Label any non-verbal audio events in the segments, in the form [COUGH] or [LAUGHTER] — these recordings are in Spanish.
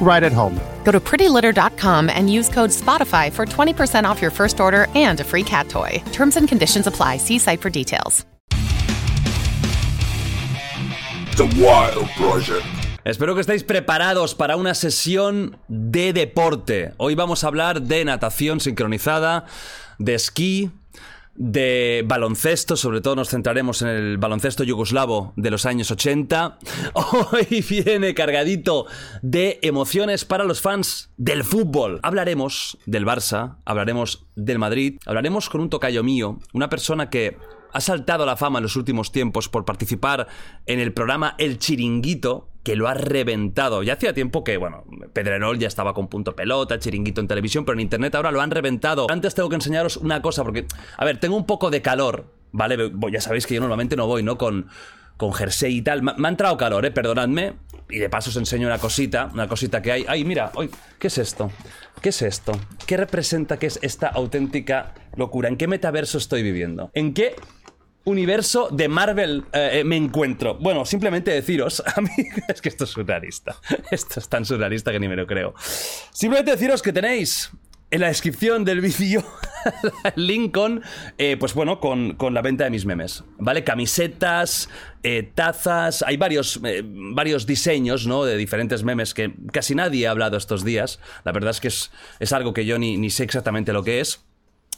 right at home. Go to prettylitter.com and use code SPOTIFY for 20% off your first order and a free cat toy. Terms and conditions apply. See site for details. The Wild Project. Espero que estéis preparados para una sesión de deporte. Hoy vamos a hablar de natación sincronizada, de esquí, de baloncesto, sobre todo nos centraremos en el baloncesto yugoslavo de los años 80. [LAUGHS] Hoy viene cargadito de emociones para los fans del fútbol. Hablaremos del Barça, hablaremos del Madrid, hablaremos con un tocayo mío, una persona que ha saltado a la fama en los últimos tiempos por participar en el programa El Chiringuito, que lo ha reventado. Ya hacía tiempo que, bueno, Pedrerol ya estaba con punto pelota, Chiringuito en televisión, pero en internet ahora lo han reventado. Antes tengo que enseñaros una cosa, porque, a ver, tengo un poco de calor, ¿vale? Ya sabéis que yo normalmente no voy, ¿no? Con, con jersey y tal. Me, me ha entrado calor, ¿eh? Perdonadme. Y de paso os enseño una cosita, una cosita que hay. ¡Ay, mira! Ay, ¿Qué es esto? ¿Qué es esto? ¿Qué representa que es esta auténtica locura? ¿En qué metaverso estoy viviendo? ¿En qué universo de Marvel eh, me encuentro? Bueno, simplemente deciros, [LAUGHS] a mí es que esto es surrealista. Esto es tan surrealista que ni me lo creo. Simplemente deciros que tenéis en la descripción del vídeo el [LAUGHS] link con, eh, pues bueno, con, con, la venta de mis memes, ¿vale? Camisetas, eh, tazas, hay varios, eh, varios diseños, ¿no? De diferentes memes que casi nadie ha hablado estos días. La verdad es que es, es algo que yo ni, ni sé exactamente lo que es.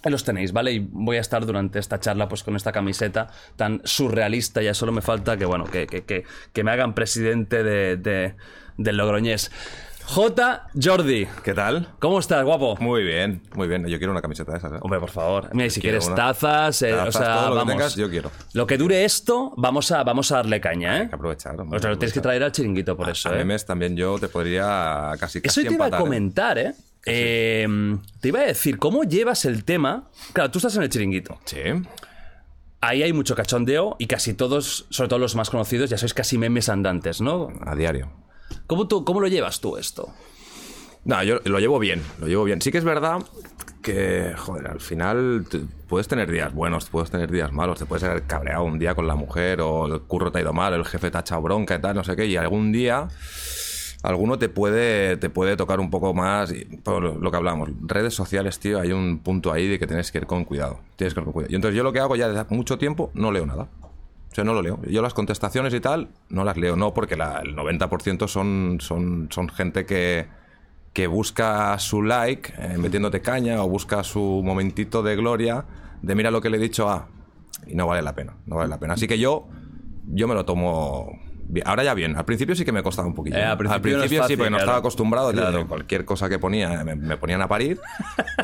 Ahí los tenéis, ¿vale? Y voy a estar durante esta charla pues con esta camiseta tan surrealista. Ya solo me falta que, bueno, que, que, que, que me hagan presidente de, de, del Logroñés. J. Jordi. ¿Qué tal? ¿Cómo estás, guapo? Muy bien, muy bien. Yo quiero una camiseta de esas. ¿eh? Hombre, por favor. Mira, y si Quiero quieres una. tazas, eh, Tazas, o sea, todo lo que vamos. tengas, yo quiero. Lo que dure esto, vamos a, vamos a darle caña, ¿eh? Hay que aprovechar. hombre, O sea, lo tienes que traer al chiringuito por eso, A ¿eh? memes también yo te podría casi, casi Eso te iba a empatar, ¿eh? comentar, ¿eh? Eh, Te iba a decir, ¿cómo llevas el tema? Claro, tú estás en el chiringuito. Sí. Ahí hay mucho cachondeo y casi todos, sobre todo los más conocidos, ya sois casi memes andantes, ¿no? A diario. ¿Cómo, tú, cómo lo llevas tú esto? No, yo lo llevo bien, lo llevo bien. Sí que es verdad que, joder, al final puedes tener días buenos, puedes tener días malos, te puedes haber cabreado un día con la mujer o el curro te ha ido mal, el jefe te ha echado bronca y tal, no sé qué, y algún día alguno te puede, te puede tocar un poco más, por lo que hablamos, redes sociales, tío, hay un punto ahí de que tienes que ir con cuidado, tienes que ir con cuidado. Y entonces yo lo que hago ya desde mucho tiempo, no leo nada. O sea, no lo leo. Yo las contestaciones y tal, no las leo, no, porque el 90% son, son, son gente que, que busca su like eh, metiéndote caña o busca su momentito de gloria de mira lo que le he dicho a y no vale la pena, no vale la pena. Así que yo yo me lo tomo. Ahora ya bien, al principio sí que me costaba un poquillo. Eh, al principio no es sí, fácil, porque no claro. estaba acostumbrado, tío, Claro. de cualquier cosa que ponía me, me ponían a parir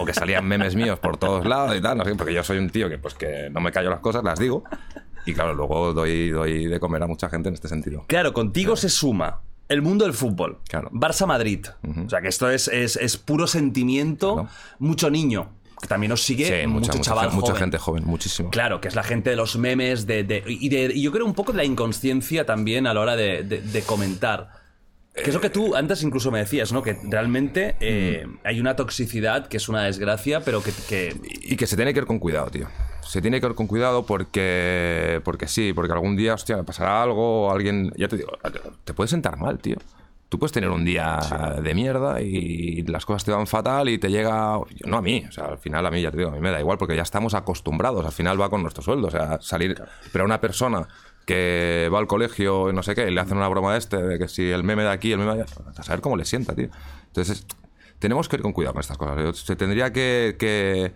o que salían memes míos por todos lados y tal, no sé, porque yo soy un tío que pues que no me callo las cosas, las digo. Y claro, luego doy, doy de comer a mucha gente en este sentido. Claro, contigo se suma el mundo del fútbol. Claro. Barça-Madrid. O sea, que esto es, es, es puro sentimiento, Claro. mucho niño. Que también nos sigue Sí, mucho mucha, mucha, chaval mucha joven. gente joven, muchísimo. Claro, que es la gente de los memes de, de- y, de- y yo creo un poco de la inconsciencia también a la hora de, comentar. Que es lo que tú antes incluso me decías, ¿no? Que realmente eh, Mm. hay una toxicidad que es una desgracia, pero que... que- Y que se tiene que ir con cuidado, tío. Se tiene que ir con cuidado porque, porque sí, porque algún día, hostia, me pasará algo, alguien, ya te digo, te puede sentar mal, tío. Tú puedes tener un día de mierda y las cosas te van fatal y te llega, no a mí, o sea, al final a mí ya te digo, a mí me da igual porque ya estamos acostumbrados, al final va con nuestro sueldo, o sea, salir, pero a una persona que va al colegio y no sé qué, y le hacen una broma de este, de que si el meme de aquí, el meme de allá, a saber cómo le sienta, tío. Entonces, tenemos que ir con cuidado con estas cosas. Se tendría que, que-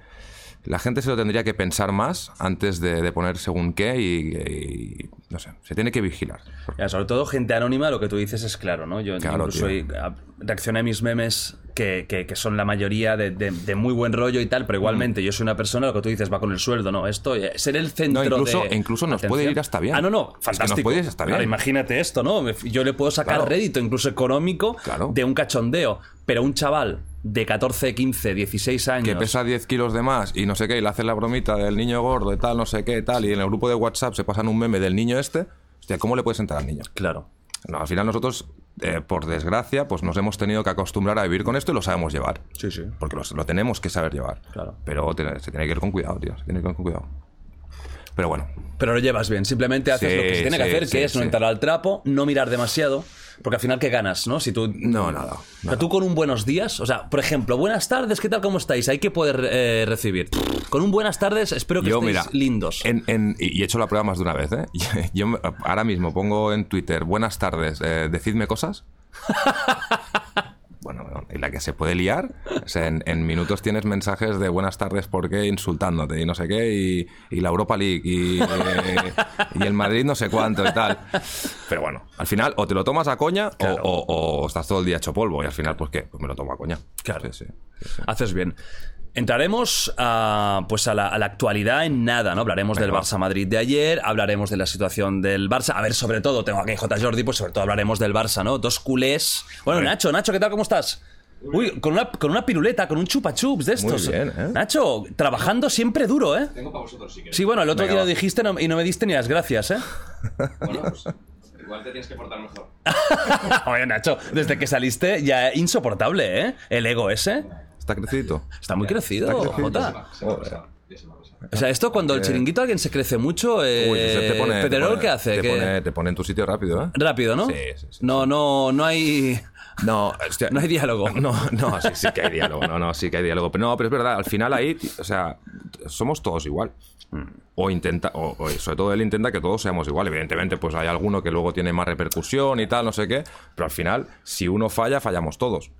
la gente se lo tendría que pensar más antes de, de poner según qué y, y- no sé, se tiene que vigilar. Ya, sobre todo gente anónima, lo que tú dices es claro, ¿no? Yo Claro, incluso reaccioné a mis memes que, que- que son la mayoría de, de- de muy buen rollo y tal, pero igualmente yo soy una persona, lo que tú dices, va con el sueldo, ¿no? Esto, eh, ser el centro No, incluso- de incluso nos puede ir hasta bien. Ah, no, no, Es que nos fantástico. puede ir hasta bien. Ahora, imagínate esto, ¿no? Yo le puedo sacar Claro. rédito, incluso económico, Claro. de un cachondeo, pero un chaval de 14, 15, 16 años... que pesa 10 kilos de más y no sé qué, y le hacen la bromita del niño gordo y tal, no sé qué, tal, y en el grupo de WhatsApp se pasan un meme del niño este, hostia, ¿cómo le puedes entrar al niño? Claro. No, al final nosotros, eh, por desgracia, pues nos hemos tenido que acostumbrar a vivir con esto y lo sabemos llevar. Sí, sí. Porque lo, lo tenemos que saber llevar. Claro. Pero te- se tiene que ir con cuidado, tío. Se tiene que ir con cuidado. Pero bueno, Pero lo llevas bien, simplemente haces Sí, lo que se tiene que hacer, sí, que es no entrar al trapo, no mirar demasiado, porque al final, ¿qué ganas, no? Si tú... no, nada. O sea, tú con un buenos días, o sea, por ejemplo, buenas tardes, ¿qué tal, cómo estáis? Hay que poder eh, recibir. Con un buenas tardes, espero que Yo, estéis mira, lindos. en- en- y he hecho la prueba más de una vez, ¿eh? [LAUGHS] Yo ahora mismo pongo en Twitter, buenas tardes, eh, decidme cosas. [LAUGHS] Bueno, y la que se puede liar, o sea, en, en minutos tienes mensajes de buenas tardes, ¿por qué? Insultándote y no sé qué, y, y la Europa League, y, eh, y el Madrid no sé cuánto y tal. Pero bueno, al final o te lo tomas a coña o- o, o estás todo el día hecho polvo, y al final, pues qué, pues me lo tomo a coña. Claro. Sí, sí, sí, sí. Haces bien. Entraremos a, pues a la, a la actualidad en nada, ¿no? Hablaremos del. Barça Madrid de ayer, hablaremos de la situación del Barça. A ver, sobre todo, tengo aquí J. Jordi, pues sobre todo hablaremos del Barça, ¿no? Dos culés. Bueno, Nacho, Nacho, ¿qué tal? ¿Cómo estás? Uy, con una, con una piruleta, con un chupa chups de estos. bien, ¿eh? Nacho, trabajando siempre duro, ¿eh? Tengo para vosotros si queréis. Sí, bueno, el otro Venga, día va. lo dijiste no- y no me diste ni las gracias, ¿eh? [LAUGHS] Bueno, pues igual te tienes que portar mejor. [LAUGHS] Oye, Nacho, desde que saliste ya insoportable, ¿eh? El ego ese. ¿Está crecidito? Está muy crecido, Está crecido. Jota. Se me ha pasado. Ya se me ha pasado. O sea, esto cuando el chiringuito alguien se crece mucho, eh, Uy, Josep, te pone, te Pedrerol, pone- ¿qué hace? Te ¿Qué- pone, te pone en tu sitio rápido, ¿eh? Rápido, ¿no? Sí, sí, sí, No, no, no hay... No, hostia, [LAUGHS] No hay diálogo. [LAUGHS] No, no, sí, sí que hay diálogo. No, no, sí que hay diálogo. Pero no, pero es verdad, al final ahí, o sea, somos todos igual. O intenta, o, o sobre todo él intenta que todos seamos igual. Evidentemente, pues hay alguno que luego tiene más repercusión y tal, no sé qué. Pero al final, si uno falla, fallamos todos.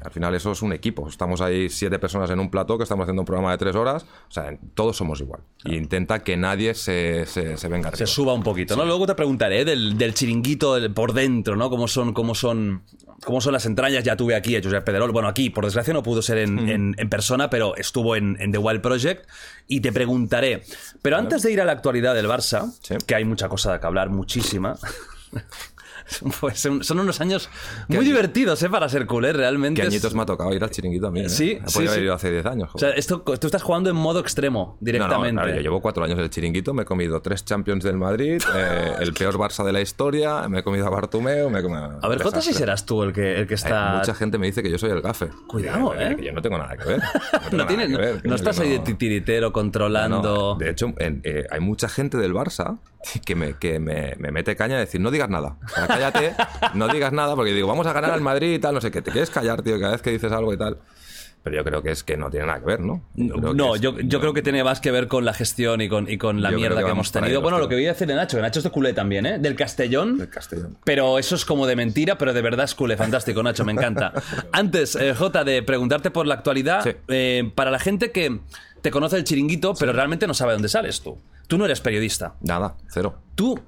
Al final eso es un equipo. Estamos ahí siete personas en un plató que estamos haciendo un programa de tres horas. O sea, todos somos igual. Y intenta que nadie se, se, se venga Se suba un poquito, ¿no? Luego te preguntaré del, del chiringuito el- por dentro, ¿no? Cómo son, cómo son, cómo son las entrañas. Ya tuve aquí a Josep Pedrerol. Bueno, aquí, por desgracia, no pudo ser en, en- en persona, pero estuvo en, en The Wild Project. Y te preguntaré. Pero antes de ir a la actualidad del Barça, Sí. que hay mucha cosa de que hablar, muchísima. [LAUGHS] [LAUGHS] Pues son son unos años muy divertidos, ¿eh? Para ser culé, realmente. ¿Qué es- añitos me ha tocado ir al chiringuito a mí? ¿eh? Sí, sí, podría sí. haber ido hace 10 años. O joder. sea, esto, tú estás jugando en modo extremo, No, no, directamente. claro, yo llevo cuatro años en el chiringuito, me he comido tres Champions del Madrid, [LAUGHS] eh, el peor Barça de la historia, me he comido a Bartumeo, me he comido... A ver, Jota, si serás tú el que, el que Eh, está. mucha gente me dice que yo soy el gafe. Cuidado, Que- ¿eh? Que yo no tengo nada que ver. [LAUGHS] No, tienes- que no, ver, no estás ahí de no. titiritero No, no. controlando. De hecho, en- eh, hay mucha gente del Barça [LAUGHS] que me, que me, me mete caña a decir, no digas nada. O sea, cállate, no digas nada, porque digo, vamos a ganar al Madrid y tal, no sé qué. Te quieres callar, tío, cada vez que dices algo y tal. Pero yo creo que es que no tiene nada que ver, ¿no? Creo no, es- yo, yo creo que tiene más que ver con la gestión y con, y con la Yo mierda que hemos tenido. Bueno, lo que voy a decir de Nacho, que Nacho es de culé también, ¿eh? Del Castellón. Del Castellón. Pero eso es como de mentira, pero de verdad es culé. Fantástico, Nacho, me encanta. [LAUGHS] Antes, eh, Jota, de preguntarte por la actualidad, Sí. eh, para la gente que te conoce el chiringuito, pero realmente no sabe dónde sales tú. Tú no eres periodista. Nada, cero. Tú,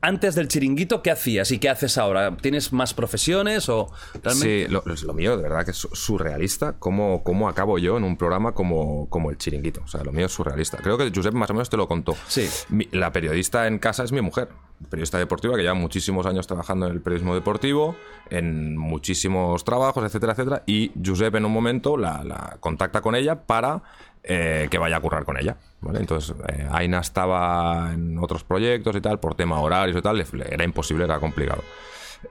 antes del chiringuito, ¿qué hacías y qué haces ahora? ¿Tienes más profesiones o realmente? Sí, lo, lo mío de verdad que es su- surrealista. ¿Cómo, cómo acabo yo en un programa como, como El Chiringuito? O sea, lo mío es surrealista. Creo que Josep más o menos te lo contó. Sí. Mi- la periodista en casa es mi mujer, periodista deportiva que lleva muchísimos años trabajando en el periodismo deportivo, en muchísimos trabajos, etcétera, etcétera. Y Josep en un momento la, la contacta con ella para eh, que vaya a currar con ella. ¿vale? Entonces, eh, Aina estaba en otros proyectos y tal, por tema horarios y tal, le- le- era imposible, era complicado.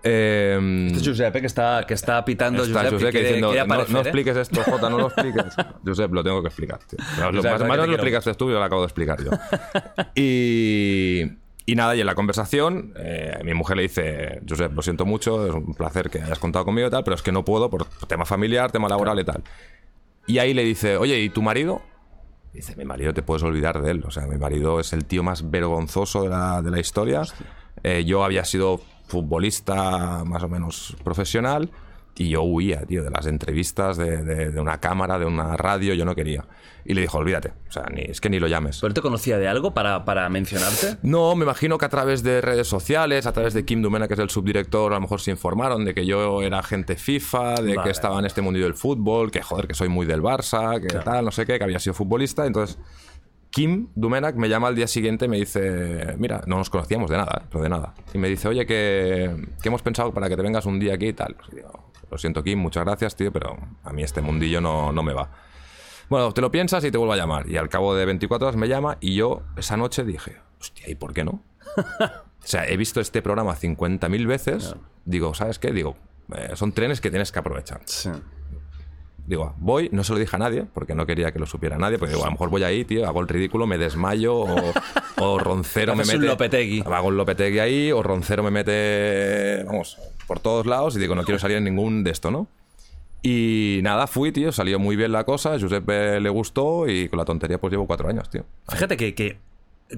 Eh, Este es Giuseppe que está, que está pitando Está Josep, Josep que quiere- diciendo, quiere no, aparecer, no ¿eh? expliques esto, Jota, no lo expliques. [LAUGHS] Josep, lo tengo que explicar. tío. Lo- lo- más que más no lo explicaste tú, yo lo acabo de explicar yo. [LAUGHS] y, y nada, y en la conversación, eh, mi mujer le dice, Josep, lo siento mucho, es un placer que hayas contado conmigo y tal, pero es que no puedo por tema familiar, tema laboral y tal. Y ahí le dice, oye, ¿y tu marido? Dice, mi marido te puedes olvidar de él. O sea, mi marido es el tío más vergonzoso de la, de la historia. Eh, yo había sido futbolista más o menos profesional Y yo huía, tío, de las entrevistas, de, de- de una cámara, de una radio, yo no quería. Y le dijo, olvídate, o sea, ni, es que ni lo llames. ¿Pero él te conocía de algo para, para mencionarte? No, me imagino que a través de redes sociales, a través de Kim Dumena, que es el subdirector, a lo mejor se informaron de que yo era agente FIFA, de Vale. que estaba en este mundillo del fútbol, que joder, que soy muy del Barça, que tal, no sé qué, que había sido futbolista. Entonces, Kim Dumenac me llama al día siguiente y me dice, mira, no nos conocíamos de nada, pero de nada. Y me dice, oye, que, que hemos pensado para que te vengas un día aquí y tal. Y digo, lo siento, Kim, muchas gracias, tío, pero a mí este mundillo no, no me va. Bueno, te lo piensas y te vuelvo a llamar. Y al cabo de 24 horas me llama y yo esa noche dije, hostia, ¿y por qué no? [LAUGHS] o sea, he visto este programa 50.000 veces. Digo, ¿sabes qué? Digo, eh, son trenes que tienes que aprovechar. Sí. Digo, voy, no se lo dije a nadie, porque no quería que lo supiera nadie, porque digo, a lo mejor voy ahí, tío, hago el ridículo, me desmayo, o, o Roncero me mete... un Lopetegui. Hago un Lopetegui ahí, o Roncero me mete, vamos, por todos lados, y digo, no quiero salir en ningún de esto, ¿no? Y nada, fui, tío, salió muy bien la cosa, a Giuseppe le gustó, y con la tontería pues llevo cuatro años, tío. Fíjate que, que,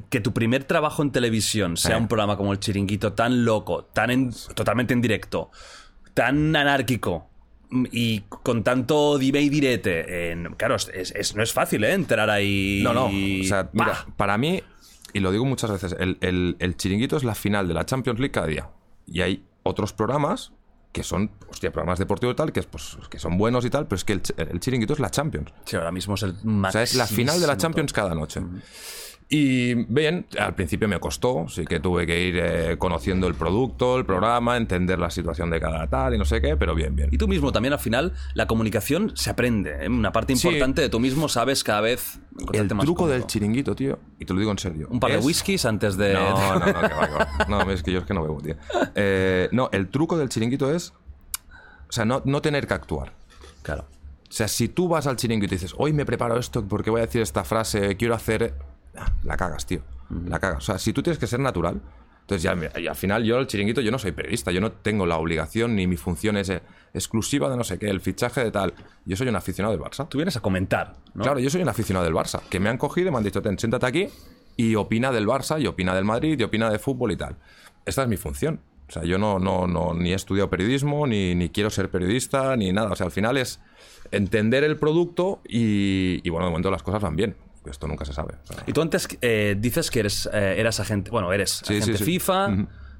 que tu primer trabajo en televisión sea Eh. un programa como El Chiringuito tan loco, tan en- totalmente en directo, tan anárquico y con tanto dime y direte. en- claro, es, es- no es fácil, ¿eh? Entrar ahí. No, no. O sea, mira, ¡Pah! para mí, y lo digo muchas veces, el, el- el chiringuito es la final de la Champions League cada día. Y hay otros programas que son, hostia, programas deportivos y tal, que, es, pues, que son buenos y tal, pero es que el, el chiringuito es la Champions. Sí, ahora mismo es el O sea, es la final de la Champions cada noche. Y bien, al principio me costó, sí que tuve que ir eh, conociendo el producto, el programa, entender la situación de cada tal y no sé qué, pero bien, bien. Y tú mismo también al final, la comunicación se aprende. ¿eh? Una parte Sí. importante de tú mismo sabes cada vez. El más truco del chiringuito, tío, y te lo digo en serio. Un par de es- whiskies antes de. No, no, no, que va, que va. No, es que yo es que no bebo, tío. Eh, no, el truco del chiringuito es. O sea, no, no tener que actuar. Claro. O sea, si tú vas al chiringuito y dices, hoy me preparo esto porque voy a decir esta frase, quiero hacer. Ah, La cagas, tío. La cagas. O sea, si tú tienes que ser natural. Entonces, ya, y al final, yo, el chiringuito, yo no soy periodista. Yo no tengo la obligación ni mi función es eh, exclusiva de no sé qué, el fichaje de tal. Yo soy un aficionado del Barça. Tú vienes a comentar, ¿no? Claro, yo soy un aficionado del Barça, que me han cogido y me han dicho, ten, siéntate aquí y opina del Barça, y opina del Madrid, y opina de fútbol y tal. Esta es mi función. O sea, yo no, no, no ni he estudiado periodismo, ni, ni quiero ser periodista, ni nada. O sea, al final es entender el producto y, y, bueno, de momento las cosas van bien. Esto nunca se sabe. O sea, Y tú antes eh, dices que eres, eh, eras agente, bueno, eres Sí, agente sí, sí. FIFA.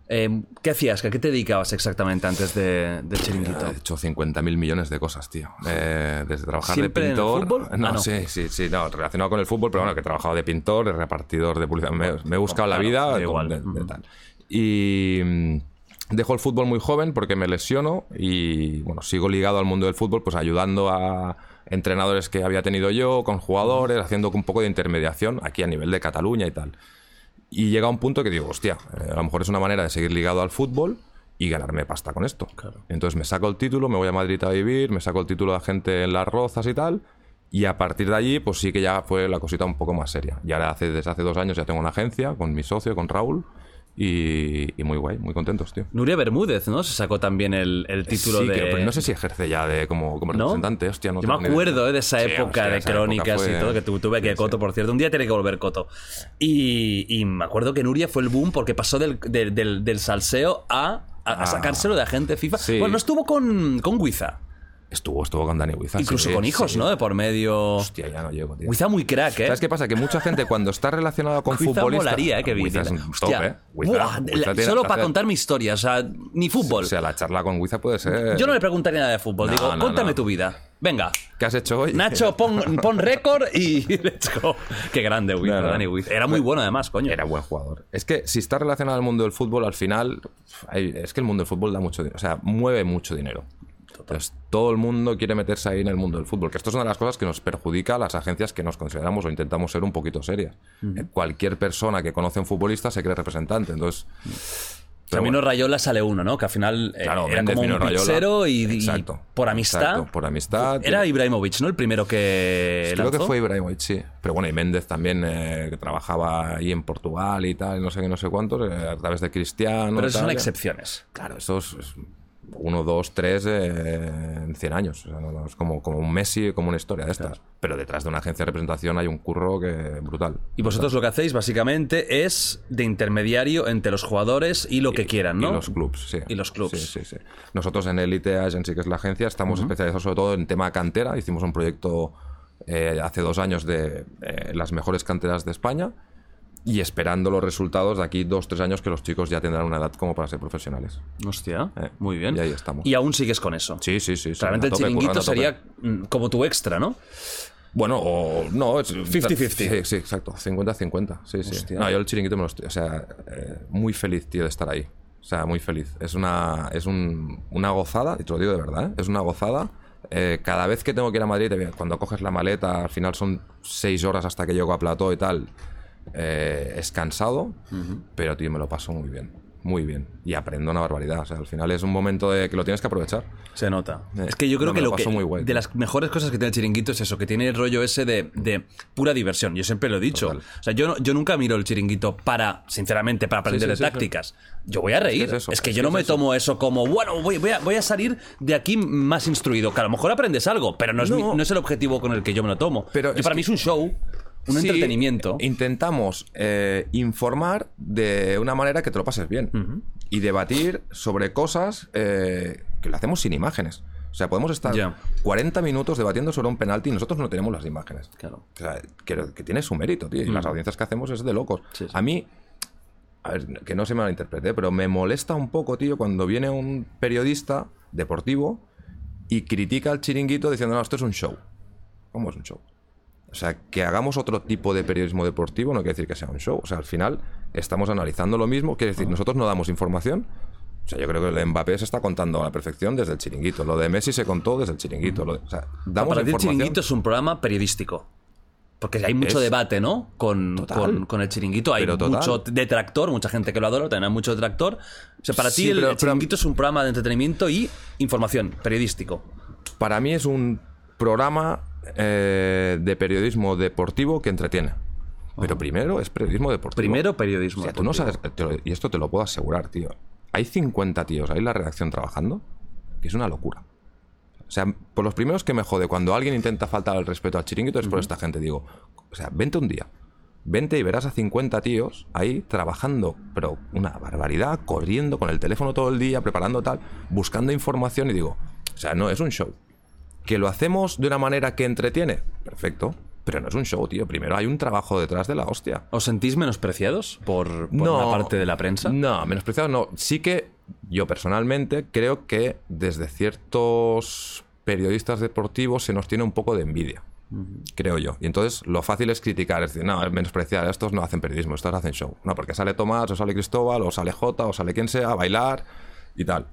Eh, ¿Qué hacías? ¿A qué te dedicabas exactamente antes de, de Chiringuito? He hecho 50.000 millones de cosas, tío. Eh, desde trabajar de ¿Siempre en el pintor. fútbol? No, Ah, no. sí, sí, sí, no, relacionado con el fútbol, pero bueno, que he trabajado de pintor, de repartidor de publicidad. Me, me he buscado la vida de- igual. de- de tal. Y mm, dejo el fútbol muy joven porque me lesiono y bueno, sigo ligado al mundo del fútbol, pues ayudando a entrenadores que había tenido yo, con jugadores, haciendo un poco de intermediación aquí a nivel de Cataluña y tal. Y llega un punto que digo, hostia, eh, a lo mejor es una manera de seguir ligado al fútbol y ganarme pasta con esto. Entonces me saco el título, me voy a Madrid a vivir, me saco el título de agente en las rozas y tal. Y a partir de allí, pues sí que ya fue la cosita un poco más seria. Y ahora hace, desde hace dos años ya tengo una agencia con mi socio, con Raúl. Y, y muy guay, muy contentos, tío. Nuria Bermúdez, ¿no? Se sacó también el, el título Sí, de. pero no sé si ejerce ya de como, como ¿No? representante, hostia, no Yo me acuerdo eh, de esa Sí, época hostia, de esa crónicas época y todo, que tu- tuve que sí, Coto, por cierto. Un día tiene que volver Coto. Y, y me acuerdo que Nuria fue el boom porque pasó del, del, del- del salseo a, a, a Ah. sacárselo de agente FIFA. Sí. Bueno, no estuvo con, con Guiza. Estuvo, estuvo con Dani Huiza. Incluso sí, con hijos, sí. ¿no? De por medio. Hostia, ya no llego, tío. Guiza muy crack, ¿eh? ¿Sabes qué pasa? Que mucha gente cuando está relacionada con [LAUGHS] futbolistas... molaría, ¿eh? Que Guiza es un top, ¿eh? Guiza- Buah, Guiza la- tiene- solo para hace- contar mi historia, o sea, ni fútbol. O sea, la charla con Guiza puede ser... Yo no le preguntaría nada de fútbol. No, Digo, no, cuéntame no. tu vida. Venga. ¿Qué has hecho hoy? Nacho, [LAUGHS] pon, pon récord y [LAUGHS] let's go. Qué grande, Wiz, No, no. Dani Wiz. Era muy bueno, además, coño. Era buen jugador. Es que si está relacionado al mundo del fútbol, al final, es que el mundo del fútbol da mucho dinero, o sea, mueve mucho dinero. Entonces, todo el mundo quiere meterse ahí en el mundo del fútbol, que esto es una de las cosas que nos perjudica a las agencias que nos consideramos o intentamos ser un poquito serias. Cualquier persona que conoce a un futbolista se cree representante, entonces... pero Camino bueno. Rayola sale uno, ¿no? Que al final eh, Claro, era como un pizzero y, y por amistad. Exacto, por amistad. Era Ibrahimovic, ¿no? El primero que. Creo que fue Ibrahimovic, sí. Pero bueno, y Méndez también, eh, que trabajaba ahí en Portugal y tal, no sé qué, no sé cuántos, eh, a través de Cristiano. Pero esas son excepciones. Claro, eso es, es uno, dos, tres eh, en 100 años. O sea, no- no, es como, como un Messi, como una historia de estas. Pero detrás de una agencia de representación hay un curro que brutal. Y vosotros lo que hacéis básicamente es de intermediario entre los jugadores y lo que quieran, ¿no? Y los clubs, sí. Y los clubs. Sí, sí, sí. Nosotros en Elite Agency, que es la agencia, estamos especializados sobre todo en tema cantera. Hicimos un proyecto eh, hace dos años de eh, las mejores canteras de España y esperando los resultados de aquí dos, tres años que los chicos ya tendrán una edad como para ser profesionales. Hostia, Eh, muy bien. y ahí estamos. Y aún sigues con eso. Sí, sí, sí. sí, Realmente el tope, chiringuito sería mm, como tu extra, ¿no? Bueno, o no, es 50-50. Sí, sí, exacto. 50-50. Sí, sí. Hostia. No, yo el chiringuito me lo estoy. O sea, eh, muy feliz, tío, de estar ahí. O sea, muy feliz. Es una, es un- una gozada, y te lo digo de verdad, ¿eh? es una gozada. Eh, cada vez que tengo que ir a Madrid, cuando coges la maleta, al final son seis horas hasta que llego a Plató y tal. Eh, es cansado, pero tío, me lo paso muy bien. Muy bien. Y aprendo una barbaridad. O sea, al final es un momento de que lo tienes que aprovechar. Se nota. Eh, es que yo creo no, que lo lo que muy guay, de tío. las mejores cosas que tiene el chiringuito es eso, que tiene el rollo ese de, de pura diversión. Yo siempre lo he dicho. Total. O sea, yo, yo nunca miro el chiringuito para, sinceramente, para aprender sí, de sí, sí. tácticas. Yo voy a reír. Es que es eso, es que es yo no es me eso. tomo eso como, bueno, voy, voy a, voy a salir de aquí más instruido. Que a lo mejor aprendes algo, pero no es, mi- No. no es el objetivo con el que yo me lo tomo. Pero Yo para que- mí es un show, un Sí, entretenimiento. Intentamos eh, informar de una manera que te lo pases bien y debatir sobre cosas eh, que lo hacemos sin imágenes. O sea, podemos estar Ya. 40 minutos debatiendo sobre un penalti y nosotros no tenemos las imágenes. Claro. O sea, que, que tiene su mérito, tío. Y las audiencias que hacemos es de locos. Sí, sí. A mí, a ver, que no se me malinterprete, pero me molesta un poco, tío, cuando viene un periodista deportivo y critica al chiringuito diciendo, no, esto es un show. ¿Cómo es un show? O sea, que hagamos otro tipo de periodismo deportivo no quiere decir que sea un show. O sea, al final estamos analizando lo mismo. Quiere decir, nosotros no damos información. O sea, yo creo que el de Mbappé se está contando a la perfección desde el chiringuito. Lo de Messi se contó desde el chiringuito. Lo de- o sea, damos para ti el información. chiringuito es un programa periodístico. Porque hay mucho Es- debate, ¿no? Con, con, con el chiringuito. Hay mucho detractor, mucha gente que lo adora, también hay mucho detractor. O sea, para ti Sí, el, pero- el chiringuito es un programa de entretenimiento y información, periodístico. Para mí es un programa eh, de periodismo deportivo que entretiene. Pero primero es periodismo deportivo. Primero periodismo. O sea, tú no sabes, lo- y esto te lo puedo asegurar, tío. Hay 50 tíos ahí en la redacción trabajando, que es una locura. O sea, por los primeros que me jode, cuando alguien intenta faltar al respeto al chiringuito, es por esta gente. Digo, o sea, vente un día. Vente y verás a 50 tíos ahí trabajando, pero una barbaridad, corriendo con el teléfono todo el día, preparando tal, buscando información y digo, o sea, no es un show. Que lo hacemos de una manera que entretiene, perfecto, pero no es un show, tío. Primero hay un trabajo detrás de la hostia. ¿Os sentís menospreciados por, por una parte de la prensa? No, menospreciado no. Sí que yo personalmente creo que desde ciertos periodistas deportivos se nos tiene un poco de envidia. Creo yo. Y entonces lo fácil es criticar, es decir, no, es menospreciar, estos no hacen periodismo, estos hacen show. No, porque sale Tomás, o sale Cristóbal, o sale Jota, o sale quien sea, a bailar y tal.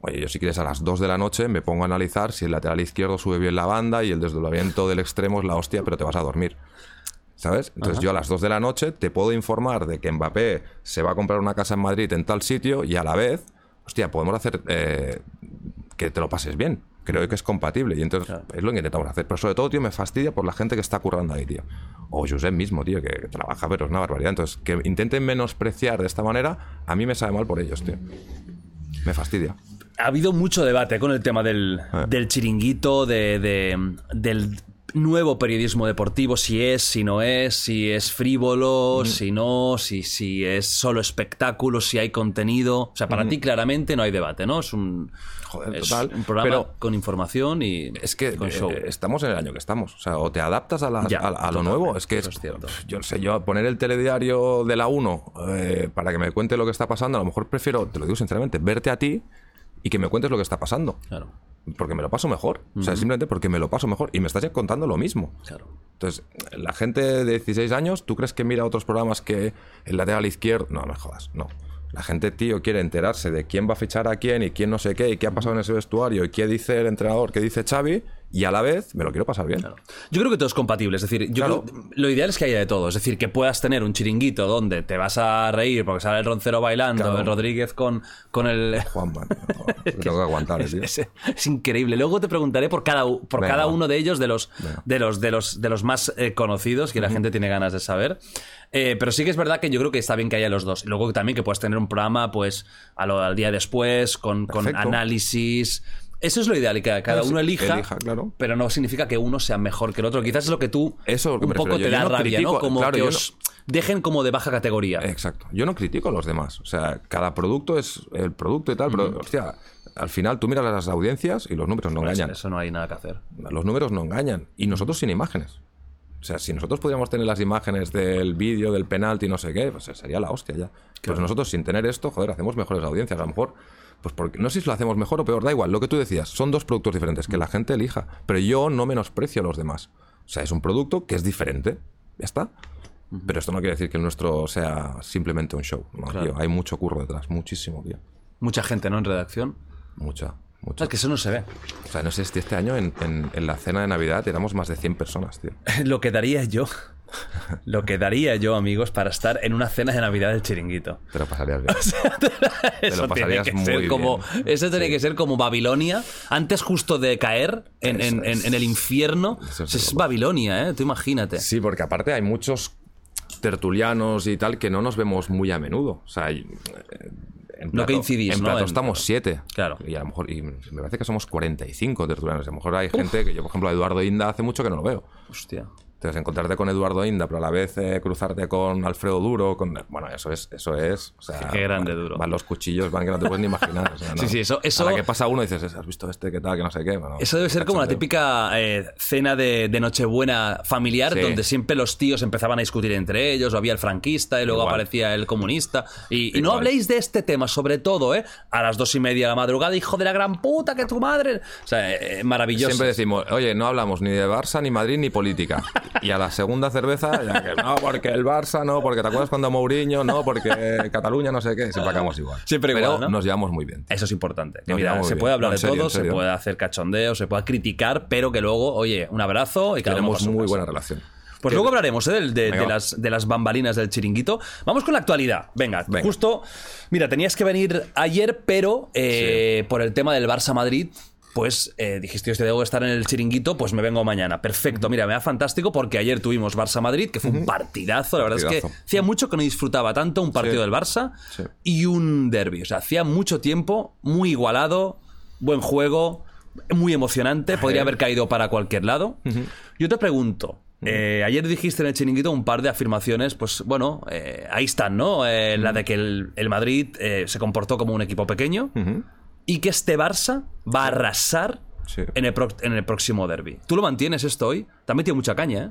Oye, yo si quieres a las 2 de la noche me pongo a analizar si el lateral izquierdo sube bien la banda y el desdoblamiento del extremo es la hostia, pero te vas a dormir. ¿Sabes? Entonces yo a las 2 de la noche te puedo informar de que Mbappé se va a comprar una casa en Madrid en tal sitio y a la vez, hostia, podemos hacer eh, que te lo pases bien. Creo que es compatible y entonces es lo que intentamos hacer. Pero sobre todo, tío, me fastidia por la gente que está currando ahí, tío. O Josep mismo, tío, que, que trabaja, pero es una barbaridad. Entonces, que intenten menospreciar de esta manera, a mí me sabe mal por ellos, tío. Me fastidia. Ha habido mucho debate con el tema del, Ah. del chiringuito, de, de- del nuevo periodismo deportivo, si es, si no es, si es frívolo, si no, si, si es solo espectáculo, si hay contenido. O sea, para ti claramente no hay debate, ¿no? Es un, Joder, es total. un programa Pero- con información y Es que con show. eh, estamos en el año que estamos. O sea, o te adaptas a, las- Ya, a, a lo nuevo. Es que es cierto. Yo no sé, yo poner el telediario de la 1 eh, para que me cuente lo que está pasando, a lo mejor prefiero, te lo digo sinceramente, verte a ti y que me cuentes lo que está pasando. Claro, Porque me lo paso mejor. O sea, simplemente porque me lo paso mejor. Y me estás contando lo mismo. claro. Entonces, la gente de 16 años, ¿tú crees que mira otros programas que el lateral izquierdo? No, no me jodas, no. La gente, tío, quiere enterarse de quién va a fichar a quién y quién no sé qué y qué ha pasado en ese vestuario y qué dice el entrenador, qué dice Xavi y a la vez me lo quiero pasar bien. Yo creo que todo es compatible. Es decir, yo Claro. creo- lo ideal es que haya de todo. Es decir, que puedas tener un chiringuito donde te vas a reír porque sale el roncero bailando, Claro. el Rodríguez con, con el. [LAUGHS] Juanma, no, [LAUGHS] tengo que aguantar, tío. Es, es increíble. Luego te preguntaré por cada, por Venga, cada uno de ellos, de los, Venga. de los, de los, de los más eh, conocidos, que la gente tiene ganas de saber. Eh, pero sí que es verdad que yo creo que está bien que haya los dos. Y luego también que puedas tener un programa, pues, a lo- al día después, con, con análisis. Eso es lo ideal, y que cada uno elija, elija, claro. pero no significa que uno sea mejor que el otro. Quizás es lo que tú Eso es lo que un poco te yo. da no rabia, critico- ¿no? Como claro, que os dejen como de baja categoría. Exacto. Yo no critico a los demás. O sea, cada producto es el producto y tal, pero, hostia, al final tú miras las audiencias y los números no engañan. eso no hay nada que hacer. Los números no engañan. Y nosotros sin imágenes. O sea, si nosotros pudiéramos tener las imágenes del vídeo, del penalti, no sé qué, pues sería la hostia ya. Pues nosotros sin tener esto, joder, hacemos mejores audiencias. A lo mejor, pues porque no sé si lo hacemos mejor o peor, da igual. Lo que tú decías, son dos productos diferentes, que la gente elija. Pero yo no menosprecio a los demás. O sea, es un producto que es diferente. Ya está. Pero esto no quiere decir que el nuestro sea simplemente un show. No, Claro. tío, hay mucho curro detrás, muchísimo, tío. Mucha gente, ¿no? En redacción. Mucha, mucha. Es que eso no se ve. O sea, no sé si este año en, en- en la cena de Navidad éramos más de 100 personas, tío. [LAUGHS] Lo que daría yo, [LAUGHS] lo que daría yo, amigos, para estar en una cena de Navidad del chiringuito. Te lo pasarías [LAUGHS] bien. Eso tiene pasarías que muy ser bien. como, eso tiene Sí. que ser como Babilonia, antes justo de caer en, Eso en- en- es. en el infierno. Eso es. Babilonia, ¿eh? Tú imagínate. Sí, porque aparte hay muchos tertulianos y tal que no nos vemos muy a menudo. O sea, eh, en No coincidís, En ¿no? plato En- estamos siete. Claro. Y a lo mejor, y me parece que somos 45 tertulianos. A lo mejor hay gente que yo, por ejemplo, a Eduardo Inda hace mucho que no lo veo. Hostia. Entonces, encontrarte con Eduardo Inda, pero a la vez eh, cruzarte con Alfredo Duro, con... Bueno, eso es... Eso es o sea, Qué grande van- Duro. Van los cuchillos, van que no te puedes ni imaginar. o sea, [LAUGHS] no. Sí, sí, eso- eso- que pasa uno y dices, ¿has visto este? ¿Qué tal? Que no sé qué. Bueno, Eso debe ser como la típica eh, cena de, de Nochebuena familiar, Sí. donde siempre los tíos empezaban a discutir entre ellos, o había el franquista y luego Igual. aparecía el comunista. Y, y no habléis de este tema, sobre todo, ¿eh? A las dos y media de la madrugada, hijo de la gran puta, que tu madre. O sea, eh, maravilloso. Siempre decimos, oye, no hablamos ni de Barça, ni Madrid, ni política. [LAUGHS] Y a la segunda cerveza, ya que no, porque el Barça, no, porque te acuerdas cuando Mourinho, no, porque Cataluña, no sé qué. Siempre acabamos igual. Siempre igual, Pero ¿no? nos llevamos muy bien. Eso es importante. Que mira, se bien. puede hablar No, de serio, todo, se puede hacer cachondeo, se puede criticar, pero que luego, oye, un abrazo y uno Tenemos muy buena relación. Pues luego hablaremos ¿eh? de, las, de las bambalinas del chiringuito. Vamos con la actualidad. Venga, Venga. justo. Mira, tenías que venir ayer, pero eh, por el tema del Barça Madrid. Pues eh, dijiste, debo estar en el chiringuito, pues me vengo mañana. Perfecto, mira, me da fantástico porque ayer tuvimos Barça Madrid, que fue un partidazo. La verdad es que hacía mucho que no disfrutaba tanto un partido Sí. del Barça Sí. y un derby. O sea, hacía mucho tiempo, muy igualado, buen juego, muy emocionante, podría haber caído para cualquier lado. Yo te pregunto, eh, ayer dijiste en el chiringuito un par de afirmaciones, pues bueno, eh, ahí están, ¿no? Eh, La de que el, el Madrid se comportó como un equipo pequeño. Y que este Barça va a arrasar Sí. en, el pro- en el próximo derby. ¿Tú lo mantienes esto hoy? Te ha metido mucha caña, ¿eh?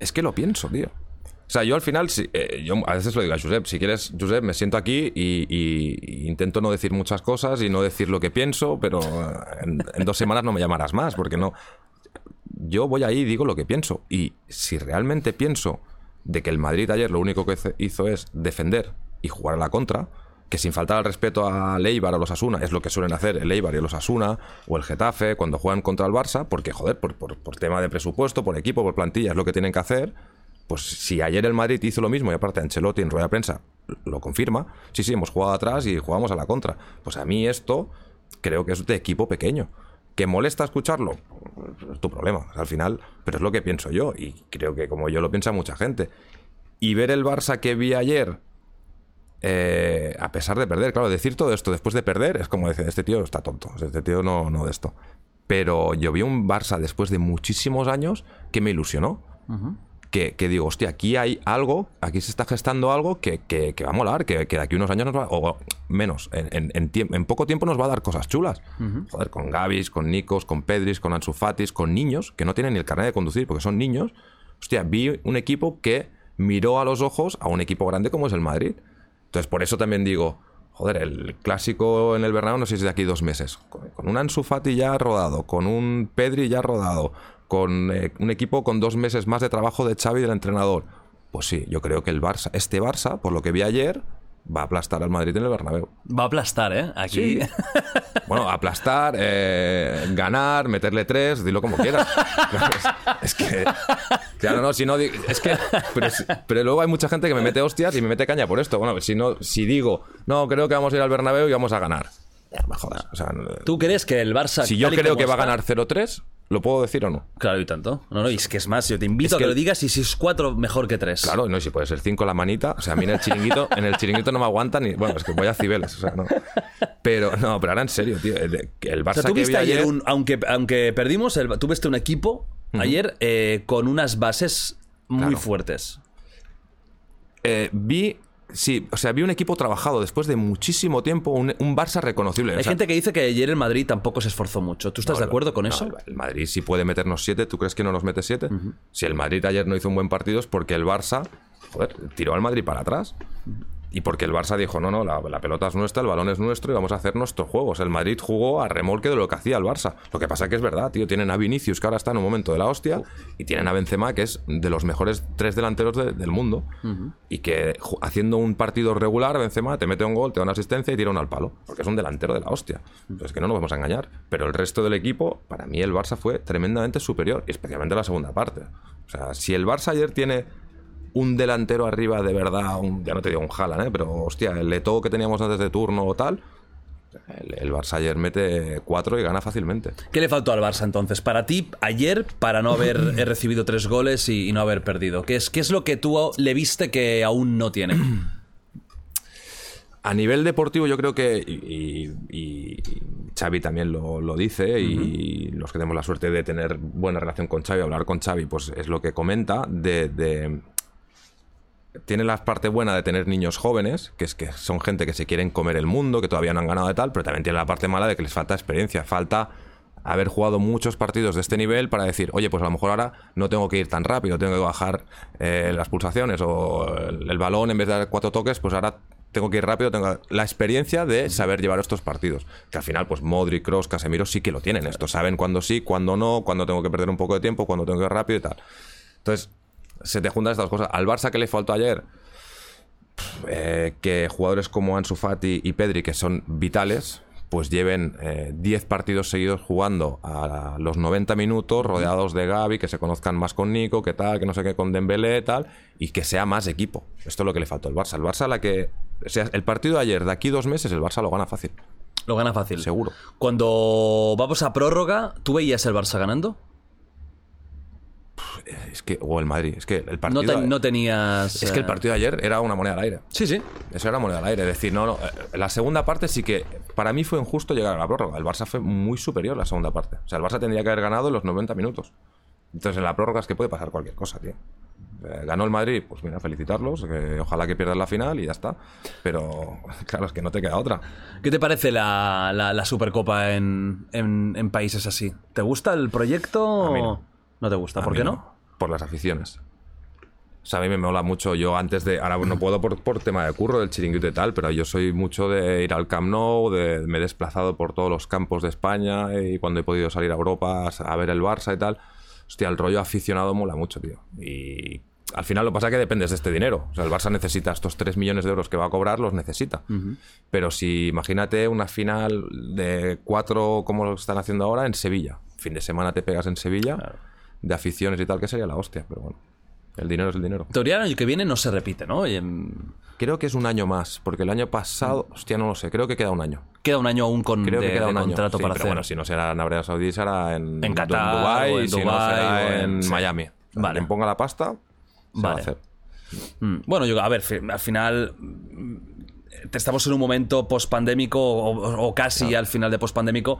Es que lo pienso, tío. O sea, yo al final, si- eh, yo a veces lo digo a Josep, si quieres, Josep, me siento aquí y, intento no decir muchas cosas y no decir lo que pienso, pero en, en dos semanas no me llamarás más, porque no... Yo voy ahí y digo lo que pienso. Y si realmente pienso de que el Madrid ayer lo único que hizo es defender y jugar a la contra, que sin faltar al respeto al Eibar o los Asuna, es lo que suelen hacer el Eibar y los Asuna o el Getafe cuando juegan contra el Barça, porque joder, por, por- por tema de presupuesto, por equipo, por plantilla, es lo que tienen que hacer. Pues si ayer el Madrid hizo lo mismo y aparte Ancelotti en rueda de prensa lo confirma, sí, sí, hemos jugado atrás y jugamos a la contra. Pues a mí esto creo que es de equipo pequeño. ¿Que molesta escucharlo? Es tu problema, al final, pero es lo que pienso yo y creo que como yo lo piensa mucha gente. Y ver el Barça que vi ayer, eh, a pesar de perder, claro, decir todo esto después de perder es como decir, este tío está tonto, este tío no, no de esto. Pero yo vi un Barça después de muchísimos años que me ilusionó. que, que digo, hostia, aquí hay algo, aquí se está gestando algo que, que- que va a molar, que, de aquí unos años nos va, o menos, en, en- en tiemp- en poco tiempo nos va a dar cosas chulas. Joder, con Gavis, con Nikos, con Pedris, con Ansu Fatis, con niños que no tienen ni el carnet de conducir porque son niños. Hostia, vi un equipo que miró a los ojos a un equipo grande como es el Madrid. Entonces, por eso también digo, joder, el clásico en el Bernabéu no sé si es de aquí dos meses. Con, un Ansu Fati ya rodado, con un Pedri ya rodado, con eh, un equipo con dos meses más de trabajo de Xavi del entrenador. Pues sí, yo creo que el Barça, este Barça, por lo que vi ayer, va a aplastar al Madrid en el Bernabéu. Va a aplastar, ¿eh? Aquí. Bueno, aplastar, eh, ganar, meterle tres, dilo como quieras. es, [LAUGHS] es que. Claro, no, si no. Es que. Pero, pero luego hay mucha gente que me mete hostias y me mete caña por esto. Bueno, si no, si digo, no, creo que vamos a ir al Bernabéu y vamos a ganar. Me jodas. O sea, no- ¿Tú crees que el Barça. si yo creo que va a ganar 0-3, ¿lo puedo decir o no? Claro, y tanto. No, no, y es que es más, yo te invito Es a que que- lo digas y si es cuatro, mejor que tres. Claro, no, y si puede ser 5 la manita. O sea, a mí en el chiringuito, en el chiringuito no me aguanta ni. Bueno, es que voy a Cibeles, o sea, no. Pero, no, pero ahora en serio, tío. El, el O Barça sea, tú que viste vi ayer, ayer. un, aunque, aunque perdimos, el, tú viste un equipo ayer eh, con unas bases muy Claro. fuertes. Eh, vi. Sí, o sea, vi un equipo trabajado después de muchísimo tiempo, un, un Barça reconocible. Hay o sea, gente que dice que ayer el Madrid tampoco se esforzó mucho. ¿Tú estás no, de acuerdo con no, eso? el- El Madrid sí puede meternos siete, ¿tú crees que no nos mete siete? Si el Madrid ayer no hizo un buen partido es porque el Barça, joder, tiró al Madrid para atrás. Y porque el Barça dijo, no, no, la, la pelota es nuestra, el balón es nuestro y vamos a hacer nuestros juegos. El Madrid jugó a remolque de lo que hacía el Barça. Lo que pasa que es verdad, tío. Tienen a Vinicius, que ahora está en un momento de la hostia, y tienen a Benzema, que es de los mejores tres delanteros de- del mundo. Y que haciendo un partido regular, Benzema te mete un gol, te da una asistencia y tira uno al palo. Porque es un delantero de la hostia. Pues es que no nos vamos a engañar. Pero el resto del equipo, para mí el Barça fue tremendamente superior, especialmente la segunda parte. O sea, si el Barça ayer tiene un delantero arriba de verdad, un- ya no te digo un Haaland, ¿eh? pero hostia, el Leto que teníamos antes de turno o tal, el, el Barça ayer mete cuatro y gana fácilmente. ¿Qué le faltó al Barça entonces? Para ti, ayer, para no haber [CLEARS THROAT] recibido tres goles y, y no haber perdido. ¿Qué es, ¿Qué es lo que tú le viste que aún no tiene? [CLEARS THROAT] A nivel deportivo yo creo que, y, y- y Xavi también lo, lo dice, y los que tenemos la suerte de tener buena relación con Xavi, hablar con Xavi, pues es lo que comenta, de... de- tiene la parte buena de tener niños jóvenes, que es que son gente que se quieren comer el mundo, que todavía no han ganado de tal, pero también tiene la parte mala de que les falta experiencia, falta haber jugado muchos partidos de este nivel para decir, oye, pues a lo mejor ahora no tengo que ir tan rápido, tengo que bajar eh, las pulsaciones o el, el balón en vez de dar cuatro toques, pues ahora tengo que ir rápido, tengo la experiencia de saber llevar estos partidos. Que al final, pues Modric, Kroos, Casemiro sí que lo tienen esto, saben cuándo sí, cuándo no, cuándo tengo que perder un poco de tiempo, cuándo tengo que ir rápido y tal. Entonces, se te juntan estas cosas. Al Barça que le faltó ayer, eh, que jugadores como Ansu Fati y Pedri, que son vitales, pues lleven eh, 10 partidos seguidos jugando a los 90 minutos, rodeados de Gaby, que se conozcan más con Nico, que tal, que no sé qué con Dembélé, tal, y que sea más equipo. Esto es lo que le faltó al Barça. El Barça, la que. O sea, el partido de ayer, de aquí dos meses, el Barça lo gana fácil. Lo gana fácil. Seguro. Cuando vamos a prórroga, ¿tú veías el Barça ganando? Es que. O el Madrid. Es que el No, partido. te- no tenías. es que el eh, partido de ayer era una moneda al aire. Sí, sí. Eso era moneda al aire. Es decir, no, no. eh, La segunda parte sí que. Para mí fue injusto llegar a la prórroga. El Barça fue muy superior la segunda parte. O sea, el Barça tendría que haber ganado en los 90 minutos. Entonces, en la prórroga es que puede pasar cualquier cosa, tío. Eh, Ganó el Madrid, pues mira, felicitarlos. que ojalá que pierdan la final y ya está. Pero, [LAUGHS] claro, es que no te queda otra. ¿Qué te parece la, la- la Supercopa en, en- en países así? ¿Te gusta el proyecto? A mí no. ¿No te gusta? ¿Por qué no? Por las aficiones. O sea, a mí me mola mucho. Yo antes de. Ahora no puedo por, por tema de curro, del chiringuito y tal, pero yo soy mucho de ir al Camp Nou, de, me he desplazado por todos los campos de España y cuando he podido salir a Europa a ver el Barça y tal. Hostia, el rollo aficionado mola mucho, tío. Y al final lo que pasa es que dependes de este dinero. O sea, el Barça necesita estos 3 millones de euros que va a cobrar, los necesita. Pero si imagínate una final de cuatro como lo están haciendo ahora en Sevilla. Fin de semana te pegas en Sevilla de aficiones y tal, que sería la hostia. Pero bueno, el dinero es el dinero. En teoría, el año que viene no se repite, ¿no? Y, em, Creo que es un año más, porque el año pasado, hostia, no lo sé, creo que queda un año. queda un año aún con Creo de, que queda de un año. contrato Sí, para pero hacer. bueno, si no será en Arabia Saudí, será en, En Qatar, Dubái, o en y si no Dubái, será o en- en. Miami. Vale. Quien ponga la pasta, se va a Vale. hacer. Mm, Bueno, yo, a ver, al final mm, estamos en un momento post-pandémico o, o casi al final de post-pandémico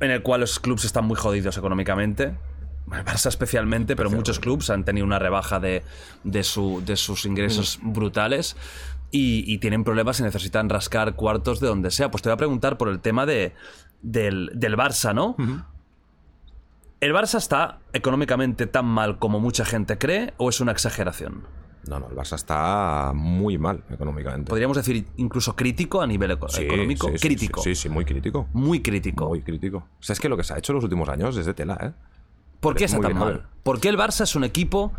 en el cual los clubes están muy jodidos económicamente. El Barça especialmente, pero muchos clubes han tenido una rebaja de, de, su- de sus ingresos Mm. brutales y, y tienen problemas y necesitan rascar cuartos de donde sea. Pues te voy a preguntar por el tema de, del, del Barça, ¿no? ¿El Barça está económicamente tan mal como mucha gente cree o es una exageración? No, no, el Barça está muy mal económicamente. Podríamos decir incluso crítico a nivel eco- Sí, económico. sí, sí. Sí, sí, muy crítico. Muy crítico. Muy crítico. O sea, es que lo que se ha hecho en los últimos años es de tela, ¿eh? ¿Por qué es está tan mal? ¿Por qué el Barça es un equipo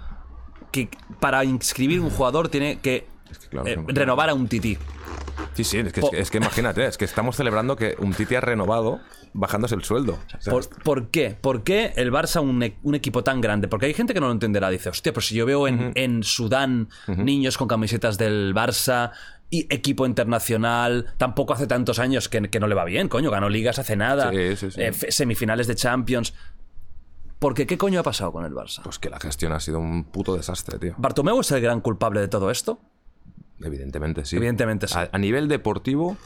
que para inscribir un jugador tiene que, que claro, eh, renovar a un tití? Sí, sí, es que, es imagínate, es que estamos celebrando que un Titi ha renovado bajándose el sueldo. O sea, ¿Por, por qué? ¿Por qué el Barça, un, e- un equipo tan grande? Porque hay gente que no lo entenderá. Dice, hostia, pero si yo veo en, en Sudán niños con camisetas del Barça y equipo internacional, tampoco hace tantos años que, que no le va bien, coño. Ganó ligas hace nada, Sí, sí, sí. eh, semifinales de Champions. Porque ¿qué coño ha pasado con el Barça? Pues que la gestión ha sido un puto desastre, tío. ¿Bartomeu es el gran culpable de todo esto? Evidentemente sí. Evidentemente sí. A, a nivel deportivo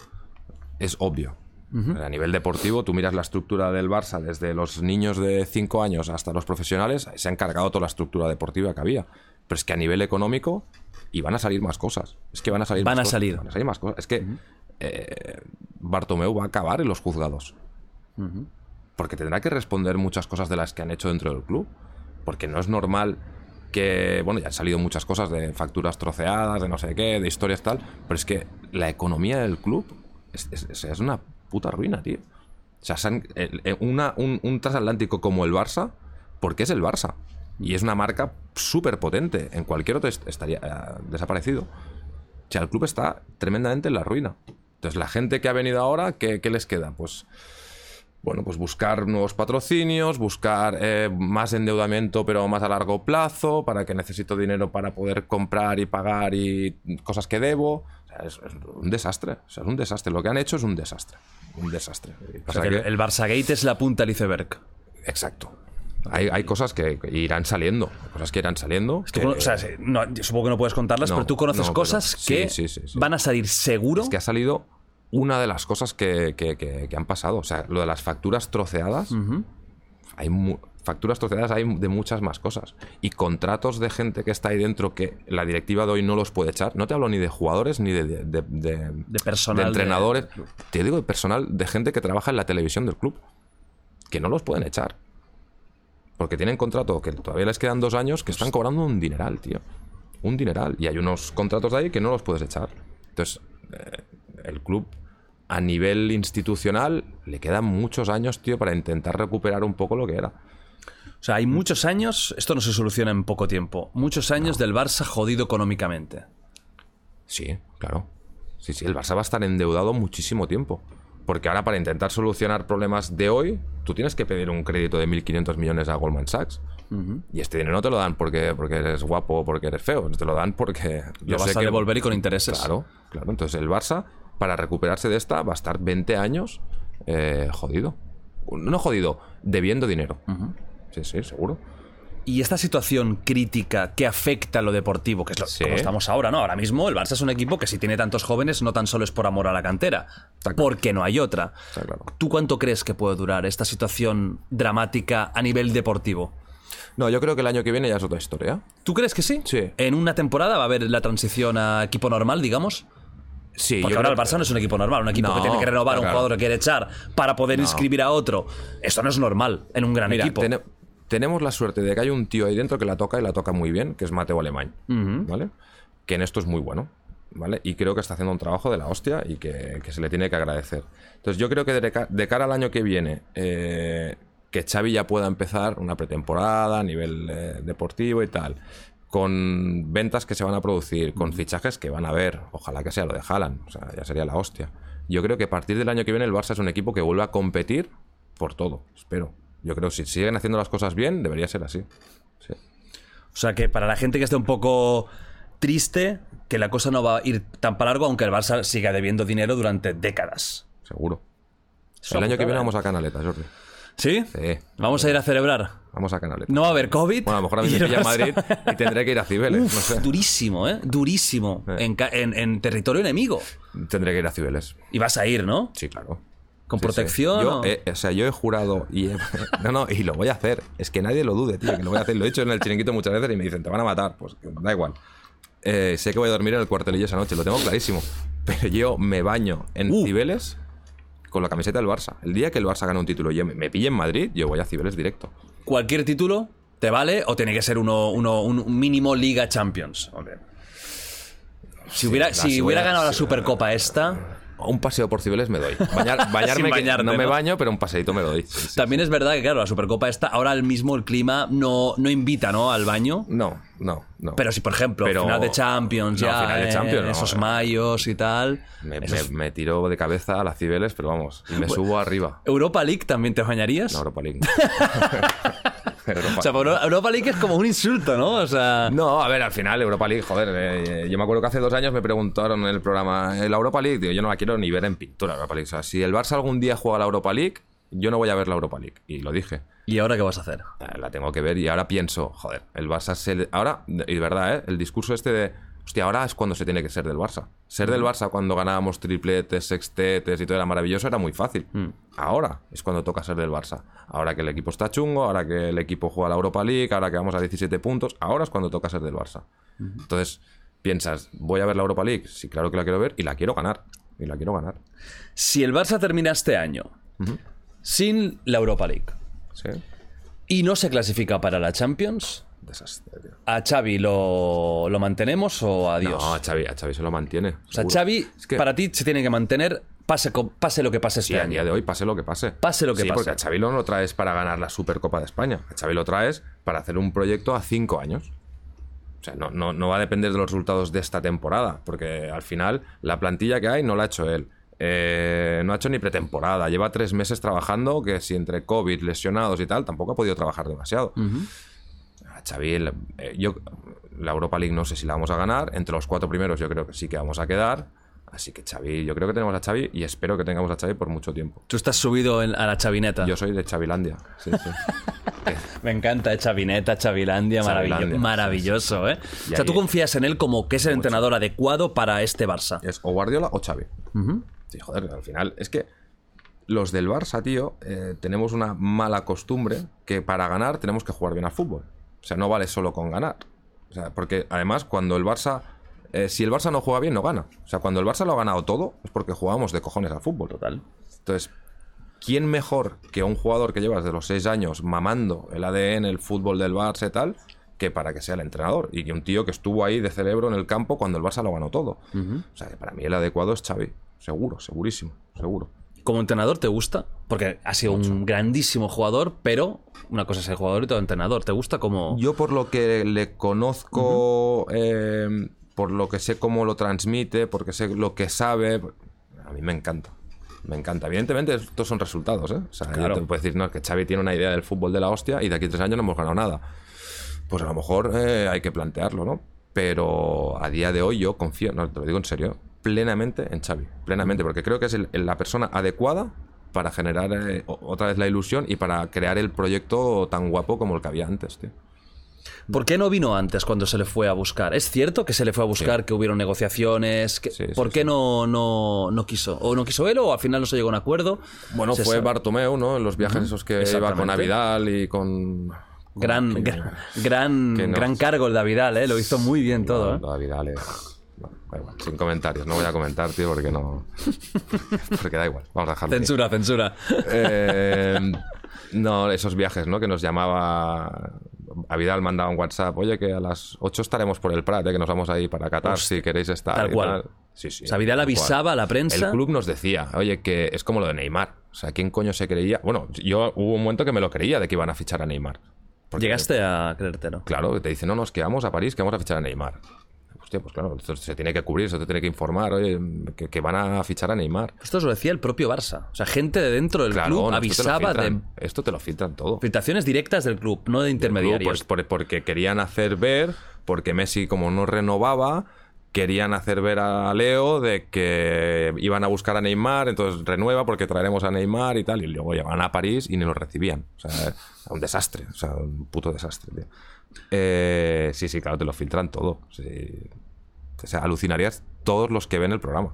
es obvio. A nivel deportivo, tú miras la estructura del Barça desde los niños de 5 años hasta los profesionales, se ha encargado toda la estructura deportiva que había. Pero es que a nivel económico, y van a salir más cosas. Es que van a salir Van más a cosas. salir. Van a salir más cosas. Es que eh, Bartomeu va a acabar en los juzgados. Porque tendrá que responder muchas cosas de las que han hecho dentro del club. Porque no es normal que, bueno, ya han salido muchas cosas de facturas troceadas, de no sé qué, de historias tal, pero es que la economía del club es, una puta ruina, tío. O sea, el- una- un, un transatlántico como el Barça, porque es el Barça. Y es una marca súper potente. En cualquier otro est- estaría eh, desaparecido. O sea, el club está tremendamente en la ruina. Entonces, la gente que ha venido ahora, ¿qué, qué les queda? Pues bueno, pues buscar nuevos patrocinios, buscar eh, más endeudamiento, pero más a largo plazo, para que necesito dinero para poder comprar y pagar y cosas que debo. O sea, es, es un desastre. O sea, es un desastre. Lo que han hecho es un desastre. Un desastre. Y O pasa sea, que que- el Barça Gate es la punta del iceberg. Exacto. Hay, hay cosas que irán saliendo. Cosas que irán saliendo. Tú que- cono- o sea, sí, no, yo supongo que no puedes contarlas, No, pero tú conoces no, pero- cosas que sí, sí, sí. van a salir seguro. Es que ha salido una de las cosas que, que- que- que han pasado. O sea, lo de las facturas troceadas. Hay facturas troceadas hay de muchas más cosas. Y contratos de gente que está ahí dentro que la directiva de hoy no los puede echar. No te hablo ni de jugadores ni de, de, de- De personal de de- entrenadores. Te digo de personal, de gente que trabaja en la televisión del club. Que no los pueden echar. Porque tienen contrato que todavía les quedan dos años que están cobrando un dineral, tío. Un dineral. Y hay unos contratos de ahí que no los puedes echar. Entonces, eh, el club a nivel institucional le quedan muchos años, tío, para intentar recuperar un poco lo que era. O sea, hay muchos años, esto no se soluciona en poco tiempo, muchos años del Barça jodido económicamente. Sí, claro. Sí, sí, el Barça va a estar endeudado muchísimo tiempo. Porque ahora para intentar solucionar problemas de hoy, tú tienes que pedir un crédito de 1.500 millones a Goldman Sachs. Y este dinero no te lo dan porque, porque eres guapo o porque eres feo. Te lo dan porque... Lo vas a devolver y con intereses. Claro, claro. Entonces el Barça, para recuperarse de esta, va a estar 20 años eh, jodido. No jodido, debiendo dinero. Sí, sí, seguro. Y esta situación crítica que afecta a lo deportivo, que es lo Sí. como estamos ahora, ¿no? Ahora mismo el Barça es un equipo que si tiene tantos jóvenes no tan solo es por amor a la cantera, Está claro. porque no hay otra. Claro. ¿Tú cuánto crees que puede durar esta situación dramática a nivel deportivo? No, yo creo que el año que viene ya es otra historia. ¿Tú crees que sí? Sí. ¿En una temporada va a haber la transición a equipo normal, digamos? Sí, Porque yo ahora el Barça no es un equipo normal, un equipo No, que tiene que renovar a un jugador que quiere echar para poder inscribir a otro. Esto no es normal en un gran Mira, equipo. tene- tenemos la suerte de que hay un tío ahí dentro que la toca y la toca muy bien, que es Mateo Alemán, ¿vale? Que en esto es muy bueno, ¿vale? Y creo que está haciendo un trabajo de la hostia y que, que se le tiene que agradecer. Entonces yo creo que de, ca- de cara al año que viene, eh, que Xavi ya pueda empezar una pretemporada a nivel eh, deportivo y tal, con ventas que se van a producir, con fichajes que van a ver, ojalá que sea lo de Haaland, o sea, ya sería la hostia. Yo creo que a partir del año que viene el Barça es un equipo que vuelve a competir por todo, espero. Yo creo que si siguen haciendo las cosas bien, debería ser así. Sí. O sea que para la gente que esté un poco triste, que la cosa no va a ir tan para largo, aunque el Barça siga debiendo dinero durante décadas. Seguro. Eso el año que viene ¿eh? vamos a Canaleta, Jordi. ¿Sí? Sí. Vamos a ir a celebrar. Vamos a Canaleta. No va a haber COVID. Bueno, a lo mejor a mí me pilla Madrid y tendré que ir a Cibeles. Uf, no sé. Durísimo, ¿eh? Durísimo. Eh. En, en- en territorio enemigo. Tendré que ir a Cibeles. Y vas a ir, ¿no? Sí, claro. ¿Con Sí, sí. protección? Yo, o- eh, o sea, yo he jurado y he- [LAUGHS] no, no, y lo voy a hacer. Es que nadie lo dude, tío, que lo voy a hacer. Lo he hecho en el chiringuito muchas veces y me dicen, te van a matar. Pues da igual. Eh, sé que voy a dormir en el cuartelillo esa noche, lo tengo clarísimo. Pero yo me baño en Uh. Cibeles con la camiseta del Barça. El día que el Barça gane un título y yo me, me pille en Madrid, yo voy a Cibeles directo. ¿Cualquier título te vale o tiene que ser uno, uno- un mínimo Liga Champions? Si hubiera, si hubiera ganado la Supercopa esta, Un paseo por Cibeles me doy. Bañar- [LAUGHS] bañarme, bañarte, no me baño, pero un paseíto me doy. Sí, sí. también es verdad que, claro, la Supercopa esta, ahora mismo el clima no, no invita, ¿no? Al baño. No, no, no. Pero si, por ejemplo, Pero- final de Champions, No, ya, final de Champions, no, esos mayos y tal. Me, esos- me- me tiro de cabeza a las Cibeles, pero vamos, y me subo arriba. ¿Europa League también te bañarías? No, Europa League. [LAUGHS] Europa- O sea, por Europa League es como un insulto, ¿no? O sea, No, a ver, al final Europa League, joder, eh, yo me acuerdo que hace dos años me preguntaron en el programa, ¿eh, ¿la Europa League? Digo, yo no la quiero ni ver en pintura, Europa League. O sea, si el Barça algún día juega la Europa League, yo no voy a ver la Europa League. Y lo dije. ¿y ahora qué vas a hacer? Eh, La tengo que ver y ahora pienso, joder, el Barça se... Ahora, y verdad, ¿eh? El discurso este de, hostia, ahora es cuando se tiene que ser del Barça. Ser del Barça cuando ganábamos tripletes, sextetes y todo era maravilloso era muy fácil. Ahora es cuando toca ser del Barça. Ahora que el equipo está chungo, ahora que el equipo juega la Europa League, ahora que vamos a 17 puntos, ahora es cuando toca ser del Barça. Entonces, piensas, ¿voy a ver la Europa League? Sí, claro que la quiero ver y la quiero ganar. Y la quiero ganar. Si el Barça termina este año sin la Europa League Sí. y no se clasifica para la Champions, Desastre, tío. ¿a Xavi lo, lo mantenemos o adiós? No, a Xavi, a Xavi se lo mantiene. o sea, seguro. Xavi, Es que- para ti se tiene que mantener pase, pase lo que pase este Sí, a año. día de hoy, pase lo que pase. Pase lo que Sí, pase. porque a Xavi no lo traes para ganar la Supercopa de España. A Xavi lo traes para hacer un proyecto a cinco años. O sea, no, no, no va a depender de los resultados de esta temporada, porque al final la plantilla que hay no la ha hecho él. Eh, no ha hecho ni pretemporada. Lleva tres meses trabajando, que si entre COVID, lesionados y tal, tampoco ha podido trabajar demasiado. A Xavi, eh, yo, la Europa League no sé si la vamos a ganar. Entre los cuatro primeros yo creo que sí que vamos a quedar. Así que Xavi, yo creo que tenemos a Xavi y espero que tengamos a Xavi por mucho tiempo. Tú estás subido en- a la chavineta. Yo soy de Chavilandia. Sí, sí. [LAUGHS] Me encanta, eh, Chavineta, Chavilandia, maravillo- Chavilandia, maravilloso, ¿eh? Y O sea, tú confías en él como que es el entrenador adecuado para este Barça. es o Guardiola o Xavi. Sí, joder, al final es que los del Barça, tío, eh, tenemos una mala costumbre que para ganar tenemos que jugar bien al fútbol. O sea, no vale solo con ganar. O sea, porque además cuando el Barça... eh, si el Barça no juega bien, no gana. O sea, cuando el Barça lo ha ganado todo es porque jugamos de cojones al fútbol. Total. Entonces, ¿quién mejor que un jugador que lleva desde los seis años mamando el ADN, el fútbol del Barça y tal, que para que sea el entrenador? Y que un tío que estuvo ahí de cerebro en el campo cuando el Barça lo ganó todo. O sea, que para mí el adecuado es Xavi. Seguro, segurísimo, seguro. Como entrenador, ¿te gusta? Porque ha sido un grandísimo jugador, pero una cosa es el jugador y todo entrenador. ¿Te gusta como.? Yo por lo que le conozco, eh, por lo que sé cómo lo transmite, porque sé lo que sabe, a mí me encanta. Me encanta. Evidentemente, estos son resultados, ¿eh? O sea, Claro. yo te puedo decir, no, que Xavi tiene una idea del fútbol de la hostia y de aquí a tres años no hemos ganado nada. Pues a lo mejor eh, hay que plantearlo, ¿no? Pero a día de hoy yo confío, no, te lo digo en serio, plenamente en Xavi. Plenamente, porque creo que es el- la persona adecuada para generar eh, otra vez la ilusión y para crear el proyecto tan guapo como el que había antes, tío. ¿Por qué no vino antes cuando se le fue a buscar? ¿Es cierto que se le fue a buscar, que hubieron negociaciones? que- Sí, sí, ¿Por qué no, no, no quiso? ¿O no quiso él o al final no se llegó a un acuerdo? Bueno, Se fue sabe. Bartomeu, ¿no? En los viajes esos que iba con. Avidal y con... Gran, que- gran, gran, que no- gran cargo el de Vidal, ¿eh? Lo hizo muy bien todo, ¿eh? Lo de Avidal es... bueno, sin comentarios, no voy a comentar, tío, porque no... [LAUGHS] porque da igual, vamos a dejarlo. Censura, censura. Eh, no, esos viajes, ¿no? Que nos llamaba. A Vidal mandaba un WhatsApp, oye, que a las 8 estaremos por el Prat, ¿eh? que nos vamos ahí para Qatar, si queréis estar. tal cual. Sí, sí. O sea, Vidal tal cual. avisaba a la prensa. El club nos decía, oye, que es como lo de Neymar. O sea, ¿quién coño se creía? Bueno, yo hubo un momento que me lo creía de que iban a fichar a Neymar. Llegaste a creértelo. Claro, te dicen, no, nos quedamos a París, que vamos a fichar a Neymar. Hostia, pues claro, esto se tiene que cubrir, te tiene que informar, oye, que, que van a fichar a Neymar. Esto os lo decía el propio Barça. O sea, gente de dentro del Claro, club no, esto te lo avisaba de Esto te lo filtran todo. filtraciones directas del club, no de club, intermediarios. pues, por- porque querían hacer ver, porque Messi como no renovaba, querían hacer ver a Leo de que iban a buscar a Neymar, entonces renueva porque traeremos a Neymar y tal, y luego llegaban a París y ni lo recibían. O sea, un desastre, o sea, un puto desastre, tío. Eh, sí, sí, claro, te lo filtran todo. sí. O sea, alucinarías todos los que ven el programa.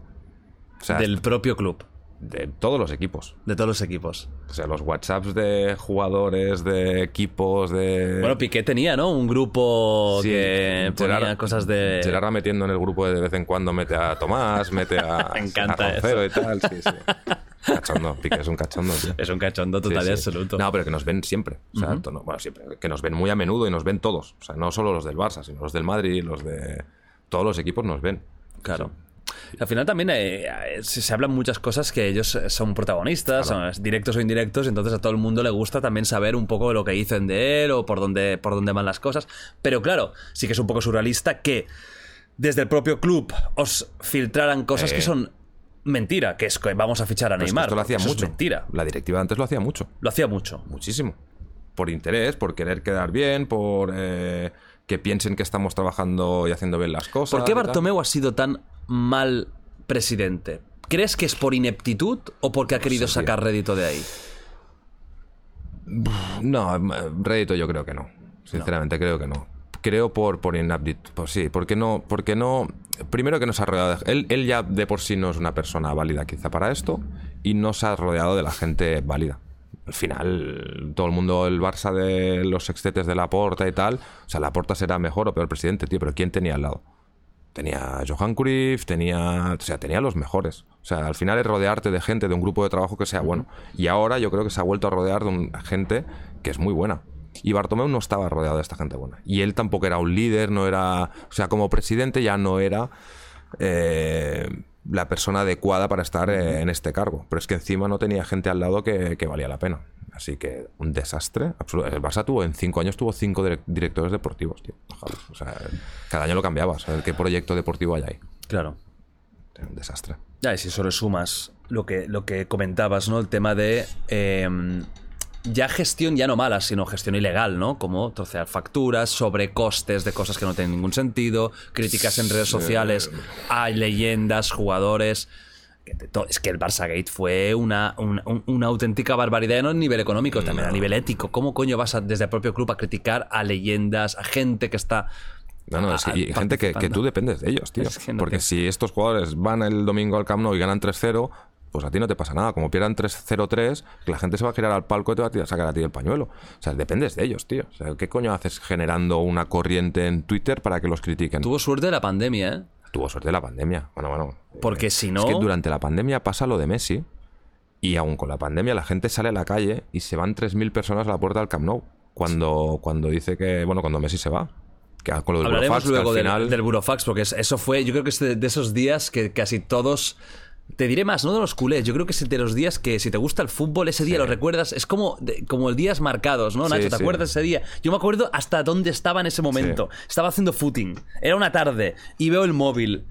O sea, del propio club. de todos los equipos. De todos los equipos. O sea, los WhatsApps de jugadores, de equipos, de... Bueno, Piqué tenía, ¿no? Un grupo Sí, que ponía Gerard- cosas de... Gerard va metiendo en el grupo de vez en cuando, mete a Tomás, mete a, [LAUGHS] Me encanta a Roncero y tal. Sí, sí. [LAUGHS] Cachondo, Piqué es un cachondo, tío. Es un cachondo Sí, total y absoluto. No, pero que nos ven siempre. O sea, to- no, bueno, siempre. Que nos ven muy a menudo y nos ven todos. O sea, no solo los del Barça, sino los del Madrid, los de. Todos los equipos nos ven. Claro. Al final también eh, eh, se, se hablan muchas cosas que ellos son protagonistas, son directos o indirectos, entonces a todo el mundo le gusta también saber un poco lo que dicen de él o por dónde, por dónde van las cosas. Pero claro, sí que es un poco surrealista que desde el propio club os filtraran cosas Eh. que son mentira, que es que vamos a fichar a Neymar. esto lo hacía es mucho. mentira. La directiva antes lo hacía mucho. Lo hacía mucho. Muchísimo. Por interés, por querer quedar bien, por eh, que piensen que estamos trabajando y haciendo bien las cosas. ¿Por qué. Bartomeu ha sido tan mal presidente? ¿Crees que es por ineptitud o porque ha querido sacar rédito de ahí? No, eh, rédito yo creo que no. Sinceramente creo que no. Creo por, por inaptitud. Pues sí, porque no, porque no. Primero que nos ha rodeado. de- él, él ya de por sí no es una persona válida quizá para esto. Y no se ha rodeado de la gente válida. Al final, todo el mundo, el Barça de los excetes de la Porta y tal. O sea, la Porta será mejor o peor presidente, tío. Pero ¿quién tenía al lado? Tenía Johan Cruyff, tenía, o sea, tenía los mejores. O sea, al final es rodearte de gente, de un grupo de trabajo que sea bueno. Y ahora yo creo que se ha vuelto a rodear de un- gente que es muy buena. Y Bartomeu no estaba rodeado de esta gente buena. Y él tampoco era un líder, no era... O sea, como presidente ya no era eh, la persona adecuada para estar eh, en este cargo. Pero es que encima no tenía gente al lado que, que valía la pena. Así que un desastre absoluto. El Barça tuvo, en cinco años tuvo cinco direc- directores deportivos, tío. Joder, o sea, cada año lo cambiabas. A ver qué proyecto deportivo hay ahí. Claro. Era un desastre. Ya, y si solo sumas lo que, lo que comentabas, ¿no? El tema de. eh, ya gestión, ya no mala, sino gestión ilegal, ¿no? Como trocear facturas, sobrecostes de cosas que no tienen ningún sentido, críticas en redes sociales a leyendas, jugadores. Es que el Barça Gate fue una, una, un- una auténtica barbaridad, no a nivel económico, también a nivel ético. ¿Cómo coño vas a, desde el propio club a criticar a leyendas, a gente que está. No, no, es que- a- y gente que, que tú dependes de ellos, tío. [LAUGHS] Es que no Porque te- si estos jugadores van el domingo al Camp Nou y ganan 3-0, pues a ti no te pasa nada. Como pierdan 3-0-3, la gente se va a girar al palco y te va a sacar a ti el pañuelo. O sea, dependes de ellos, tío. O sea, ¿qué coño haces generando una corriente en Twitter para que los critiquen? Tuvo suerte de la pandemia, ¿eh? Tuvo suerte la pandemia. Bueno, bueno. Porque Eh, si no- Es que durante la pandemia pasa lo de Messi. Y aún con la pandemia la gente sale a la calle y se van 3.000 personas a la puerta del Camp Nou. Cuando, cuando dice que... Bueno, cuando Messi se va. Que con lo del Hablaremos Burofax, que luego al del, final... del Burofax, porque es- eso fue, yo creo que es de, de esos días que casi todos. Te diré más, no de los culés, yo creo que es de los días que si te gusta el fútbol, ese día lo recuerdas, es como, de- como días marcados, ¿no, Sí, Nacho? ¿Te sí. acuerdas ese día? Yo me acuerdo hasta dónde estaba en ese momento. Estaba haciendo footing, era una tarde, y veo el móvil.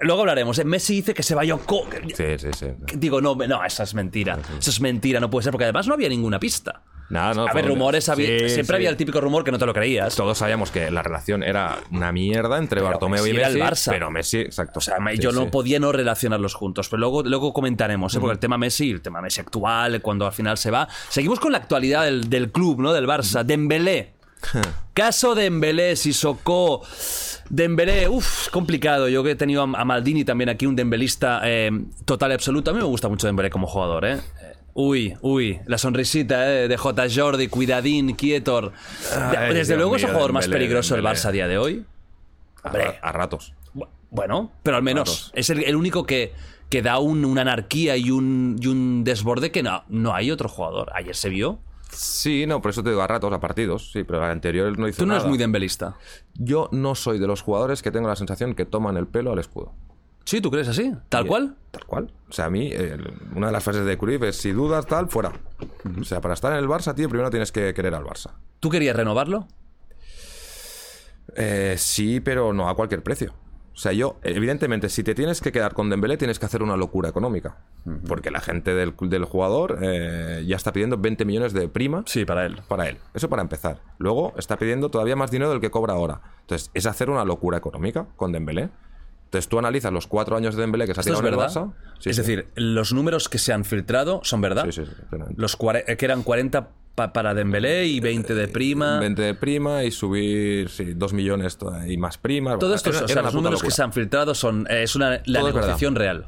Luego hablaremos, ¿eh? Messi dice que se va Yoko. Sí, sí, sí. Digo, no, no, eso es mentira. Eso es mentira, no puede ser, porque además no había ninguna pista. Nada, no, a ver, rumores había. Siempre sí. había el típico rumor que no te lo creías. Todos sabíamos que la relación era una mierda entre Bartomeu y Messi era el Barça. Pero Messi, exacto. O sea, Sí, yo no podía no relacionarlos juntos, pero luego, luego comentaremos, ¿eh? porque el tema Messi, el tema Messi actual, cuando al final se va. Seguimos con la actualidad del, del club, ¿no? Del Barça. Dembélé. [LAUGHS] Caso Dembélé, Sissoko. Dembélé, uff, complicado. Yo que he tenido a, a Maldini también aquí, un dembelista eh, total y absoluto. A mí me gusta mucho Dembélé como jugador, ¿eh? Uy, uy, la sonrisita ¿eh? de J. Jordi, cuidadín, quietor. Ay, Desde Dios luego es el jugador más Dembélé, peligroso del Dembélé. Barça a día de hoy. A, Hombre. a ratos. Bu- Bueno, pero al menos Ratos. es el, el único que, que da un- una anarquía y un, y un desborde que no, no hay otro jugador. Ayer se vio. Sí, no, por eso te digo a ratos, a partidos. Sí, pero al anterior no hizo Tú no nada. eres muy dembelista. Yo no soy de los jugadores que tengo la sensación que toman el pelo al escudo. Sí, ¿tú crees así? ¿Tal Y- cual? Tal cual. O sea, a mí, el- una de las frases de Cruyff es: si dudas, tal, fuera. O sea, para estar en el Barça, tío, primero tienes que querer al Barça. ¿Tú querías renovarlo? Eh, sí, pero no a cualquier precio. O sea, yo, evidentemente, si te tienes que quedar con Dembélé, tienes que hacer una locura económica. Porque la gente del, del jugador eh, ya está pidiendo 20 millones de prima Sí, para él. para él. Eso para empezar. Luego está pidiendo todavía más dinero del que cobra ahora. Entonces, es hacer una locura económica con Dembélé. Entonces, tú analizas los cuatro años de Dembélé que se ha ¿Esto es tirado en el verdad? Barça. Sí, es sí. decir, los números que se han filtrado son verdad. Sí, sí, sí. Los eh, que eran 40 pa- para Dembélé y 20 de prima. 20 de prima y subir, sí, 2 millones y más prima. Todo esto, Era- o sea, los números que se han filtrado son eh, es una la Todo negociación real.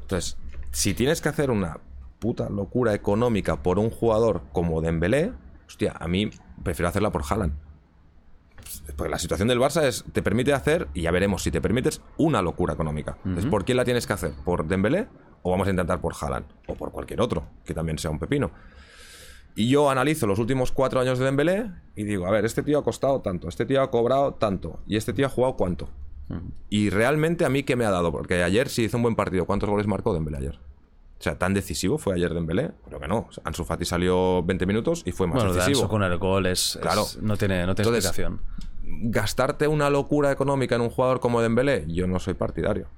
Entonces, Si tienes que hacer una puta locura económica por un jugador como Dembélé, hostia, a mí prefiero hacerla por Haaland. Porque la situación del Barça es, te permite hacer, y ya veremos si te permites, una locura económica. ¿por quién la tienes que hacer? ¿Por Dembélé? ¿O vamos a intentar por Haaland? O por cualquier otro, que también sea un pepino. Y yo analizo los últimos cuatro años de Dembélé y digo, a ver, este tío ha costado tanto, este tío ha cobrado tanto, y este tío ha jugado cuánto. Y realmente a mí, ¿qué me ha dado? Porque ayer sí hizo un buen partido. ¿Cuántos goles marcó Dembélé ayer? O sea, tan decisivo fue ayer Dembélé, creo que no. O sea, Ansu Fati salió 20 minutos y fue más Bueno, de decisivo. Ansu con el gol es, es- Claro. no tiene, no tiene Entonces, explicación. Gastarte una locura económica en un jugador como Dembélé, yo no soy partidario.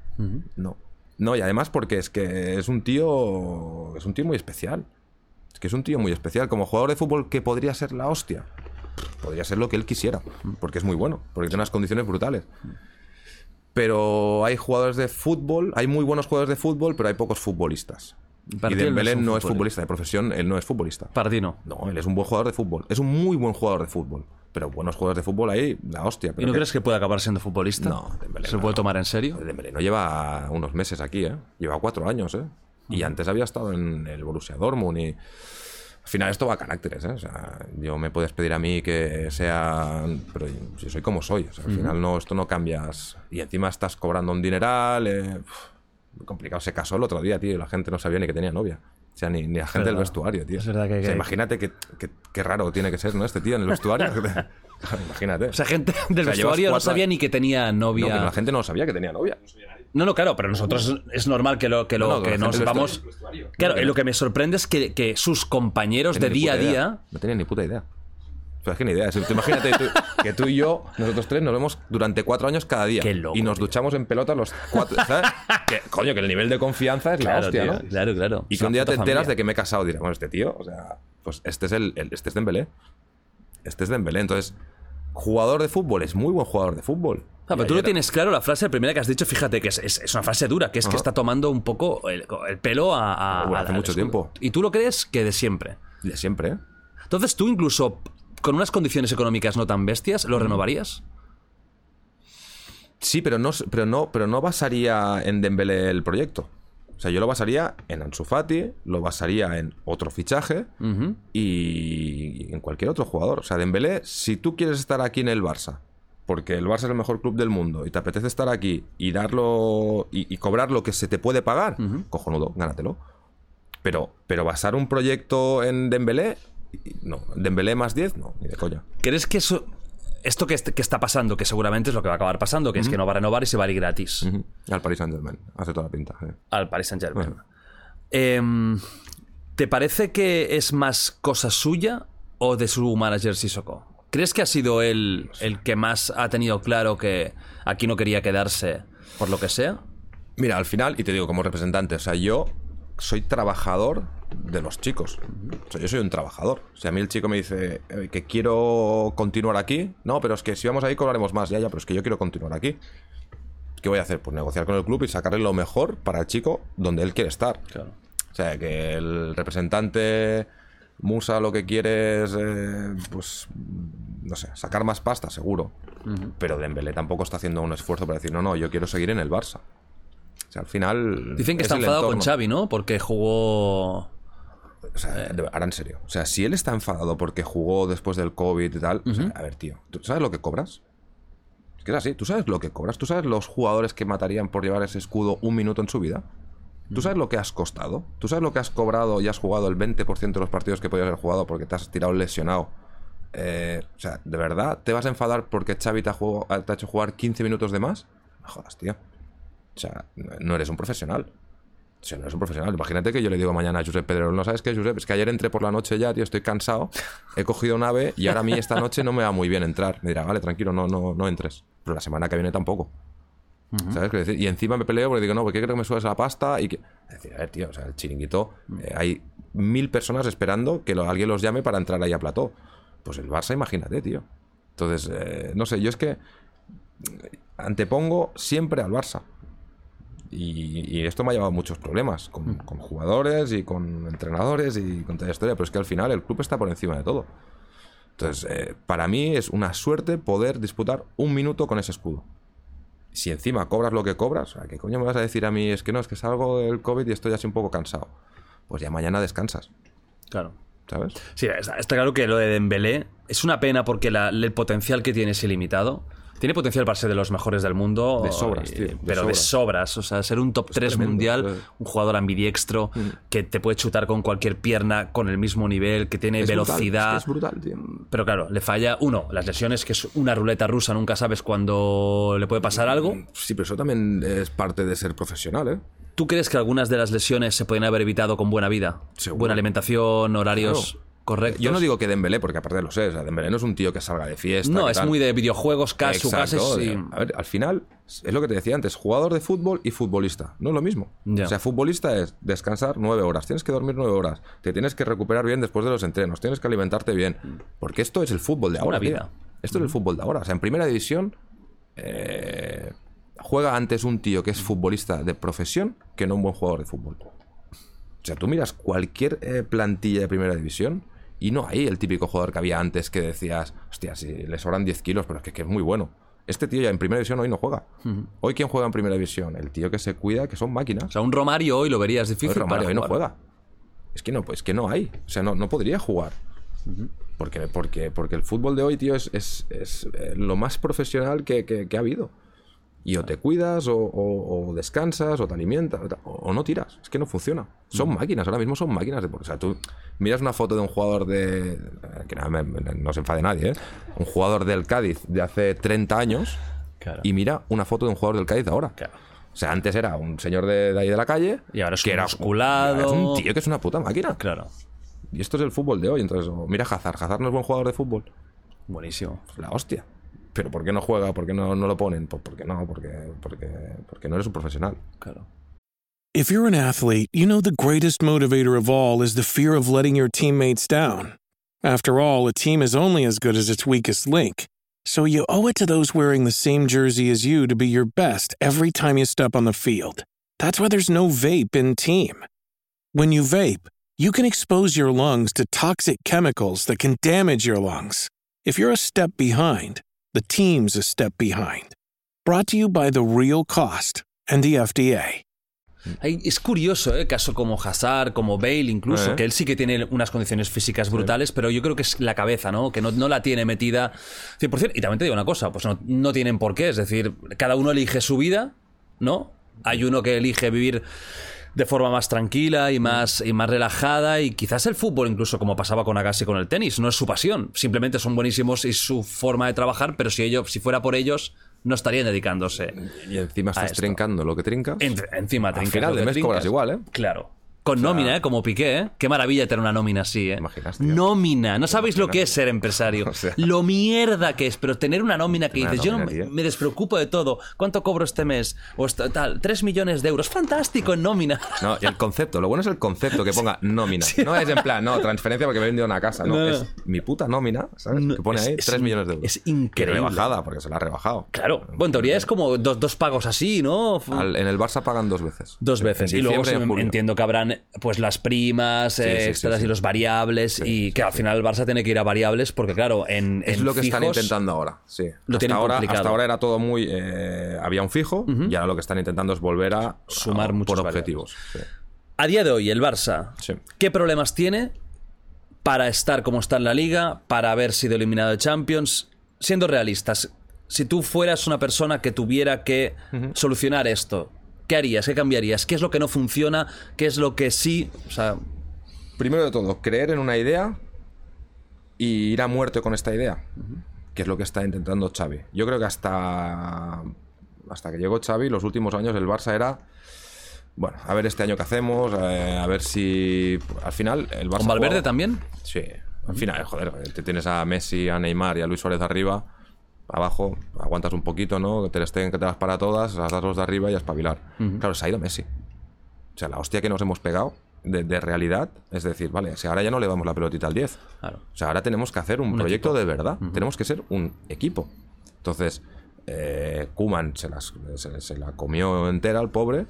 No. No, y además porque es que es un tío. Es un tío muy especial. Es que es un tío muy especial. Como jugador de fútbol que podría ser la hostia. Podría ser lo que él quisiera. Porque es muy bueno. Porque tiene unas condiciones brutales. Pero hay jugadores de fútbol, hay muy buenos jugadores de fútbol, pero hay pocos futbolistas. Y él no Dembélé es no es futbolista. de profesión, él no es futbolista. Para ti no. No, él es un buen jugador de fútbol. Es un muy buen jugador de fútbol. Pero buenos jugadores de fútbol ahí, la hostia. ¿Y no que- crees que puede acabar siendo futbolista? No, Dembélé ¿Se no. puede tomar en serio? Dembélé no lleva unos meses aquí, ¿eh? Lleva cuatro años, ¿eh? Y antes había estado en el Borussia Dortmund y... Al final esto va a caracteres, ¿eh? O sea, yo me puedes pedir a mí que sea... Pero yo soy como soy. O sea, al final no, esto no cambias. Y encima estás cobrando un dineral. eh, uf, complicado. Se casó el otro día, tío, y la gente no sabía ni que tenía novia. O sea, ni, ni la gente del vestuario, tío. Es verdad que- O sea, que- imagínate que, que- qué raro tiene que ser, ¿no? Este tío en el vestuario. [LAUGHS] imagínate. O sea, gente del O sea, llevas vestuario no sabía años- ni que tenía No, novia. pero la gente no sabía que tenía novia. No, no, claro, pero nosotros es normal que lo que, lo, No, no, que la nos vamos. Claro, No, no. lo que me sorprende es que, que sus compañeros de día a idea. día. No tenía ni puta idea. O sea, es que ni idea. Imagínate tú- que tú y yo, nosotros tres, nos vemos durante cuatro años cada día. Qué loco, y nos tío. duchamos en pelota los cuatro. ¿Sabes? que, coño, que el nivel de confianza es la Claro, hostia, tío, ¿no? claro, claro. Y que un día te enteras familia. de que me he casado, dirás, bueno, este tío, o sea, pues este es el, el- este es Dembélé. Este es Dembélé. Entonces, jugador de fútbol, es muy buen jugador de fútbol. Ah, pero tú lo ayer- tienes claro, la frase primera que has dicho, fíjate que es, es- es una frase dura, que es que está tomando un poco el, el pelo a, a- Bueno, al- hace mucho tiempo. Y tú lo crees que de siempre. De siempre, ¿eh? Entonces tú incluso con unas condiciones económicas no tan bestias, ¿lo renovarías? Sí, pero no, pero no, pero no basaría en Dembélé el proyecto. O sea, yo lo basaría en Ansu Fati, lo basaría en otro fichaje y en cualquier otro jugador. O sea, Dembélé, si tú quieres estar aquí en el Barça, porque el Barça es el mejor club del mundo y te apetece estar aquí y darlo y, y cobrar lo que se te puede pagar, cojonudo, gánatelo. Pero, pero basar un proyecto en Dembélé, no. Dembélé más 10, no, ni de coña. ¿Crees que eso, esto que, est- que está pasando, que seguramente es lo que va a acabar pasando, que es que no va a renovar y se va a ir gratis. Al Paris Saint-Germain, hace toda la pinta. eh. al Paris Saint Germain? Bueno. ¿Te parece que es más cosa suya o de su manager Sissoko? ¿Crees que ha sido él el que más ha tenido claro que aquí no quería quedarse por lo que sea? Mira, al final, y te digo como representante, o sea, yo soy trabajador de los chicos. O sea, yo soy un trabajador. Si a mí el chico me dice eh, que quiero continuar aquí, no, pero es que si vamos ahí cobraremos más, ya, ya, pero es que yo quiero continuar aquí. ¿Qué voy a hacer? Pues negociar con el club y sacarle lo mejor para el chico donde él quiere estar. Claro. O sea, que el representante Musa lo que quiere es, eh, pues, no sé, sacar más pasta, seguro. Pero Dembélé tampoco está haciendo un esfuerzo para decir, no, no, yo quiero seguir en el Barça. O sea, al final... Dicen que es está enfadado con. Xavi, ¿no? Porque jugó... O sea, ahora en serio. O sea, si él está enfadado porque jugó después del COVID y tal, o sea, a ver, tío, ¿tú sabes lo que cobras? Es que es así, ¿tú sabes lo que cobras? ¿Tú sabes los jugadores que matarían por llevar ese escudo un minuto en su vida? ¿Tú sabes lo que has costado? ¿Tú sabes lo que has cobrado y has jugado el 20% de los partidos que podías haber jugado porque te has tirado lesionado? Eh, o sea, ¿de verdad te vas a enfadar porque Xavi te ha, jugado- te ha hecho jugar 15 minutos de más? No jodas, tío. O sea, no eres un profesional. O sea, no eres un profesional. Imagínate que yo le digo mañana a Josep Pedrero, no sabes qué, Josep, es que ayer entré por la noche ya, tío, estoy cansado, he cogido un ave y ahora a mí esta noche no me va muy bien entrar. Me dirá, vale, tranquilo, no, no, no entres. Pero la semana que viene tampoco. ¿Sabes qué decir? Y encima me peleo porque digo, no, porque creo que me subes la pasta y que... Es decir, a ver, tío, o sea, el chiringuito, eh, hay mil personas esperando que lo- alguien los llame para entrar ahí a plató. Pues el Barça, imagínate, tío. Entonces, eh, no sé, yo es que antepongo siempre al Barça. Y, y esto me ha llevado a muchos problemas con, con jugadores y con entrenadores y con toda la historia, pero es que al final el club está por encima de todo. Entonces, eh, para mí es una suerte poder disputar un minuto con ese escudo. Si encima cobras lo que cobras, ¿a ¿qué coño me vas a decir a mí? Es que no, es que salgo del COVID y estoy así un poco cansado. Pues ya mañana descansas, Claro. ¿sabes? Sí, está, está claro que lo de Dembélé es una pena porque la- el potencial que tiene es ilimitado. Tiene potencial para ser de los mejores del mundo. De sobras, eh, tío, de pero de sobras. O sea, ser un top 3 tremendo, mundial, sí. un jugador ambidiestro que te puede chutar con cualquier pierna con el mismo nivel, que tiene Es brutal, velocidad. es que es brutal, tío. Pero claro, le falla, uno, las lesiones, que es una ruleta rusa, nunca sabes cuándo le puede pasar algo. Sí, pero eso también es parte de ser profesional, ¿eh? ¿Tú crees que algunas de las lesiones se podrían haber evitado con buena vida? Seguro. Buena alimentación, horarios Claro. Correctos. Yo no digo que Dembélé, porque aparte lo sé, o sea, Dembélé no es un tío que salga de fiesta. No, es tal. muy de videojuegos, es- de- A ver, al final, es lo que te decía antes, jugador de fútbol y futbolista. No es lo mismo. Ya. O sea, futbolista es descansar nueve horas, tienes que dormir nueve horas, te tienes que recuperar bien después de los entrenos, tienes que alimentarte bien. Porque esto es el fútbol de Es ahora. tío. vida. Esto es el fútbol de ahora. O sea, en primera división eh, juega antes un tío que es futbolista de profesión que no un buen jugador de fútbol. O sea, tú miras cualquier eh, plantilla de primera división y no hay el típico jugador que había antes que decías, hostia, si le sobran 10 kilos, pero es que, que es muy bueno. Este tío ya en primera división hoy no juega. Hoy, ¿quién juega en primera división? El tío que se cuida, que son máquinas. O sea, un Romario hoy lo verías Hoy difícil. Romario para hoy no juega. Es que no, pues que no hay. O sea, no, no podría jugar. Porque, porque, porque el fútbol de hoy, tío, es, es- es, eh, lo más profesional que, que- que ha habido. Y o te cuidas, o, o- o descansas, o te alimentas, o, no tiras. Es que no funciona. Son máquinas, ahora mismo son máquinas de... O sea, tú miras una foto de un jugador de... eh, Que no, me- no se enfade nadie, ¿eh? Un jugador del Cádiz de hace 30 años Claro. y mira una foto de un jugador del Cádiz ahora. Claro. O sea, antes era un señor de, de ahí de la calle. Y ahora es que un era musculado. Es un tío que es una puta máquina. Claro. Y esto es el fútbol de hoy. Entonces, mira Hazard. Hazard no es buen jugador de fútbol. Buenísimo. La hostia. Pero ¿por qué no juega? ¿Por qué no, no lo ponen? Pues porque no, porque, porque, porque no eres un profesional. Claro. If you're an athlete, you know the greatest motivator of all is the fear of letting your teammates down. After all, a team is only as good as its weakest link. So you owe it to those wearing the same jersey as you to be your best every time you step on the field. That's why there's no vape in team. When you vape, you can expose your lungs to toxic chemicals that can damage your lungs. If you're a step behind, the team's a step behind. Brought to you by The Real Cost and the FDA. Es curioso, ¿eh? Caso como Hazard, como Bale, incluso, Eh. que él sí que tiene unas condiciones físicas brutales, pero yo creo que es la cabeza, ¿no? Que no, no la tiene metida 100%. Y también te digo una cosa, pues no, no tienen por qué. Es decir, cada uno elige su vida, ¿no? Hay uno que elige vivir de forma más tranquila y más, y más relajada y quizás el fútbol incluso como pasaba con Agassi con el tenis no es su pasión simplemente son buenísimos y su forma de trabajar pero si ellos si fuera por ellos no estarían dedicándose Y encima estás trincando lo que trincas. en- encima Al trincas final lo de mes cobras igual, ¿eh? Claro. Con nómina, ¿eh? Como Piqué, ¿eh? Qué maravilla tener una nómina así, ¿eh? Nómina. No sabéis lo que es ser empresario. [LAUGHS] O sea. Lo mierda que es, pero tener una nómina que Una dices, yo no me, me despreocupo de todo. ¿Cuánto cobro este mes? O esta- tal, tres millones de euros. Fantástico en nómina. No, y el concepto, lo bueno es el concepto que ponga nómina. No es en plan, no, transferencia porque me he vendido una casa. No, es mi puta nómina, ¿sabes? No, que pone ahí es 3 millones de euros. es increíble. Y rebajada, porque se la ha rebajado. Claro. Bueno, en teoría es como dos, dos pagos así, ¿no? Al- en el Barça pagan dos veces. Dos veces. En Y luego en entiendo que habrán pues las primas, eh, sí, sí, extras sí. y los variables. y que al final el Barça tiene que ir a variables porque, claro, en. Es en lo que están intentando ahora, sí. Lo hasta, ahora, complicado. hasta ahora era todo muy... eh, había un fijo y ahora lo que están intentando es volver a... Sumar a- muchos Por objetivos. A día de hoy, el Barça. ¿qué problemas tiene para estar como está en la liga, para haber sido eliminado de Champions? Siendo realistas, si tú fueras una persona que tuviera que solucionar esto, ¿qué harías? ¿Qué cambiarías? ¿Qué es lo que no funciona? ¿Qué es lo que sí? O sea, Primero de todo, creer en una idea y ir a muerte con esta idea, que es lo que está intentando Xavi. Yo creo que hasta, hasta que llegó Xavi, los últimos años el Barça era... Bueno, a ver este año qué hacemos, eh, a ver si... Al final el Barça... ¿con Valverde jugaba- también? Sí, al final, joder, te tienes a Messi, a Neymar y a Luis Suárez arriba, abajo, aguantas un poquito, ¿no? Que te les tengan que te las para todas, las das los de arriba y a espabilar. Claro, se ha ido Messi. O sea, la hostia que nos hemos pegado de, de realidad, es decir, vale, si ahora ya no le damos la pelotita al 10. Claro. O sea, ahora tenemos que hacer un, proyecto de verdad. Tenemos que ser un equipo. Entonces, eh, Kuman se, las- se- se la comió entera al pobre.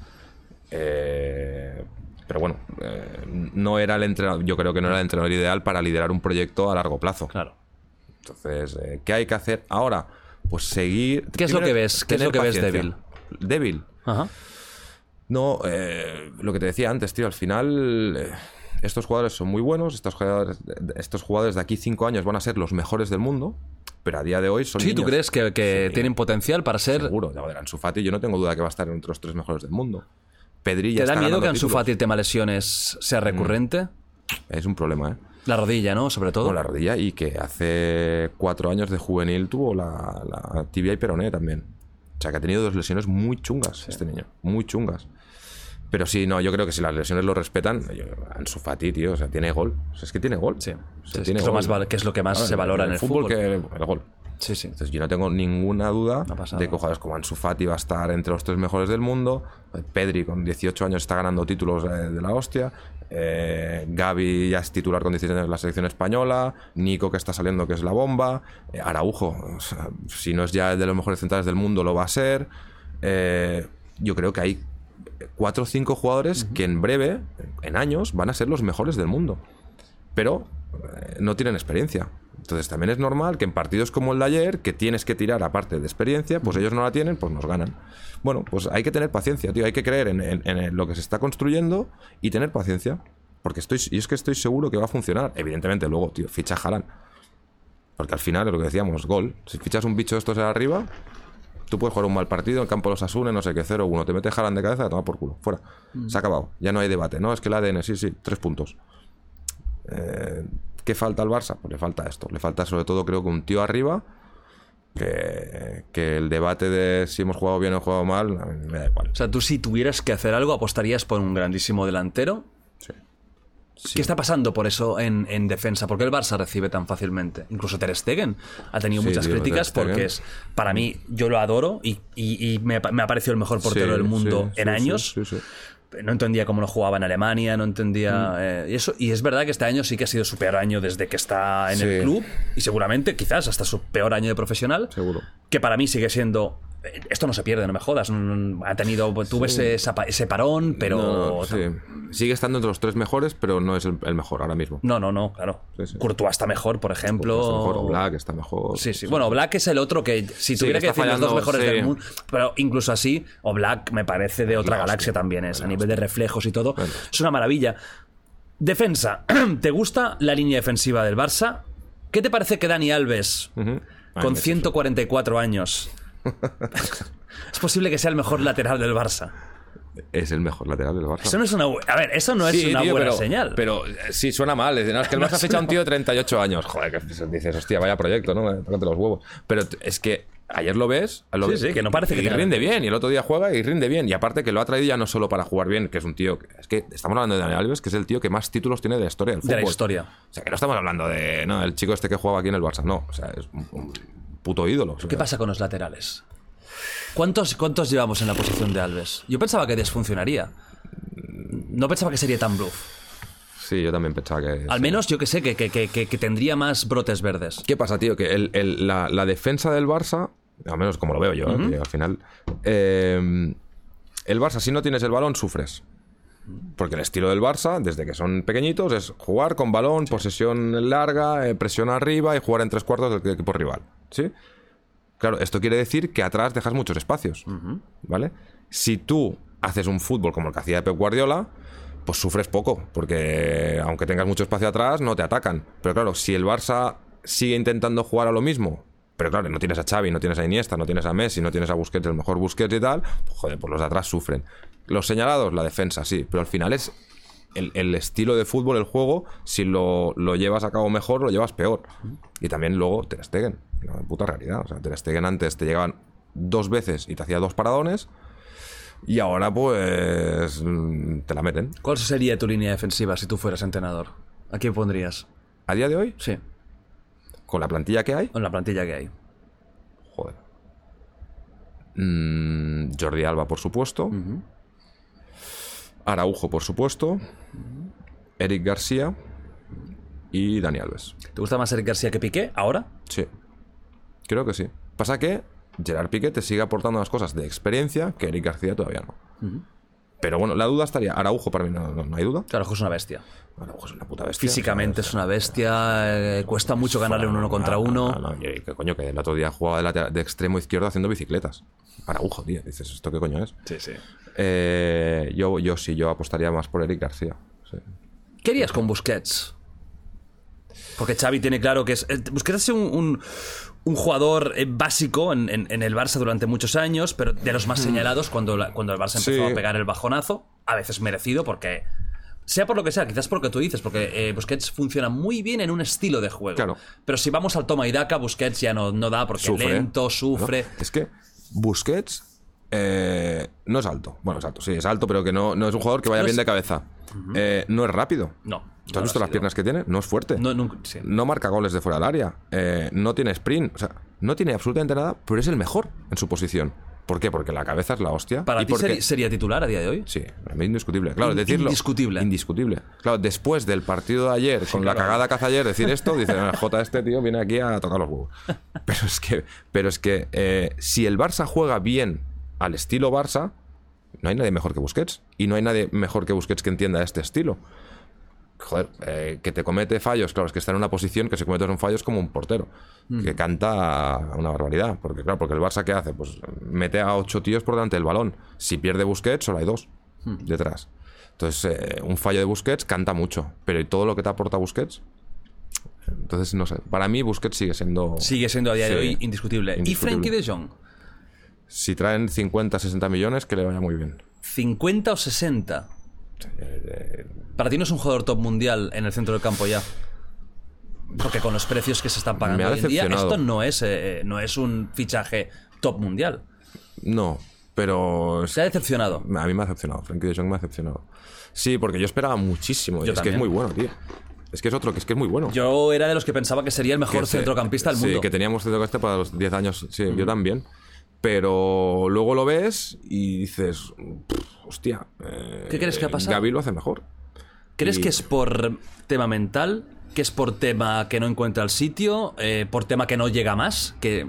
eh, pero bueno, eh, no era el entrenador, yo creo que no era el entrenador ideal para liderar un proyecto a largo plazo. Claro. Entonces, eh, ¿qué hay que hacer ahora? pues seguir. ¿Qué es lo que ves? ¿Qué es lo que ves débil? Débil. Ajá. No, eh, lo que te decía antes, tío, al final eh, estos jugadores son muy buenos, estos jugadores, estos jugadores de aquí cinco años van a ser los mejores del mundo, pero a día de hoy son Sí, ¿tú niños. crees que, que Sí. tienen potencial para ser... Seguro, ya Ansu Fati, yo no tengo duda que va a estar entre los tres mejores del mundo. Pedri ya ¿Te da miedo que Ansu. Fati el tema lesiones sea recurrente? Es un problema, ¿eh? La rodilla, ¿no? Sobre todo. Con la rodilla y que hace cuatro años de juvenil tuvo la, la tibia y peroné también. O sea, que ha tenido dos lesiones muy chungas este niño, muy chungas. Pero sí, no, yo creo que si las lesiones lo respetan, yo, Ansu Fati, tío, o sea, tiene gol. O sea, es que tiene gol. Sí. O sea, Sí, es tiene es lo gol. más que es lo que más Claro, se valora en el fútbol. que el, el gol. Sí, sí. Entonces yo no tengo ninguna duda de que jugadores como Ansu Fati va a estar entre los tres mejores del mundo. Pedri con 18 años está ganando títulos eh, de la hostia. Eh, Gaby ya es titular con 17 años en la selección española. Nico que está saliendo que es la bomba. Eh, Araujo, o sea, si no es ya de los mejores centrales del mundo lo va a ser. Eh, yo creo que hay cuatro o cinco jugadores que en breve, en años, van a ser los mejores del mundo pero no tienen experiencia. Entonces también es normal que en partidos como el de ayer, que tienes que tirar aparte de experiencia, pues ellos no la tienen, pues nos ganan. Bueno, pues hay que tener paciencia, tío. Hay que creer en, en- en lo que se está construyendo y tener paciencia. Porque estoy, y es que estoy seguro que va a funcionar. Evidentemente, luego, tío, ficha Jalan. Porque al final es lo que decíamos, gol. Si fichas un bicho de estos de arriba, tú puedes jugar un mal partido en campo de los Asune, no sé qué, 0-1. Te metes Jalan de cabeza, toma por culo. Fuera. Se ha acabado. Ya no hay debate. No, es que el ADN, sí, sí, tres puntos. Eh, ¿Qué falta al Barça? Pues le falta esto. Le falta sobre todo, creo que un tío arriba. Que, que el debate de si hemos jugado bien o jugado mal, a mí me da igual. O sea, tú si tuvieras que hacer algo, apostarías por un grandísimo delantero. Sí. ¿Qué está pasando por eso en, en defensa? ¿Por qué el Barça recibe tan fácilmente? Incluso Ter Stegen ha tenido Sí, muchas tío, críticas porque es, para mí, yo lo adoro y, y- y me, ha- me ha parecido el mejor portero Sí, del mundo sí, en sí, años. No entendía cómo lo jugaba en Alemania, no entendía eh, y eso. Y es verdad que este año sí que ha sido su peor año desde que está en el club y seguramente, quizás, hasta su peor año de profesional. Seguro. Que para mí sigue siendo. Esto no se pierde, no me jodas. Ha tenido. Tuve ese, ese parón, pero. No, sí. Sigue estando entre los tres mejores, pero no es el, el mejor ahora mismo. No, no, no, claro. Sí. Courtois está mejor, por ejemplo. Está mejor, Black está mejor. Sí, sí. Bueno, Black es el otro que, si tuviera que decir los dos fallando, mejores del mundo, pero incluso así, o Black me parece de otra la galaxia también es, a nivel de reflejos y todo. Es una maravilla. Defensa. [CLEARS THROAT] ¿Te gusta la línea defensiva del Barça? ¿Qué te parece que Dani Alves, Ujú. Ay, con me 144 años, es posible que sea el mejor lateral del Barça? Es el mejor lateral del Barça. Eso no es una, a ver, eso no es una tío, buena pero, señal. Pero eh, sí, suena mal. Es, no, es que el Barça [LAUGHS] ha fichado a un tío de 38 años. Joder, que dices, hostia, vaya proyecto, ¿no? Tócate los huevos. Pero es que ayer lo ves. Lo Sí, ves, sí, que no parece que y tenga- rinde bien. Y el otro día juega y rinde bien. Y aparte que lo ha traído ya no solo para jugar bien, que es un tío. que- Es que estamos hablando de Daniel Alves, que es el tío que más títulos tiene de la historia del De fútbol. la historia. O sea, que no estamos hablando de. No, el chico este que jugaba aquí en el Barça. No, o sea, es un, un puto ídolo. o sea. ¿Qué pasa con los laterales? ¿Cuántos, ¿Cuántos llevamos en la posición de Alves? Yo pensaba que desfuncionaría. No pensaba que sería tan bluff. Sí, yo también pensaba que. Al sí. menos yo que sé, que, que- que- que- tendría más brotes verdes. ¿Qué pasa, tío? Que el- el- la, la defensa del Barça, al menos como lo veo yo, que al final, eh, el Barça, si no tienes el balón, sufres. Porque el estilo del Barça, desde que son pequeñitos, es jugar con balón, posesión larga, eh, presión arriba y jugar en tres cuartos del equipo rival. ¿Sí? Claro, esto quiere decir que atrás dejas muchos espacios. ¿Vale? Si tú haces un fútbol como el que hacía Pep Guardiola, pues sufres poco, porque aunque tengas mucho espacio atrás, no te atacan. Pero claro, si el Barça sigue intentando jugar a lo mismo, pero claro, no tienes a Xavi, no tienes a Iniesta, no tienes a Messi, no tienes a Busquets, el mejor Busquets y tal, pues joder, pues los de atrás sufren. Los señalados, la defensa, sí, pero al final es el, el estilo de fútbol, el juego, si lo, lo llevas a cabo mejor, lo llevas peor. Y también luego Ter Stegen, la puta realidad. O sea, Ter Stegen antes te llegaban dos veces y te hacía dos paradones, y ahora pues mm, te la meten. ¿Cuál sería tu línea defensiva si tú fueras entrenador? ¿A quién pondrías? A día de hoy, Sí, con la plantilla que hay, con la plantilla que hay. joder. Mm, Jordi Alba, por supuesto. Araujo, por supuesto. Eric García y Dani Alves. ¿Te gusta más Eric García que Piqué ahora? Sí. Creo que sí. Pasa que Gerard Piqué te sigue aportando unas cosas de experiencia que Eric García todavía no. Pero bueno, la duda estaría. Araujo para mí no, no- no hay duda. Claro, es una bestia. Araujo es una puta bestia. Físicamente es una bestia, eh, cuesta mucho ganarle un uno contra no, uno. No, que coño, que el otro día jugaba de, de extremo izquierdo haciendo bicicletas. Araujo, tío. Dices, ¿esto qué coño es? Sí, sí. Eh, yo, yo sí, yo apostaría más por Eric García. sí. ¿Qué harías con Busquets? Porque Xavi tiene claro que es. eh, Busquets un, un- un jugador eh, básico en, en- en el Barça durante muchos años, pero de los más señalados cuando, la- cuando el Barça empezó Sí. a pegar el bajonazo. A veces merecido, porque. Sea por lo que sea, quizás por lo que tú dices, porque eh, Busquets funciona muy bien en un estilo de juego. Claro. Pero si vamos al toma y daca, Busquets ya no, no da porque Sufre. lento, sufre. ¿no? Es que Busquets eh, no es alto. Bueno, es alto, sí, es alto, pero que no, no es un jugador que vaya No bien es- de cabeza. Eh, no es rápido. No. ¿Tú has visto las piernas que tiene? No es fuerte. No, nunca- sí. No marca goles de fuera del área. eh, no tiene sprint. O sea, no tiene absolutamente nada, pero es el mejor en su posición. ¿Por qué? Porque la cabeza es la hostia. ¿Para y ti porque- sería titular a día de hoy? Sí, indiscutible. Claro, In- decirlo. indiscutible. Indiscutible. Claro, después del partido de ayer, con la cagada que hace ayer, decir esto, dice, "No, el J este tío viene aquí a tocar los huevos. [LAUGHS] Pero es que, pero es que eh, si el Barça juega bien al estilo Barça, no hay nadie mejor que Busquets. Y no hay nadie mejor que Busquets que entienda este estilo. Joder, eh, que te comete fallos, claro, es que está en una posición que se comete son fallos como un portero, que canta una barbaridad. Porque, claro, porque el Barça, ¿qué hace? Pues mete a ocho tíos por delante del balón. Si pierde Busquets, solo hay dos detrás. Entonces, eh, un fallo de Busquets canta mucho, pero ¿y todo lo que te aporta Busquets? Entonces, no sé. Para mí, Busquets sigue siendo. Sigue siendo a día de hoy indiscutible. ¿Y indiscutible. Frenkie de Jong? Si traen 50, 60 millones, que le vaya muy bien. ¿50 o 60? Para ti no es un jugador top mundial en el centro del campo ya. Porque con los precios que se están pagando ha hoy en día, decepcionado. esto no es, eh, no es un fichaje top mundial. No, pero. Se ha decepcionado. A mí me ha decepcionado. Frankie de Jong me ha decepcionado. Sí, porque yo esperaba muchísimo. Yo es que es muy bueno, tío. Es que es otro, que es que es muy bueno. Yo era de los que pensaba que sería el mejor se- centrocampista del sí, mundo. que teníamos centrocampista para los 10 años. Sí, yo también. Pero luego lo ves y dices, "Pff, hostia. eh, ¿Qué crees que ha pasado? Gaby lo hace mejor. ¿Crees y- que es por tema mental? ¿Que es por tema que no encuentra el sitio? Eh, ¿Por tema que no llega más? ¿Que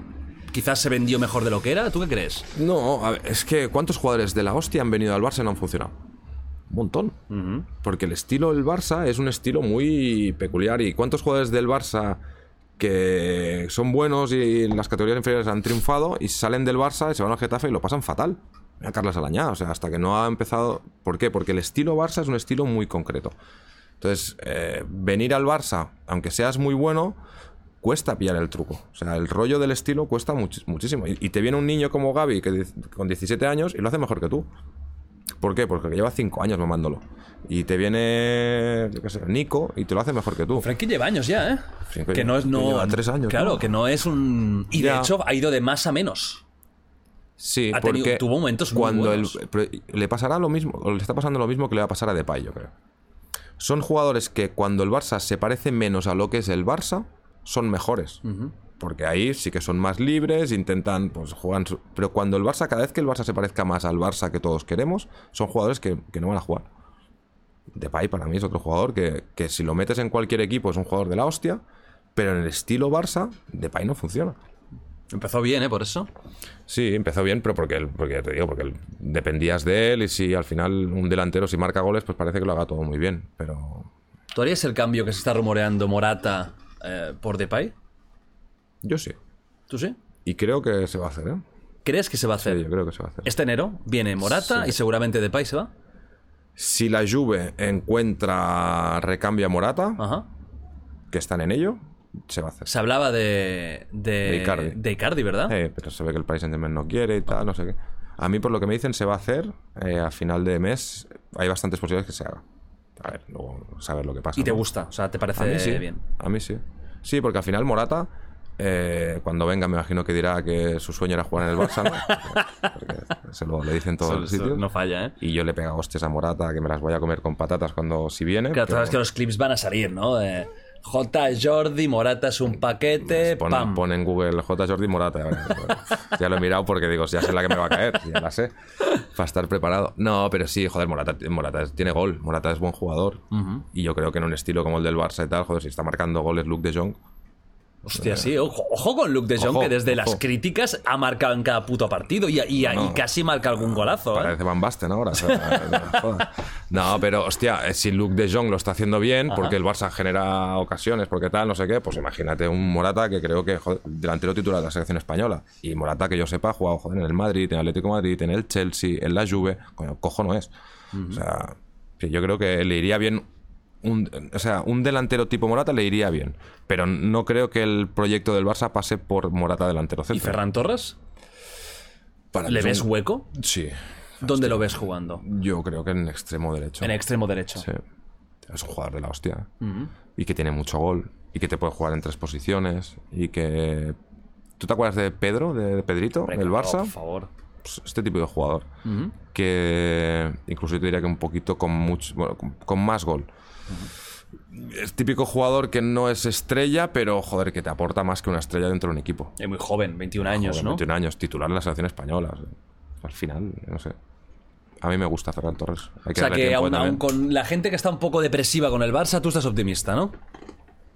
quizás se vendió mejor de lo que era? ¿Tú qué crees? No, a ver, es que ¿cuántos jugadores de la hostia han venido al Barça y no han funcionado? Un montón. Porque el estilo del Barça es un estilo muy peculiar. ¿Y cuántos jugadores del Barça que son buenos y en las categorías inferiores han triunfado y salen del Barça y se van al Getafe y lo pasan fatal? Mira Carlos Alañá, o sea, hasta que no ha empezado... ¿Por qué? Porque el estilo Barça es un estilo muy concreto. Entonces, eh, venir al Barça, aunque seas muy bueno, cuesta pillar el truco. O sea, el rollo del estilo cuesta much- muchísimo. Y, y te viene un niño como Gaby, que con 17 años, y lo hace mejor que tú. ¿Por qué? Porque lleva 5 años mamándolo. Y te viene, yo qué sé, Nico, y te lo hace mejor que tú. Frankie lleva años ya, ¿eh? Que no es no lleva tres años, Claro, ¿no? que no es un y de hecho ha ido de más a menos. Sí, Ha tenido- porque tuvo momentos muy cuando el- buenos. le pasará lo mismo, o le está pasando lo mismo que le va a pasar a Depay, yo creo. Son jugadores que cuando el Barça se parece menos a lo que es el Barça, son mejores. Porque ahí sí que son más libres, intentan, pues juegan. su- Pero cuando el Barça, cada vez que el Barça se parezca más al Barça que todos queremos, son jugadores que, que no van a jugar. Depay para mí es otro jugador que, que si lo metes en cualquier equipo es un jugador de la hostia, pero en el estilo Barça, Depay no funciona. Empezó bien, ¿eh? Por eso. Sí, empezó bien, pero porque, él- porque te digo, porque él- dependías de él y si al final un delantero si marca goles, pues parece que lo haga todo muy bien. Pero ¿Tú harías el cambio que se está rumoreando Morata eh, por Depay? yo sí. ¿Tú sí? Y creo que se va a hacer, ¿eh? ¿Crees que se va a Sí, hacer? yo creo que se va a hacer. Este enero viene Morata Sí. y seguramente Depay se va. Si la Juve encuentra recambio a Morata, Ajá. que están en ello, se va a hacer. Se hablaba de. de, De Icardi. de Icardi, ¿verdad? Eh, pero se ve que el Paris Saint-Germain no quiere y tal, no sé qué. A mí, por lo que me dicen, se va a hacer eh, a final de mes. Hay bastantes posibilidades que se haga. A ver, luego saber lo que pasa. y te ¿no? gusta, o sea, te parece A mí sí. bien. A mí sí. Sí, porque al final Morata, eh, cuando venga, me imagino que dirá que su sueño era jugar en el Barça, ¿no? Porque, se lo le dicen todos los sitios. no falla, ¿eh? Y yo le pega hostias a Morata, que me las voy a comer con patatas cuando si viene. Claro, pero sabes que los clips van a salir, ¿no? De J. Jordi, Morata es un paquete, pon, pam. pon en Google J. Jordi Morata. ya verás. ya lo he mirado porque digo, ya sé la que me va a caer, ya la sé. Para estar preparado. No, pero sí, joder, Morata, tiene gol. Morata es buen jugador. Y yo creo que en un estilo como el del Barça y tal, joder, si está marcando goles Luke de Jong, Hostia, sí, ojo, ojo con Luke de Jong, Ojo, que desde las críticas ha marcado en cada puto partido y, y- No, y casi marca algún golazo. ¿eh? Parece Van Basten ahora. o sea, [LAUGHS] no, pero hostia, eh, si Luke de Jong lo está haciendo bien, porque el Barça genera ocasiones, porque tal, no sé qué, pues imagínate un Morata que creo que, joder, delantero titular de la selección española. Y Morata, que yo sepa, ha jugado joder, en el Madrid, en el Atlético de Madrid, en el Chelsea, en la Juve. Coño, cojo no es. O sea, yo creo que le iría bien. Un, o sea, un delantero tipo Morata le iría bien. Pero no creo que el proyecto del Barça pase por Morata delantero ¿Y centro. Ferran Torres? Para ¿Le es ves un- hueco? Sí. ¿Dónde lo ves jugando? Yo creo que en extremo derecho. En extremo derecho. Sí. Es un jugador de la hostia. Y que tiene mucho gol. Y que te puede jugar en tres posiciones. Y que. ¿Tú te acuerdas de Pedro, de Pedrito, del Barça? por favor. Pues este tipo de jugador. Que incluso yo te diría que un poquito con mucho. Bueno, con, con más gol. Es típico jugador que no es estrella, pero joder, que te aporta más que una estrella dentro de un equipo. Es muy joven, 21 años, ¿no? 21 años, titular en la selección española. o sea, al final, no sé. A mí me gusta Ferran Torres. Hay O sea que aún, con la gente que está un poco depresiva con el Barça, tú estás optimista, ¿no?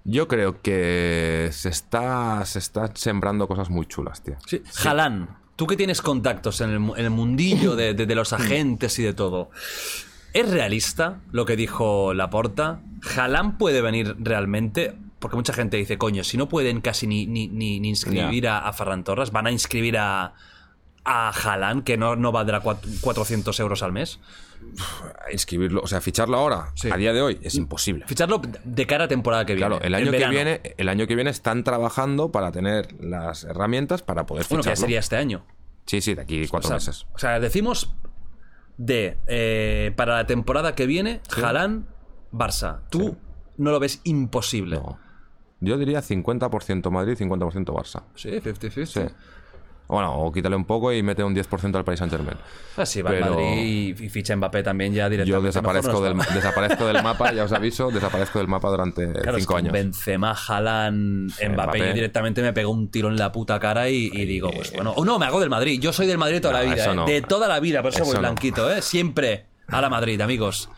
Yo creo que se está, se está sembrando cosas muy chulas, tío. Sí. Jalán, tú que tienes contactos en el, en el mundillo de, de- de los [LAUGHS] agentes y de todo, ¿es realista lo que dijo Laporta? ¿Jalán puede venir realmente? Porque mucha gente dice, coño, si no pueden casi ni, ni, ni- ni inscribir a, a Ferran Torres, van a inscribir a, a Jalán, que no, no valdrá cuat- 400 euros al mes. Inscribirlo, o sea, ficharlo ahora, Sí. a día de hoy, es imposible. Ficharlo de cara a temporada que viene. Claro, el año que viene, el año que viene están trabajando para tener las herramientas para poder Bueno, que ya ficharlo. sería este año. Sí, sí, de aquí cuatro o sea, meses. O sea, decimos de eh, para la temporada que viene, Jalán, Barça. Tú no lo ves imposible. No. Yo diría 50% Madrid, 50% Barça. Sí, 50-50. Sí. Bueno, o quítale un poco y mete un 10% al Paris Saint Germain. Ah, sí, va al Pero- Madrid y, ficha Mbappé también ya directamente. Yo desaparezco del, no está. desaparezco del mapa, ya os aviso, desaparezco del mapa durante Claro, es cinco que años. Benzema, Jalán, Mbappé, Mbappé. yo directamente me pego un tiro en la puta cara y, y digo, pues bueno. O no, me hago del Madrid. Yo soy del Madrid toda No, la vida, ¿eh? De toda la vida, por eso, Eso voy blanquito, ¿eh? Siempre a la Madrid, amigos.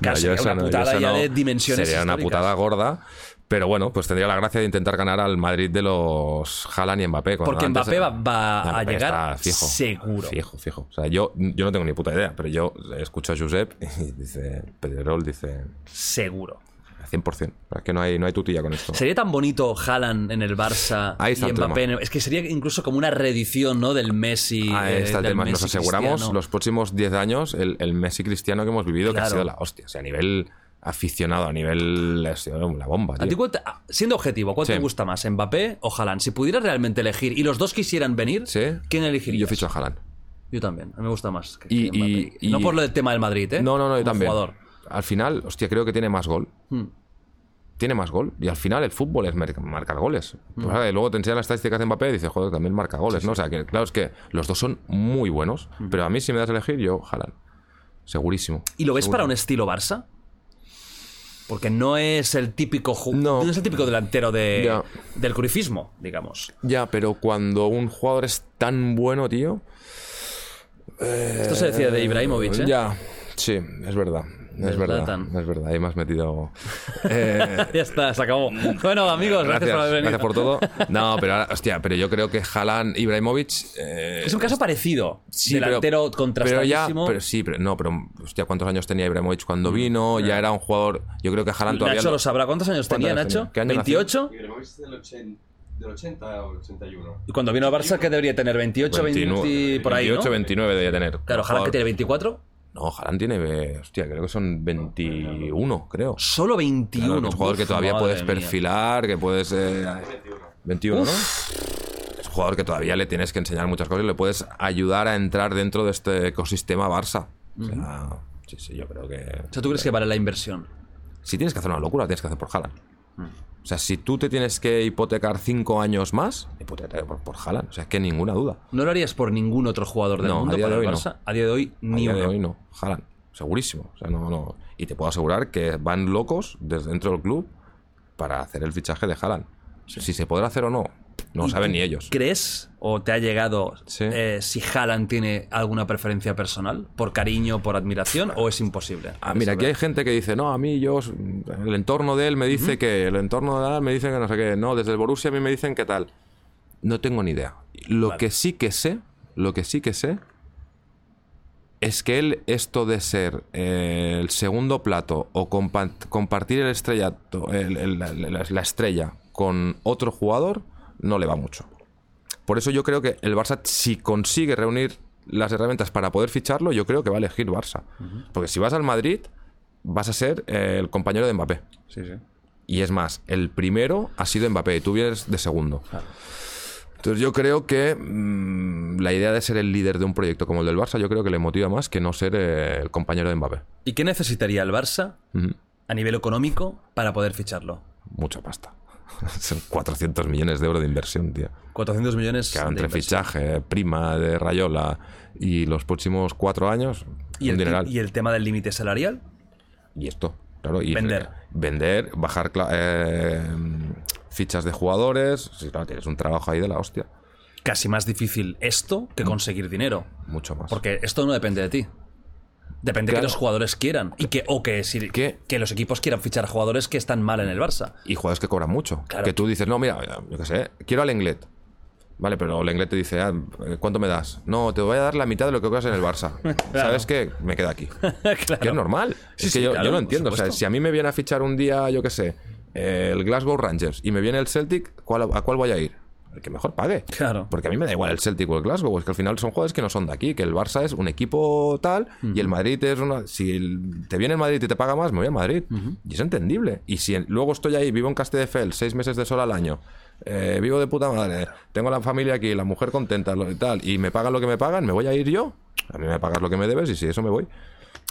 No, Casi yo una no, yo putada ya no. de dimensiones Sería una putada gorda. Pero bueno, pues tendría la gracia de intentar ganar al Madrid de los Haaland y Mbappé. Porque Mbappé va, va a llegar fijo. seguro. Fijo, fijo. O sea, yo, yo no tengo ni puta idea, pero yo escucho a Josep [LAUGHS] y dice, Pedrerol dice Seguro. 100%. Es que no hay, no hay tutilla con esto. Sería tan bonito Haaland en el Barça Ahí está y el Mbappé. tema. Es que sería incluso como una reedición, ¿no? Del Messi. Ahí eh, está el del tema. Nos aseguramos cristiano. los próximos 10 años el, el Messi cristiano que hemos vivido, que ha sido la hostia. O sea, a nivel aficionado, a nivel. La bomba. ¿A tío. ah, siendo objetivo, ¿cuál te gusta más? ¿Mbappé o Haaland? Si pudieras realmente elegir y los dos quisieran venir, Sí. ¿quién elegirías? Yo ficho a Haaland. Yo también. A mí me gusta más. que- Y- que Mbappé. y- no por lo del tema del Madrid, ¿eh? No, no, no, yo también. jugador. Al final, hostia, creo que tiene más gol. Hmm. Tiene más gol. Y al final el fútbol es mar- marcar goles. Hmm. Pues, luego te enseñan las estadísticas de Mbappé y dices, joder, también marca goles, ¿no? O sea, que claro, es que los dos son muy buenos. Hmm. Pero a mí, si me das a elegir, yo, Haaland. Segurísimo. ¿Y lo ves Seguro. para un estilo Barça? Porque no es el típico ju- No. es el típico delantero de, del cruifismo, digamos. Ya, pero cuando un jugador es tan bueno, tío. Esto se decía de Ibrahimovic, ¿eh? Ya, sí, es verdad. Es De verdad, Zlatan. es verdad, ahí me has metido. Eh, [LAUGHS] Ya está, se acabó. Bueno, amigos, gracias, gracias, por haber venido. gracias por todo. No, pero ahora, hostia, pero yo creo que Haaland, Ibrahimovic. eh, Es un caso parecido. Sí, pero- delantero pero ya, contrastadísimo. pero sí, pero no, pero hostia, ¿cuántos años tenía Ibrahimovic cuando vino? Ya era un jugador, yo creo que Haaland todavía Nacho no- lo sabrá. ¿Cuántos años ¿Cuántos tenía, Nacho? tenía? ¿Qué año nació? ¿28? Ibrahimovic es del 80, del 80 o el 81. Y cuando vino a Barça, ¿qué debería tener? ¿28, 20, por ahí, 28, ¿no? 29 debería tener. Claro, Haaland que tiene 24. No, Haaland tiene, eh, hostia, creo que son 21, creo. Solo 21. Claro, es un jugador que todavía puedes mía. perfilar, que puedes... eh, 21, ¿no? Es un jugador que todavía le tienes que enseñar muchas cosas y le puedes ayudar a entrar dentro de este ecosistema Barça. O sea, sí, sí, yo creo que... O sea, ¿tú crees que vale la inversión? Si tienes que hacer una locura, tienes que hacer por Haaland. O sea, si tú te tienes que hipotecar cinco años más, hipoteca por, por Haaland. O sea, es que ninguna duda. ¿No lo harías por ningún otro jugador del No, a mundo día para de el hoy no. Barça? A día de hoy, A ni día uno. de hoy no. Haaland. Segurísimo. O sea, no, no. Y te puedo asegurar que van locos desde dentro del club para hacer el fichaje de Haaland. Si se podrá hacer o no, no ¿Y saben ni ellos. ¿Crees o te ha llegado Sí. eh, si Haaland tiene alguna preferencia personal? ¿Por cariño, por admiración o es imposible? Ah, mira, aquí hay gente que dice, no, a mí yo el entorno de él me dice que, el entorno de él me dice que no sé qué, no, desde el Borussia a mí me dicen que tal. No tengo ni idea. Lo que sí que sé, lo que sí que sé es que él, esto de ser eh, el segundo plato o compa- compartir el estrellato, el- el- la, la- la estrella con otro jugador, no le va mucho. Por eso yo creo que el Barça, si consigue reunir las herramientas para poder ficharlo, yo creo que va a elegir Barça. Porque si vas al Madrid, vas a ser el compañero de Mbappé. Sí, sí. Y es más, el primero ha sido Mbappé y tú vienes de segundo. Entonces yo creo que mm, la idea de ser el líder de un proyecto como el del Barça, yo creo que le motiva más que no ser eh, el compañero de Mbappé. ¿Y qué necesitaría el Barça a nivel económico para poder ficharlo? Mucha pasta. [LAUGHS] Son 400 millones de euros de inversión, tío. 400 millones. Que de entre inversión. fichaje, prima de Rayola y los próximos cuatro años, ¿Y el. ¿Y el tema del límite salarial? Y esto, claro. Y Vender. Vender, bajar eh, fichas de jugadores. Sí, claro, tienes un trabajo ahí de la hostia. Casi más difícil esto que conseguir dinero. Mucho más. Porque esto no depende de ti. Depende Claro. que los jugadores quieran. Y que, o que, si- que los equipos quieran fichar a jugadores que están mal en el Barça. Y jugadores que cobran mucho. Claro. Que tú dices, no, mira, yo qué sé, quiero al Lenglet. Vale, pero el Lenglet te dice, ah, ¿cuánto me das? No, te voy a dar la mitad de lo que cobras en el Barça. [LAUGHS] ¿Sabes qué? Me quedo aquí. Claro. [LAUGHS] Que es normal. Sí, es sí, que yo, claro, yo lo entiendo. O sea, si a mí me viene a fichar un día, yo qué sé, eh, el Glasgow Rangers y me viene el Celtic, ¿cuál- ¿a cuál voy a ir? El que mejor pague. Claro. Porque a mí me da igual el Celtic o el Glasgow, es que al final son jugadores que no son de aquí, que el Barça es un equipo tal y el Madrid es una... Si el- te viene el Madrid y te paga más, me voy a Madrid. Y es entendible. Y si luego estoy ahí, vivo en Castelldefels, seis meses de sol al año, eh, vivo de puta madre, tengo la familia aquí, la mujer contenta lo- y tal, y me pagan lo que me pagan, ¿me voy a ir yo? A mí me pagas lo que me debes y si eso me voy.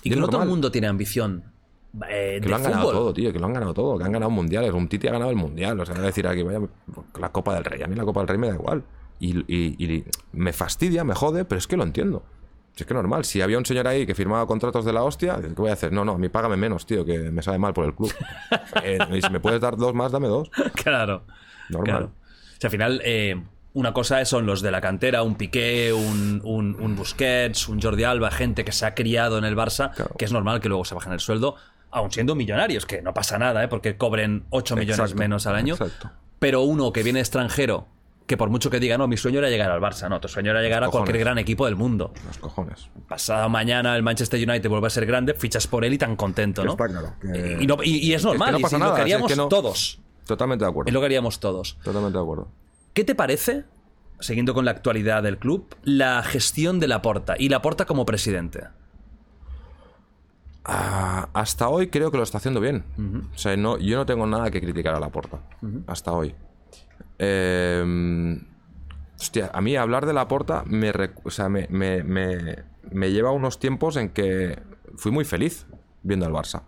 Y que no todo el mundo tiene ambición eh, Que de lo han ganado todo, tío, que lo han ganado todo, que han ganado mundiales. Un Titi ha ganado el mundial. O sea, decir aquí, vaya, la Copa del Rey. A mí la Copa del Rey me da igual. Y, y- y me fastidia, me jode, pero es que lo entiendo. Si es que normal. Si había un señor ahí que firmaba contratos de la hostia, ¿qué voy a hacer? No, no, a mí págame menos, tío, que me sabe mal por el club. [LAUGHS] Eh, y si me puedes dar dos más, dame dos. Claro. Normal. Claro. O sea, al final, eh, una cosa son los de la cantera, un Piqué, un, un, un Busquets, un Jordi Alba, gente que se ha criado en el Barça, Claro. que es normal que luego se bajen el sueldo, aun siendo millonarios, que no pasa nada, ¿eh? porque cobren 8 millones Exacto, menos al año. exacto. Pero uno que viene extranjero, que por mucho que diga, no, mi sueño era llegar al Barça, no, tu sueño era llegar a Cojones. cualquier gran equipo del mundo. Los cojones. Pasado mañana el Manchester United vuelve a ser grande, fichas por él y tan contento, ¿no? Está claro, que- Y, no- y- y es que normal, no y pasa lo nada, que es haríamos que no- todos. Totalmente de acuerdo. Es lo que haríamos todos. Totalmente de acuerdo. ¿Qué te parece, siguiendo con la actualidad del club, la gestión de Laporta y Laporta como presidente? Ah, hasta hoy creo que lo está haciendo bien. O sea, no, yo no tengo nada que criticar a la porta. Hasta hoy. Eh, hostia, a mí hablar de la porta me, o sea, me, me- me- me lleva a unos tiempos en que fui muy feliz viendo al Barça.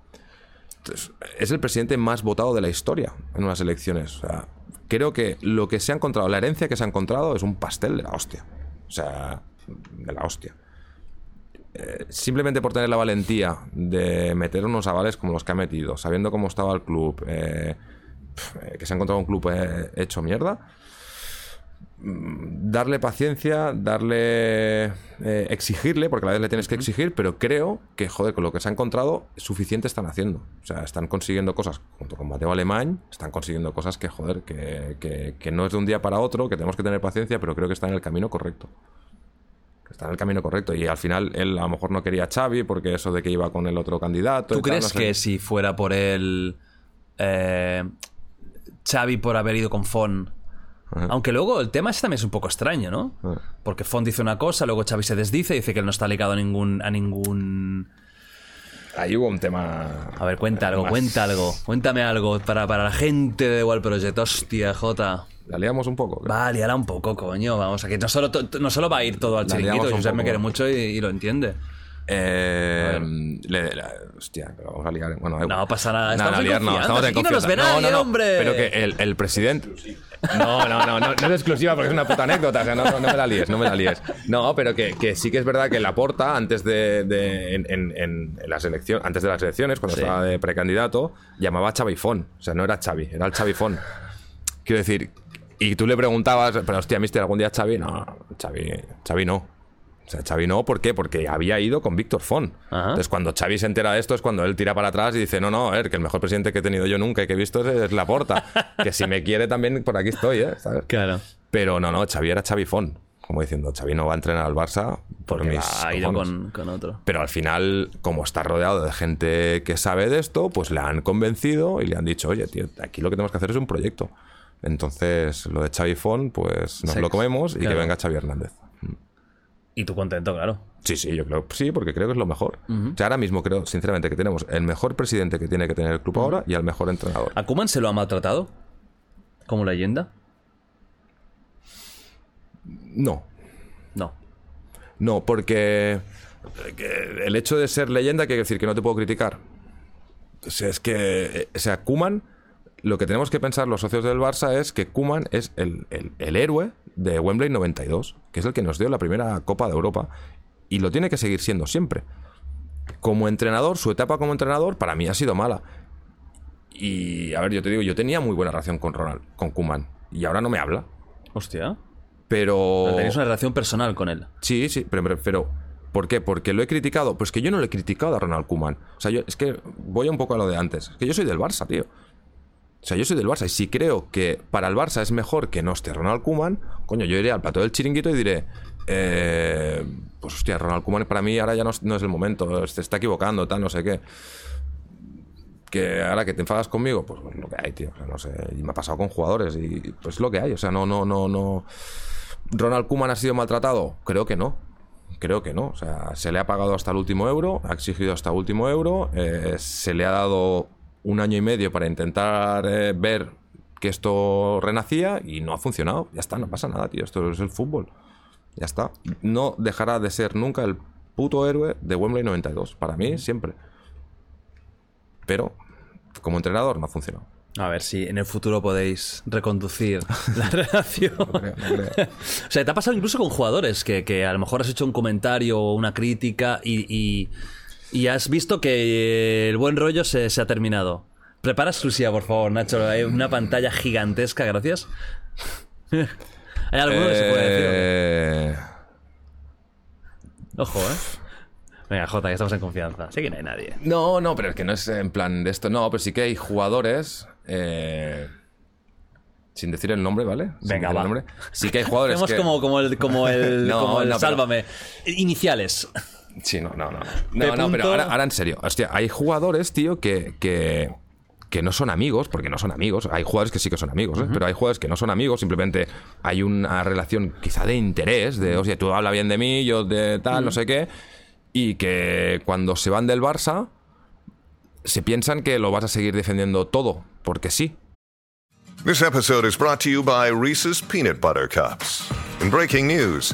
Entonces, es el presidente más votado de la historia en unas elecciones. O sea, creo que lo que se ha encontrado, la herencia que se ha encontrado es un pastel de la hostia. O sea, de la hostia simplemente por tener la valentía de meter unos avales como los que ha metido, sabiendo cómo estaba el club, eh, eh, que se ha encontrado un club eh, hecho mierda, mm, darle paciencia, darle. eh, exigirle, porque a la vez le tienes que exigir, pero creo que, joder, con lo que se ha encontrado, suficiente están haciendo. O sea, están consiguiendo cosas, junto con Mateo Alemán, están consiguiendo cosas que, joder, que, que- que no es de un día para otro, que tenemos que tener paciencia, pero creo que está en el camino correcto. Está en el camino correcto. Y al final él a lo mejor no quería a Xavi porque eso de que iba con el otro candidato. ¿Tú y tal, crees no sé. que si fuera por él eh, Xavi por haber ido con Fon, aunque luego el tema ese también es un poco extraño, ¿no? Ajá. Porque Fon dice una cosa, luego Xavi se desdice y dice que él no está ligado a ningún a ningún Ahí hubo un tema. A ver, cuenta algo, más- cuenta algo. Cuéntame algo para, para la gente de Wall Project. Hostia, Jota. La liamos un poco. creo. Va, liala un poco, coño. Vamos, aquí no solo, no solo va a ir todo al chiringuito. Josep me quiere mucho y, y lo entiende. Eh, le- la- hostia, pero vamos a liar. Bueno, No pasa nada, estamos Nada, en liar no, estamos en no nos ve nadie, hombre. Pero que el, el presidente. No, no, no, no, no es exclusiva porque es una puta anécdota. O sea, no, no, no me la líes, no me la líes. No, pero que, que sí que es verdad que Laporta, antes de, de- en, en- en- en las elecciones, antes de las elecciones, cuando Sí. estaba de precandidato, llamaba a Chavifón. O sea, no era Xavi, era el Chavifón. Quiero decir, y tú le preguntabas, pero hostia, ¿viste algún día Xavi? No, Xavi, Xavi no. O sea, Xavi no, ¿por qué? Porque había ido con Víctor Font. Entonces, cuando Xavi se entera de esto, es cuando él tira para atrás y dice: No, no, a ver, que el mejor presidente que he tenido yo nunca y que he visto es, es Laporta. [LAUGHS] que si me quiere también, por aquí estoy, ¿eh? ¿Sabes? Claro. Pero no, no, Xavi era Xavi Font. Como diciendo, Xavi no va a entrenar al Barça por Porque mis ha ido con, con otro. Pero al final, como está rodeado de gente que sabe de esto, pues le han convencido y le han dicho, oye, tío, aquí lo que tenemos que hacer es un proyecto. Entonces, lo de Xavi Font, pues nos lo comemos y claro. que venga Xavi Hernández. Y tú contento, claro. Sí, sí, yo creo sí, porque creo que es lo mejor. O sea, ahora mismo creo, sinceramente, que tenemos el mejor presidente que tiene que tener el club ahora y al mejor entrenador. ¿A Koeman se lo ha maltratado? ¿Como leyenda? No, No. no, porque que el hecho de ser leyenda quiere decir que no te puedo criticar. O sea, es que, eh, o sea, Kuman, lo que tenemos que pensar los socios del Barça es que Kuman es el, el- el héroe de Wembley 92, que es el que nos dio la primera Copa de Europa y lo tiene que seguir siendo siempre. Como entrenador, su etapa como entrenador para mí ha sido mala. Y a ver, yo te digo, yo tenía muy buena relación con Ronald, con Kuman, y ahora no me habla. Hostia. Pero. Tenéis una relación personal con él. Sí, sí, pero, pero, ¿por qué? Porque lo he criticado. Pues que yo no lo he criticado a Ronald Koeman. O sea, yo, es que voy un poco a lo de antes. Es que yo soy del Barça, tío. O sea, yo soy del Barça. Y si creo que para el Barça es mejor que no esté Ronald Koeman, coño, yo iré al plato del chiringuito y diré. eh, pues hostia, Ronald Koeman para mí ahora ya no, es- el momento, se está equivocando, tal, no sé qué. Que ahora que te enfadas conmigo, pues, pues lo que hay, tío. O sea, no sé. Y me ha pasado con jugadores y pues lo que hay. O sea, no, no, no, no. ¿Ronald Koeman ha sido maltratado? Creo que no. Creo que no. O sea, se le ha pagado hasta el último euro, ha exigido hasta el último euro, eh, se le ha dado un año y medio para intentar eh, ver que esto renacía y no ha funcionado. Ya está, no pasa nada, tío. Esto es el fútbol. Ya está. No dejará de ser nunca el puto héroe de Wembley 92. Para mí, siempre. Pero, como entrenador, no ha funcionado. A ver si en el futuro podéis reconducir la [LAUGHS] relación. creo, no creo. o sea, te ha pasado incluso con jugadores que, que a lo mejor has hecho un comentario o una crítica y, y- y has visto que el buen rollo se, se ha terminado. Prepara exclusiva, por favor, Nacho. Hay una pantalla gigantesca, gracias. [LAUGHS] ¿Hay alguno que se puede decir? Eh, Ojo, ¿eh? Venga, Jota, que estamos en confianza. Sí que no hay nadie. No, no, pero es que no es en plan de esto. No, pero sí que hay jugadores. eh, sin decir el nombre, ¿vale? Sin Venga, decir el va. nombre. Sí que hay jugadores Hacemos que... como, como el, como [LAUGHS] el, No, como el no, pero- Sálvame. Iniciales. Sí, no, no, no. No, no, pero ahora, ahora en serio. Hostia, hay jugadores, tío, que, que, que no son amigos, porque no son amigos. Hay jugadores que sí que son amigos, ¿eh? pero hay jugadores que no son amigos. Simplemente hay una relación quizá de interés, de, oye, tú habla bien de mí, yo de tal, no sé qué. Y que cuando se van del Barça, se piensan que lo vas a seguir defendiendo todo, porque sí. This episode is brought to you by Reese's Peanut Butter Cups. In breaking news,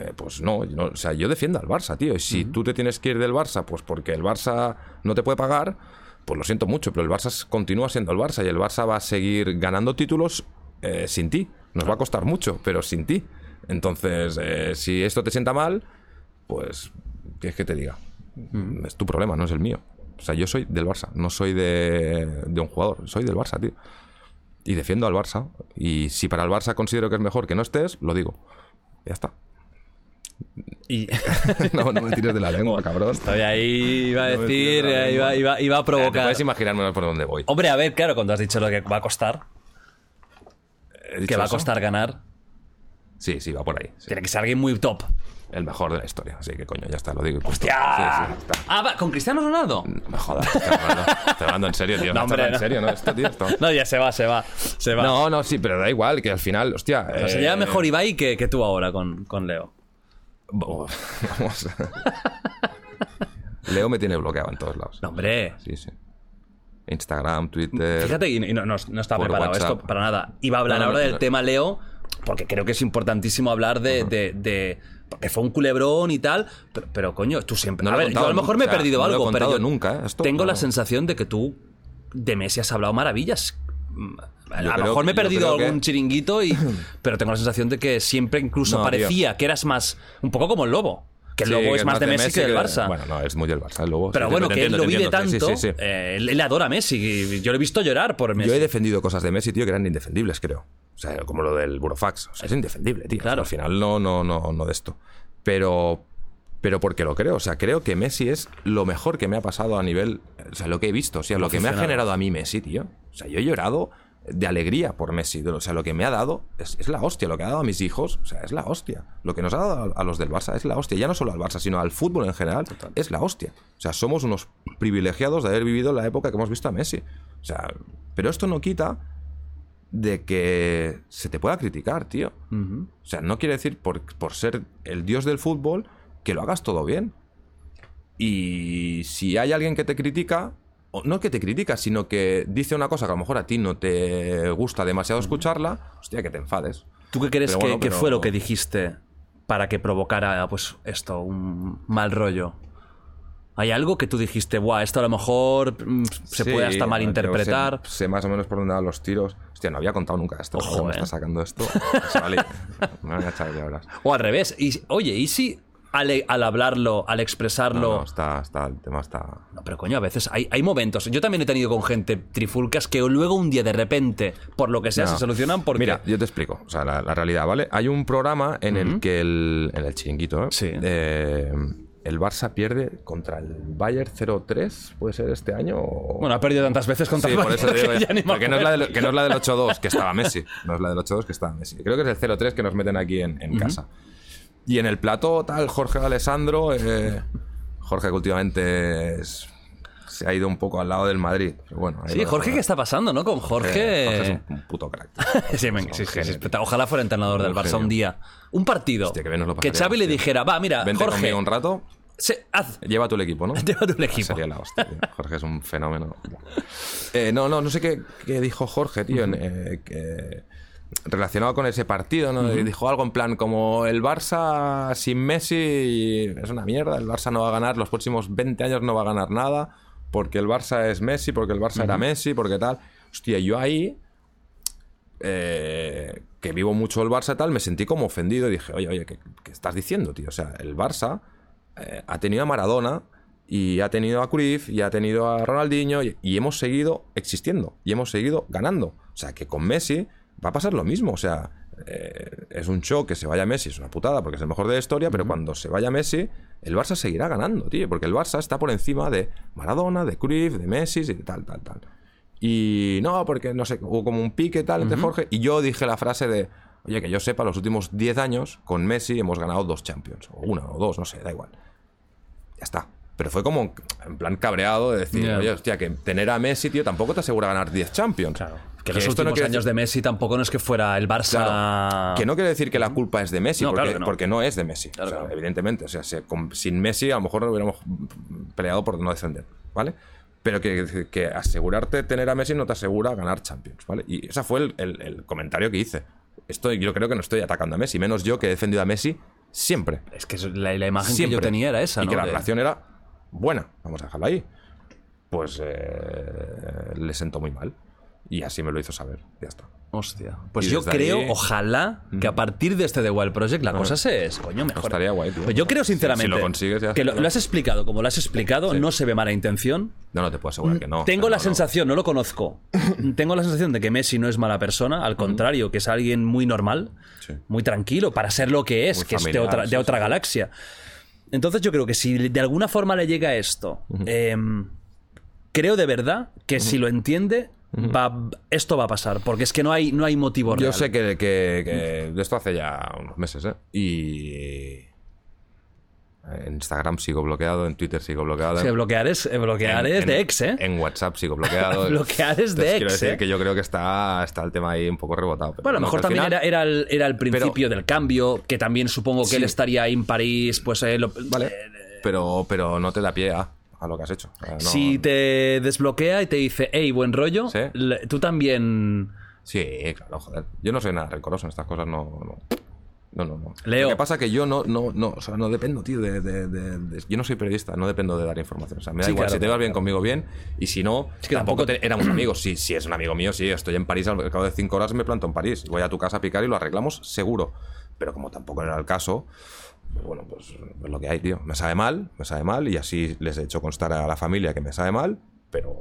Eh, pues no, o sea, yo defiendo al Barça, tío. Y si tú te tienes que ir del Barça, pues porque el Barça no te puede pagar, pues lo siento mucho, pero el Barça continúa siendo el Barça y el Barça va a seguir ganando títulos eh, sin ti. Nos va a costar mucho, pero sin ti. Entonces, eh, si esto te sienta mal, pues, ¿qué es que te diga? Es tu problema, no es el mío. O sea, yo soy del Barça, no soy de, de un jugador, soy del Barça, tío. Y defiendo al Barça. Y si para el Barça considero que es mejor que no estés, lo digo. Ya está. Y [LAUGHS] No, no me tires de la lengua, cabrón. estoy ahí, iba a No decir, de eh, iba, iba- iba a Te provocar. puedes imaginar por dónde voy. Hombre, a ver, claro, cuando has dicho lo que va a costar, ¿He que va a costar ganar, Sí, sí, va por ahí. sí. tiene que ser alguien muy top. El mejor de la historia. Así que coño, ya está, lo digo. ¡Hostia! Sí, sí, está. Ah, va, ¿con Cristiano Ronaldo? No me jodas, estoy hablando, estoy hablando en serio, tío. No, No, hombre, en no. serio, ¿no? Esto, tío, esto. No, ya se va, se va. Se va. No, no, sí, pero da igual, que al final, hostia. Pero se eh, lleva mejor Ibai que, que tú ahora con, con Leo. [LAUGHS] Vamos. Leo me tiene bloqueado en todos lados. No, hombre. Sí, sí. Instagram, Twitter. Fíjate, y no, no- no está preparado WhatsApp. esto para nada. Iba a hablar No, ahora del tema Leo, porque creo que es importantísimo hablar de. de, de- porque fue un culebrón y tal, pero, pero, coño, tú siempre. No a lo he ver, yo a lo mejor me he perdido lo he algo, pero yo nunca, ¿eh? Esto, tengo la sensación de que tú de Messi has hablado maravillas. A Yo lo mejor me he perdido que- algún chiringuito, y, [LAUGHS] pero tengo la sensación de que siempre incluso No, parecía que eras más. Un poco como el Lobo. Que el Sí, Lobo que es más de Messi, que del Barça. Bueno, no, es muy del Barça, el Lobo. pero Sí, bueno, que él lo vive tanto. sí, eh, él, él adora a Messi. y Yo lo he visto llorar por Messi. Yo he defendido cosas de Messi, tío, que eran indefendibles, creo. O sea, como lo del Burofax. O sea, es indefendible, tío. Claro. Al final no, no, no, no de esto. Pero, pero porque lo creo. O sea, creo que Messi es lo mejor que me ha pasado a nivel. O sea, lo que he visto. O sea, lo que me ha generado a mí Messi, tío. O sea, yo he llorado de alegría por Messi. O sea, lo que me ha dado es, es la hostia. Lo que ha dado a mis hijos, o sea, es la hostia. Lo que nos ha dado a, a los del Barça es la hostia. Ya no solo al Barça, sino al fútbol en general, es la hostia. O sea, somos unos privilegiados de haber vivido la época que hemos visto a Messi. O sea, pero esto no quita de que se te pueda criticar, tío. O sea, no quiere decir por, por ser el dios del fútbol que lo hagas todo bien. Y si hay alguien que te critica, o no que te critica, sino que dice una cosa que a lo mejor a ti no te gusta demasiado escucharla, hostia, que te enfades. ¿Tú qué crees que, bueno, que fue lo que dijiste para que provocara pues esto, un mal rollo? ¿Hay algo que tú dijiste, guau, esto a lo mejor mm, se Sí, puede hasta malinterpretar? Sé, sé más o menos por dónde van los tiros. Hostia, no había contado nunca esto. Ojo, ¿Cómo me está sacando esto? Vale. [LAUGHS] Me van a echar verás. O al revés. Y, oye, ¿y si al, al hablarlo, al No, expresarlo... no, está, está, el tema está. No, pero coño, a veces hay, hay momentos. Yo también he tenido con gente trifulcas que luego un día de repente, por lo que sea, No. se solucionan porque. Mira, yo te explico. O sea, la, la realidad, ¿vale? Hay un programa en el que el, en el chiringuito, ¿eh? Sí. Eh, el Barça pierde contra el Bayern 0-3, ¿puede ser este año? o- Bueno, ha perdido tantas veces contra Sí, el por eso Bayern digo, [LAUGHS] que porque no es, la del, que no es la del 8-2, que estaba Messi. No es la del 8-2, que estaba Messi. Creo que es el 0-3 que nos meten aquí en, en casa. Y en el plato, tal, Jorge Alessandro. eh, Jorge, que últimamente es- se ha ido un poco al lado del Madrid. Pero bueno, Sí, Jorge. ¿qué está pasando, no? Con Jorge. Jorge es un, puto crack. [LAUGHS] Sí, un sí. Ojalá fuera entrenador del Barça genio. un día. Un partido. Hostia, que pasaríamos, Xavi le dijera, va, mira, Vente Jorge, conmigo un rato. se- haz, Lleva tu equipo, ¿no? [LAUGHS] lleva tu equipo. Sería la hostia, tío. Jorge es un fenómeno. Eh, no, no, no sé qué, qué dijo Jorge, tío, eh, que- relacionado con ese partido, ¿no? Dijo algo en plan como el Barça sin Messi es una mierda, el Barça no va a ganar, los próximos 20 años no va a ganar nada, porque el Barça es Messi, porque el Barça era Messi, porque tal. Hostia, yo ahí, eh, que vivo mucho el Barça y tal, me sentí como ofendido y dije, oye, oye, ¿qué, qué estás diciendo, tío? O sea, el Barça eh, ha tenido a Maradona y ha tenido a Cruyff y ha tenido a Ronaldinho y, y hemos seguido existiendo y hemos seguido ganando. O sea, que con Messi va a pasar lo mismo. O sea, eh, es un show que se vaya Messi, es una putada porque es el mejor de la historia, pero cuando se vaya Messi, el Barça seguirá ganando, tío, porque el Barça está por encima de Maradona, de Cruyff, de Messi y de tal, tal, tal. Y no, porque no sé, hubo como un pique tal entre Jorge. Y yo dije la frase de, oye, que yo sepa, los últimos 10 años con Messi hemos ganado dos Champions. O una o dos, no sé, da igual. Ya está. Pero fue como en plan cabreado de decir, oye, hostia, que tener a Messi, tío, tampoco te asegura ganar 10 Champions. Claro. Que los no últimos quiere años decir- de Messi tampoco no es que fuera el Barça. Claro. Que no quiere decir que la culpa es de Messi, No, porque, claro no. porque no es de Messi. Claro O sea, que no. Evidentemente. O sea, con- sin Messi a lo mejor no hubiéramos peleado por no defender, ¿vale? Pero que, que asegurarte tener a Messi no te asegura ganar Champions, ¿vale? Y ese fue el, el- el comentario que hice. Esto yo creo que no estoy atacando a Messi, menos yo que he defendido a Messi siempre. Es que la, la imagen siempre. que yo tenía era esa, y ¿no? que la relación era buena, vamos a dejarla ahí. Pues eh, le sentó muy mal. Y así me lo hizo saber. Ya está. Hostia. Pues Y yo creo, ahí- ojalá, que a partir de este The Wild Project la cosa se es, coño, mejor. estaría guay, tío. Pues yo creo Si- sinceramente si lo consigues, ya que lo, has explicado como lo has explicado, no se ve mala intención. No, no te puedo asegurar que no. Tengo la no, sensación, no lo conozco, [LAUGHS] tengo la sensación de que Messi no es mala persona, al contrario, que es alguien muy normal, Sí. muy tranquilo, para ser lo que es, Muy que es de otra, de otra galaxia. Entonces yo creo que si de alguna forma le llega esto, em, creo de verdad que si lo entiende, va, esto va a pasar, porque es que no hay, no hay motivo real. Yo sé que, que- que esto hace ya unos meses, ¿eh? Y. En Instagram sigo bloqueado, en Twitter sigo bloqueado. Sí, bloquear es, eh, bloquear en- es en- de ex, ¿eh? En WhatsApp sigo bloqueado. [LAUGHS] Bloquear es de Entonces, Quiero ex, decir ¿eh? que yo creo que está, está el tema ahí un poco rebotado. pero Bueno, a lo no, mejor también final- era, era el, era el principio Pero- del cambio, que también supongo que Sí. él estaría ahí en París, pues eh, lo- Vale. eh, Pero, pero no te da pie a, a lo que has hecho. O sea, no- si te desbloquea y te dice, hey, buen rollo, Sí. le- tú también... Sí, claro, joder. Yo no soy nada rencoroso en estas cosas, no. no. No, no, no. Leo. Lo que pasa es que yo no, no, no, o sea, no dependo, tío, de, de- de- de- Yo no soy periodista, no dependo de dar información. O sea, me da Sí, igual, claro, si te vas bien conmigo, bien. Y si no, Es que tampoco tampoco- te- éramos amigos. Sí, sí, es un amigo mío, sí, estoy en París, al cabo de cinco horas me planto en París. Voy a tu casa a picar y lo arreglamos seguro. Pero como tampoco era el caso, pues bueno, pues es lo que hay, tío. Me sabe mal, me sabe mal, y así les he hecho constar a la familia que me sabe mal, pero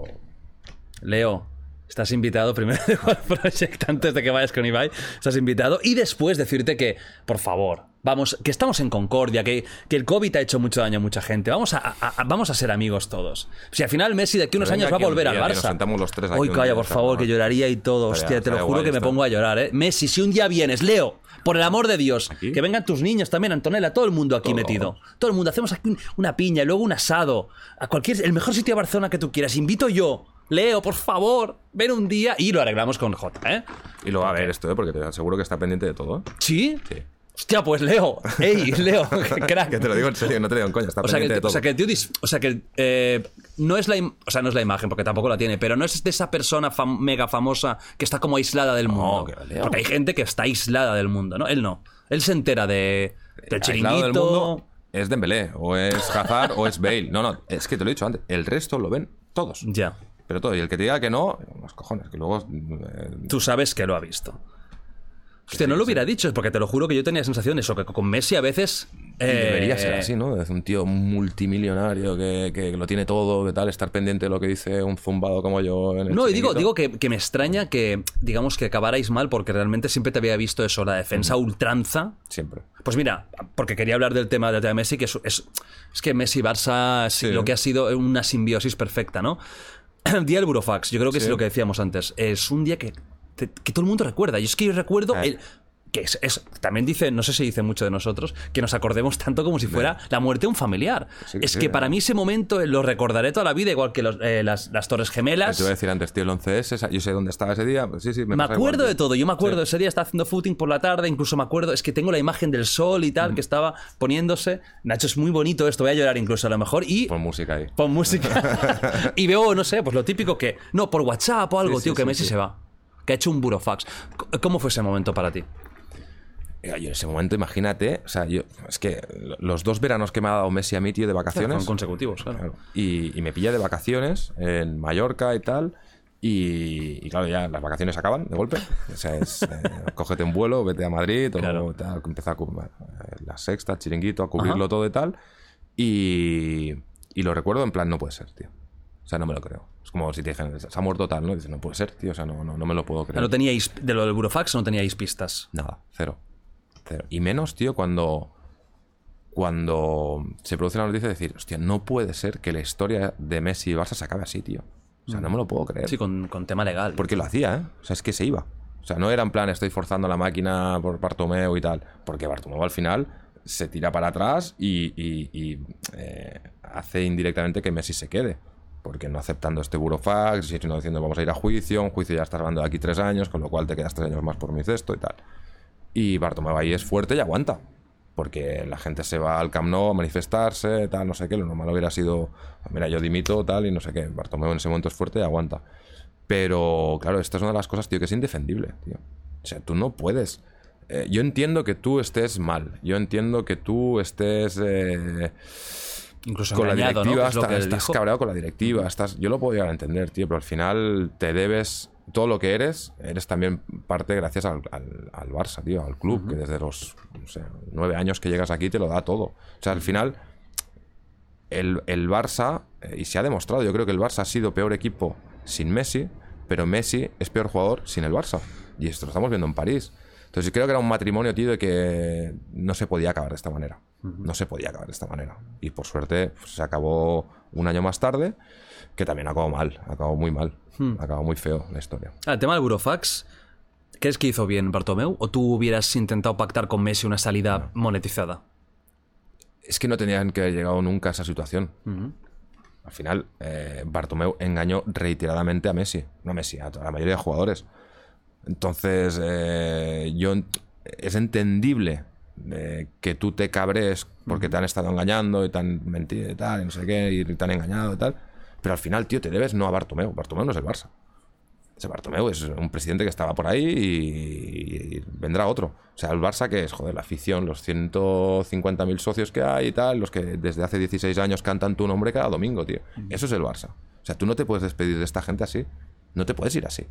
Leo, estás invitado primero de Wild Project antes de que vayas con Ibai. Estás invitado. Y después decirte que, por favor, vamos, que estamos en concordia, que, que el COVID ha hecho mucho daño a mucha gente. Vamos a, a- a- vamos a ser amigos todos. Si al final Messi de aquí unos Venga años va a volver al Barça. nos los tres aquí calla, por favor, que lloraría y todo. Estaría- Hostia, te lo juro que me pongo a llorar, ¿eh? Messi, si un día vienes, Leo, por el amor de Dios, ¿Aquí? que vengan tus niños también, Antonella, todo el mundo aquí Todo. metido. Todo el mundo. Hacemos aquí un- una piña y luego un asado. A cualquier, el mejor sitio de Barcelona que tú quieras. Invito yo. Leo, por favor, ven un día y lo arreglamos con J, ¿eh? Y lo va a ver esto, ¿eh? porque te aseguro que está pendiente de todo. ¿Sí? Sí. Hostia, pues Leo. Ey, Leo, [LAUGHS] [LAUGHS] crack. Que te lo digo en serio, no te digo en coña, está O sea, que, de todo. o sea, que el tío dis- o sea, que eh, no es la o sea, no es la imagen porque tampoco la tiene, pero no es de esa persona fam- mega famosa que está como aislada del mundo. porque hay gente que está aislada del mundo, ¿no? Él no. Él se entera de del Aislado chiringuito. del mundo es Dembélé, o es Hazard, o es Bale. No, no, es que te lo he dicho antes. El resto lo ven todos. Ya. Pero todo. Y el que te diga que no, los cojones, que luego. eh, Tú sabes que lo ha visto. Hostia, no lo hubiera dicho, porque te lo juro que yo tenía sensación de eso, que con Messi a veces. eh, debería ser así, ¿no? Es un tío multimillonario que, que lo tiene todo, que tal, estar pendiente de lo que dice un zumbado como yo. En el No, y digo, digo que, que me extraña que, digamos, que acabarais mal, porque realmente siempre te había visto eso, la defensa ultranza. Siempre. Pues mira, porque quería hablar del tema del tema de Messi, que es, es, es que Messi Barça es Sí. lo que ha sido una simbiosis perfecta, ¿no? [CLEARS THROAT] Día del Burofax, yo creo que es lo que decíamos antes. Es un día que, te- que todo el mundo recuerda. Y es que yo recuerdo el- que es, es- también dice, no sé si dice mucho de nosotros, que nos acordemos tanto como si fuera la muerte de un familiar. Sí es sí, que para mí ese momento eh, lo recordaré toda la vida, igual que los- eh, las, las Torres Gemelas. Te iba a decir antes, tío, el 11S, esa- yo sé dónde estaba ese día. pues sí, sí, me, acuerdo de todo, yo me acuerdo, ese día estaba haciendo footing por la tarde, incluso me acuerdo, es que tengo la imagen del sol y Mm. tal, que estaba poniéndose. Nacho, es muy bonito esto, voy a llorar incluso a lo mejor. Y Pon música ahí. pon música. [LAUGHS] y veo, no sé, pues lo típico que, no, por WhatsApp o algo, tío, que Messi se va. Que ha hecho un burofax. ¿Cómo fue ese momento para ti? Yo en ese momento, imagínate, o sea, yo, es que los dos veranos que me ha dado Messi a mí, tío, de vacaciones. Son consecutivos, claro. Claro. Y, y me pilla de vacaciones en Mallorca y tal. Y, y claro, ya las vacaciones acaban de golpe. O sea, es, eh, [LAUGHS] cógete un vuelo, vete a Madrid, o Claro. tal, empezar a eh, la sexta, el chiringuito, a cubrirlo Ajá. todo y tal. Y, y lo recuerdo en plan, no puede ser, tío. O sea, no me lo creo. Es como si te dijeran, se ha muerto tal, ¿no? Y dices, no puede ser, tío. O sea, no, no, no me lo puedo creer. No teníais, de lo del burofax no teníais pistas. Nada, cero. Cero. Y menos, tío, cuando. Cuando se produce la noticia de decir, hostia, no puede ser que la historia de Messi y Barça se acabe así, tío. O sea, no me lo puedo creer. Sí, con, con tema legal. Porque lo hacía, ¿eh? O sea, es que se iba. O sea, no era en plan, estoy forzando la máquina por Bartomeu y tal. Porque Bartomeu al final se tira para atrás y, y- y, eh, hace indirectamente que Messi se quede. Porque no aceptando este burofax, sino diciendo vamos a ir a juicio, un juicio ya está hablando de aquí tres años, con lo cual te quedas tres años más por mi cesto y tal. Y Bartomeu ahí es fuerte y aguanta. Porque la gente se va al Camp Nou a manifestarse, tal, no sé qué. Lo normal hubiera sido, mira, yo dimito, tal, y no sé qué. Bartomeu en ese momento es fuerte y aguanta. Pero, claro, esta es una de las cosas, tío, que es indefendible, tío. O sea, tú no puedes. eh, yo entiendo que tú estés mal. Yo entiendo que tú estés. eh, Incluso con la directiva, es lo estás, cabreado con la directiva, estás, yo lo puedo llegar a entender, tío, pero al final te debes todo lo que eres, eres también parte gracias al, al- al Barça, tío, al club, que desde los no sé, nueve años que llegas aquí te lo da todo. O sea, al final el, el Barça, eh, y se ha demostrado, yo creo que el Barça ha sido peor equipo sin Messi, pero Messi es peor jugador sin el Barça. Y esto lo estamos viendo en París. Entonces creo que era un matrimonio, tío, de que no se podía acabar de esta manera. No se podía acabar de esta manera. Y por suerte pues, se acabó un año más tarde, que también acabó mal, acabó muy mal, acabó muy feo la historia. Ah, el tema del burofax, ¿crees que hizo bien Bartomeu? ¿O tú hubieras intentado pactar con Messi una salida monetizada? Es que no tenían que haber llegado nunca a esa situación. Al final, eh, Bartomeu engañó reiteradamente a Messi. No a Messi, a la mayoría de jugadores. Entonces, eh, yo es entendible eh, que tú te cabres porque te han estado engañando y te han mentido y tal, y no sé qué, y te han engañado y tal. Pero al final, tío, te debes no a Bartomeu. Bartomeu no es el Barça. Ese Bartomeu es un presidente que estaba por ahí y, y vendrá otro. O sea, el Barça que es, joder, la afición, los 150.000 socios que hay y tal, los que desde hace 16 años cantan tu nombre cada domingo, tío. Eso es el Barça. O sea, tú no te puedes despedir de esta gente así. No te puedes ir así.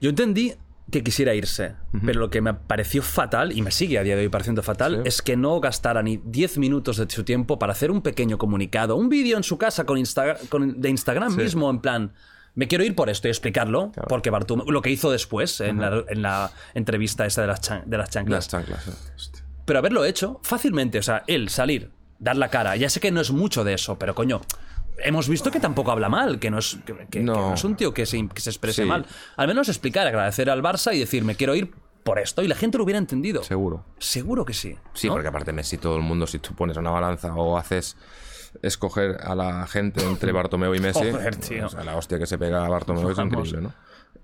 Yo entendí que quisiera irse, pero lo que me pareció fatal, y me sigue a día de hoy pareciendo fatal, Sí. es que no gastara ni 10 minutos de su tiempo para hacer un pequeño comunicado, un vídeo en su casa con Insta- con- de Instagram Sí. mismo, en plan, me quiero ir por esto y explicarlo, porque Bartomeu, lo que hizo después en, la, en la entrevista esa de las, chan- de las chanclas. Las chanclas. eh. Pero haberlo hecho fácilmente, o sea, él salir, dar la cara, ya sé que no es mucho de eso, pero coño, hemos visto que tampoco habla mal, que no es, que, que- que No. es un tío que se, que se exprese Sí. mal. Al menos explicar, agradecer al Barça y decir, me quiero ir por esto, y la gente lo hubiera entendido. Seguro. Seguro que sí. Sí, ¿no? porque aparte Messi, todo el mundo, si tú pones una balanza o haces escoger a la gente entre [LAUGHS] Bartomeu y Messi, Joder, tío. o sea, la hostia que se pega a Bartomeu es increíble, ¿no?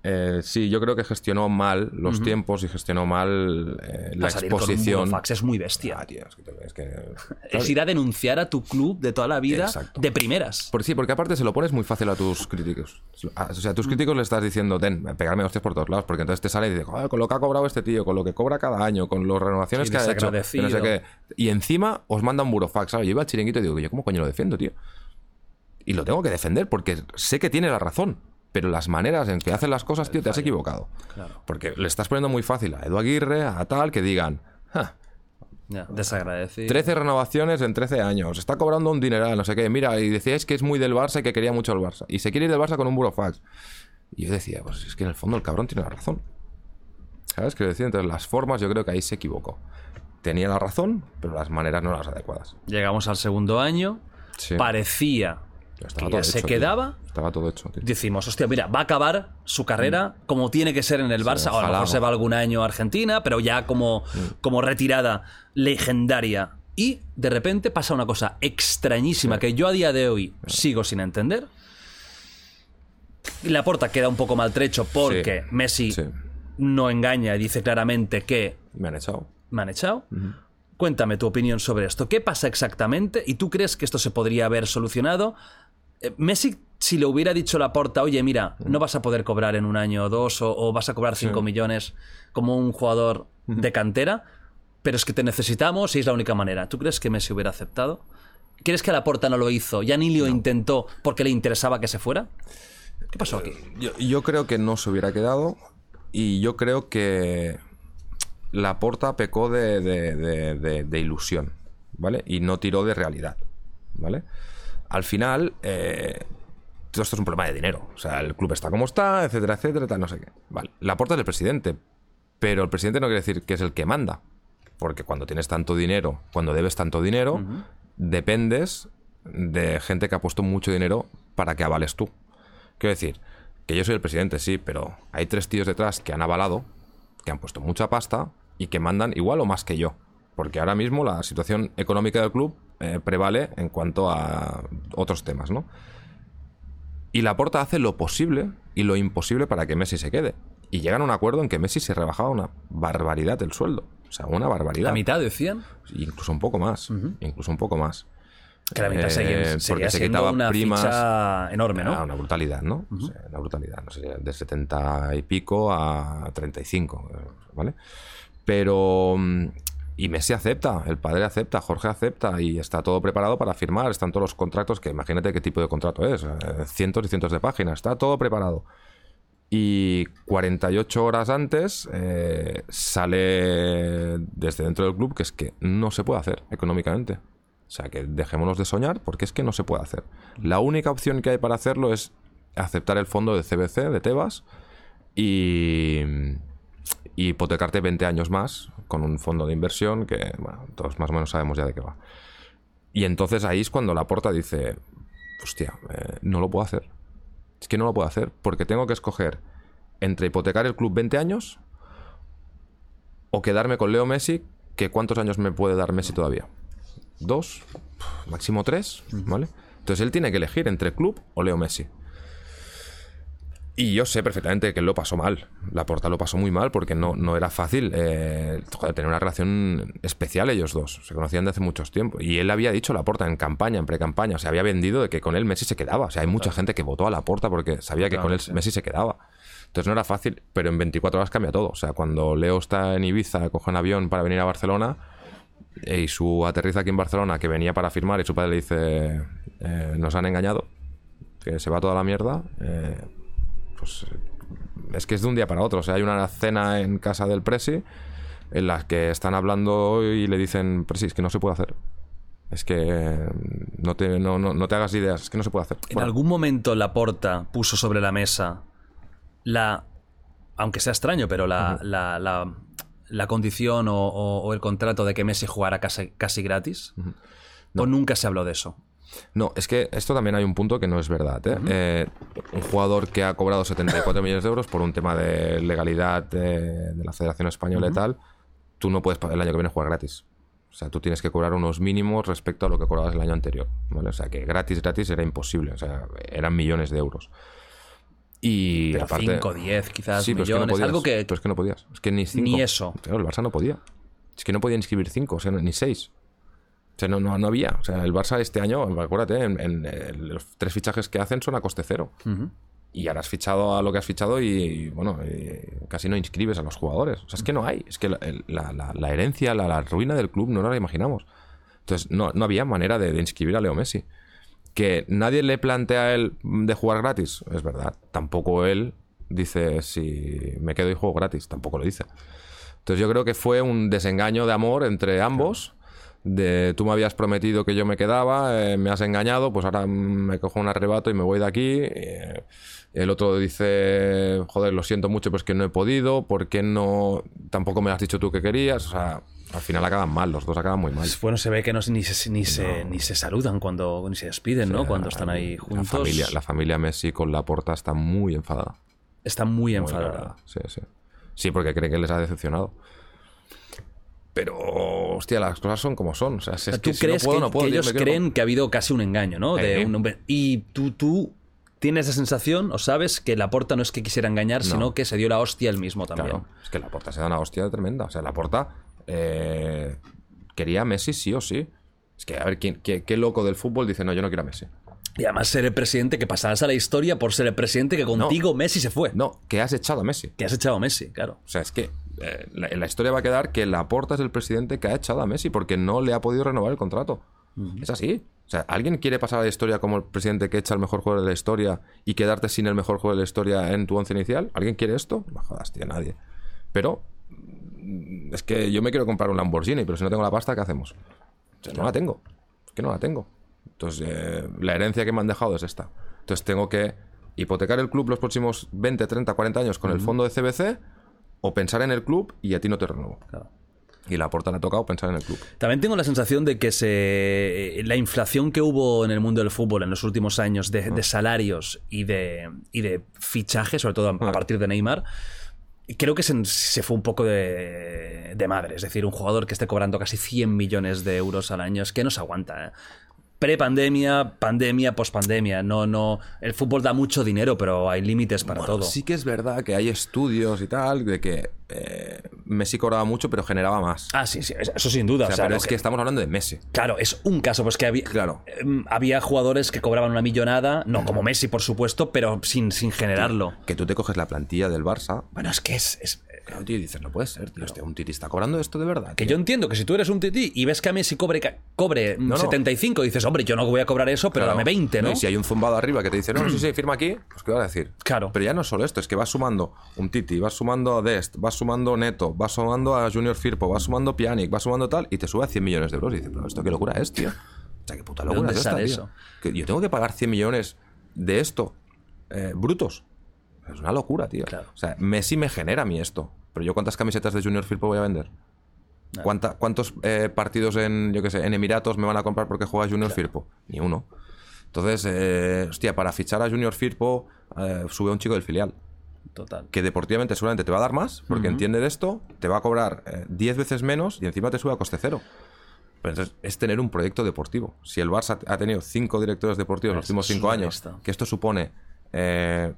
Eh, sí, yo creo que gestionó mal los tiempos y gestionó mal eh, la exposición. es muy bestia. Ah, tío, es que, es que- [LAUGHS] Es ir a denunciar a tu club de toda la vida Exacto. de primeras. Por, sí, porque aparte se lo pones muy fácil a tus críticos. A- O sea, a tus críticos le estás diciendo, ten, pegarme hostias por todos lados, porque entonces te sale y dices, "Joder, con lo que ha cobrado este tío, con lo que cobra cada año, con las renovaciones Sí, que ha hecho, que no sé desagradecido. qué. Y encima os manda un burofax, ¿sabes? Yo iba al chiringuito y digo, ¿yo cómo coño lo defiendo, tío? Y lo tengo que defender porque sé que tiene la razón. Pero las maneras en que hacen las cosas, tío, te has equivocado. Porque le estás poniendo muy fácil a Edu Aguirre, a tal, que digan, "Ja, Ya, desagradecido. 13 renovaciones en 13 años. Está cobrando un dineral, no sé qué. Mira, y decíais que es muy del Barça y que quería mucho el Barça. Y se quiere ir del Barça con un burofax. Y yo decía, pues es que en el fondo el cabrón tiene la razón. ¿Sabes? Quiero decir, entonces las formas yo creo que ahí se equivocó. Tenía la razón, pero las maneras no eran las adecuadas. Llegamos al segundo año. Sí. Parecía Estaba que todo ya se hecho, tío. quedaba. Estaba todo hecho, tío. Decimos, hostia, mira, va a acabar su carrera como tiene que ser en el Barça. o a lo ojalá, mejor se va algún año a Argentina, pero ya como, como retirada legendaria. Y de repente pasa una cosa extrañísima que yo a día de hoy sigo sin entender. La porta queda un poco maltrecho porque Sí, Messi sí. no engaña y dice claramente que Me han echado. me han echado. Cuéntame tu opinión sobre esto. ¿Qué pasa exactamente? ¿Y tú crees que esto se podría haber solucionado? Eh, Messi, si le hubiera dicho la porta, oye, mira, no vas a poder cobrar en un año o dos, o, o vas a cobrar 5 millones como un jugador de cantera, pero es que te necesitamos y es la única manera. ¿Tú crees que Messi hubiera aceptado? ¿Crees que la porta no lo hizo? ¿Ya ni lo intentó porque le interesaba que se fuera? ¿Qué pasó aquí? Yo, yo creo que no se hubiera quedado y yo creo que la porta pecó de, de- de- de- de ilusión, ¿vale? Y no tiró de realidad, ¿vale? Al final, eh, todo esto es un problema de dinero. O sea, el club está como está, etcétera, etcétera, tal, no sé qué. Vale. La porta es el presidente, pero el presidente no quiere decir que es el que manda. Porque cuando tienes tanto dinero, cuando debes tanto dinero, dependes de gente que ha puesto mucho dinero para que avales tú. Quiero decir, que yo soy el presidente, sí, pero hay tres tíos detrás que han avalado, que han puesto mucha pasta y que mandan igual o más que yo. Porque ahora mismo la situación económica del club eh, prevale en cuanto a otros temas, ¿no? Y Laporta hace lo posible y lo imposible para que Messi se quede. Y llegan a un acuerdo en que Messi se rebajaba una barbaridad el sueldo. O sea, una barbaridad. ¿La mitad decían? Incluso un poco más. Incluso un poco más. Que la mitad Eh, seguía, porque se quitaba una primas. ficha enorme, ¿no? Era una brutalidad, ¿no? O sea, una brutalidad. No sé, de 70 y pico a 35, eh, ¿vale? Pero. Y Messi acepta, el padre acepta, Jorge acepta y está todo preparado para firmar. Están todos los contratos, que imagínate qué tipo de contrato es, eh, cientos y cientos de páginas, está todo preparado. Y 48 horas antes eh, sale desde dentro del club que es que no se puede hacer económicamente. O sea, que dejémonos de soñar porque es que no se puede hacer. La única opción que hay para hacerlo es aceptar el fondo de CBC, de Tebas, y, y hipotecarte 20 años más con un fondo de inversión que, bueno, todos más o menos sabemos ya de qué va. Y entonces ahí es cuando la porta dice, hostia, eh, no lo puedo hacer. Es que no lo puedo hacer porque tengo que escoger entre hipotecar el club 20 años o quedarme con Leo Messi, que cuántos años me puede dar Messi todavía. Dos, máximo tres, ¿vale? Entonces él tiene que elegir entre club o Leo Messi. Y yo sé perfectamente que él lo pasó mal. La Porta lo pasó muy mal porque no, no era fácil eh, joder, tener una relación especial ellos dos. Se conocían de hace muchos tiempos. Y él había dicho la Porta en campaña, en pre-campaña, o sea, había vendido de que con él Messi se quedaba. O sea, hay mucha gente que votó a la Porta porque sabía que con él Messi se quedaba. Entonces no era fácil, pero en 24 horas cambia todo. O sea, cuando Leo está en Ibiza, coge un avión para venir a Barcelona eh, y su aterriza aquí en Barcelona, que venía para firmar, y su padre le dice: eh, Nos han engañado, que se va toda la mierda. eh, pues es que es de un día para otro. O sea, hay una cena en casa del Presi en la que están hablando y le dicen: Presi, es que no se puede hacer. Es que eh, no te, no, no- no te hagas ideas, es que no se puede hacer. En Bueno, algún momento Laporta puso sobre la mesa la, aunque sea extraño, pero la, la, la- la condición o, o- o el contrato de que Messi jugara casi, casi gratis. O nunca se habló de eso. No, es que esto también hay un punto que no es verdad. ¿eh? Eh, un jugador que ha cobrado 74 millones de euros por un tema de legalidad de, de la Federación Española y tal, tú no puedes el año que viene jugar gratis. O sea, tú tienes que cobrar unos mínimos respecto a lo que cobrabas el año anterior. ¿vale? O sea, que gratis, gratis era imposible. O sea, eran millones de euros. Y Pero aparte. 5, 10, quizás Sí, pero es que no millones. podías. algo que. Pero es que no podías. Es que ni. Ni eso. Claro, el Barça no podía. Es que no podía inscribir cinco, o sea, ni seis. O sea, no, no, no había. O sea, el Barça este año, acuérdate, en, en- en los tres fichajes que hacen son a coste cero. Y ahora has fichado a lo que has fichado y, bueno, eh, casi no inscribes a los jugadores. O sea, es que no hay. Es que la, el- la- la- la herencia, la, ruina del club no nos la imaginamos. Entonces, no, no había manera de, de inscribir a Leo Messi. Que nadie le plantea a él de jugar gratis, es verdad. Tampoco él dice si me quedo y juego gratis, tampoco lo dice. Entonces yo creo que fue un desengaño de amor entre ambos. De tú me habías prometido que yo me quedaba, eh, me has engañado, pues ahora me cojo un arrebato y me voy de aquí. eh, el otro dice, joder, lo siento mucho, pero es que no he podido, ¿por qué no? Tampoco me has dicho tú que querías. O sea, al final acaban mal, los dos acaban muy mal. Bueno, se ve que no, ni, se, ni, se, ni se saludan cuando ni se despiden, ¿no? Cuando están ahí La juntos. familia, la familia Messi con la porta está muy enfadada. Está muy Muy enfadada. cabreada. Sí, sí. Sí, porque cree que les ha decepcionado. Pero, hostia, las cosas son como son. O sea, si es ¿Tú que si no crees puedo, que, no puedo, que tío, ellos creen que ha habido casi un engaño, ¿no? De Eh. un- y tú, tú tienes la sensación, o sabes, que Laporta no es que quisiera engañar, sino que se dio la hostia él mismo también. Claro, es que la porta se da una hostia tremenda. O sea, la porta quería a Messi sí o sí. Es que, a ver, ¿quién, qué, qué loco del fútbol dice, no, yo no quiero a Messi? Y además ser el presidente que pasarás a la historia por ser el presidente que contigo Messi se fue. No, que has echado a Messi. Que has echado a Messi, claro. O sea, es que eh, la, en la historia va a quedar que Laporta es el presidente que ha echado a Messi porque no le ha podido renovar el contrato. Es así. O sea, ¿alguien quiere pasar a la historia como el presidente que echa el mejor jugador de la historia y quedarte sin el mejor jugador de la historia en tu once inicial? ¿Alguien quiere esto? No jodas, tío, nadie. Pero mm, es que yo me quiero comprar un Lamborghini, pero si no tengo la pasta, ¿qué hacemos? O sea, no la tengo. Es que no la tengo. Entonces, eh, la herencia que me han dejado es esta. Entonces, tengo que hipotecar el club los próximos 20, 30, 40 años con el fondo de CBC o pensar en el club y a ti no te renuevo. Y la porta le ha tocado pensar en el club. También tengo la sensación de que se, la inflación que hubo en el mundo del fútbol en los últimos años de, de salarios y de, y de fichajes, sobre todo a, a partir de Neymar, creo que se, se fue un poco de, de madre. Es decir, un jugador que esté cobrando casi 100 millones de euros al año es que no se aguanta. ¿eh? Pre-pandemia, pandemia, post-pandemia. No, no. El fútbol da mucho dinero, pero hay límites para Bueno, todo. Sí que es verdad que hay estudios y tal de que eh, Messi cobraba mucho pero generaba más. Ah, sí, sí, eso sin duda. O sea, o sea, pero es que- que estamos hablando de Messi. Claro, es un caso, pues que había, Claro. em, había jugadores que cobraban una millonada, no como Messi, por supuesto, pero sin, sin generarlo. Que tú te coges la plantilla del Barça. Bueno, es que es, es- Claro, tío, dices, no puede ser, tío. Hostia, un Titi está cobrando esto de verdad. que yo entiendo que si tú eres un tití y ves que a Messi cobre, cobre mm, No, no. 75, dices, hombre, yo no voy a cobrar eso, pero Claro. dame 20, ¿no? Y si hay un zumbado arriba que te dice, no, sí, sí, [CLEARS THROAT] firma aquí, pues ¿qué vas a decir? Claro. Pero ya no es solo esto, es que vas sumando un Titi, vas sumando a Dest, vas sumando Neto, vas sumando a Junior Firpo, vas sumando Pjanic, vas sumando tal, y te sube a 100 millones de euros. Y dices, pero esto qué locura es, tío. O sea, qué puta ¿De locura dónde es esta, sale tío? eso? Que yo tengo que pagar 100 millones de esto, eh, brutos. Es una locura, tío. Claro. O sea, Messi me genera a mí esto. Pero yo cuántas camisetas de Junior Firpo voy a vender? ¿Cuánta- ¿Cuántos eh, partidos en, yo qué sé, en Emiratos me van a comprar porque juega Junior Firpo? Ni uno. Entonces, eh, hostia, para fichar a Junior Firpo, eh, sube a un chico del filial. Total. Que deportivamente seguramente te va a dar más, porque entiende de esto, te va a cobrar eh, 10 veces menos y encima te sube a coste cero. Pero entonces, es tener un proyecto deportivo. Si el Barça ha tenido cinco directores deportivos en los últimos cinco años, que esto supone eh,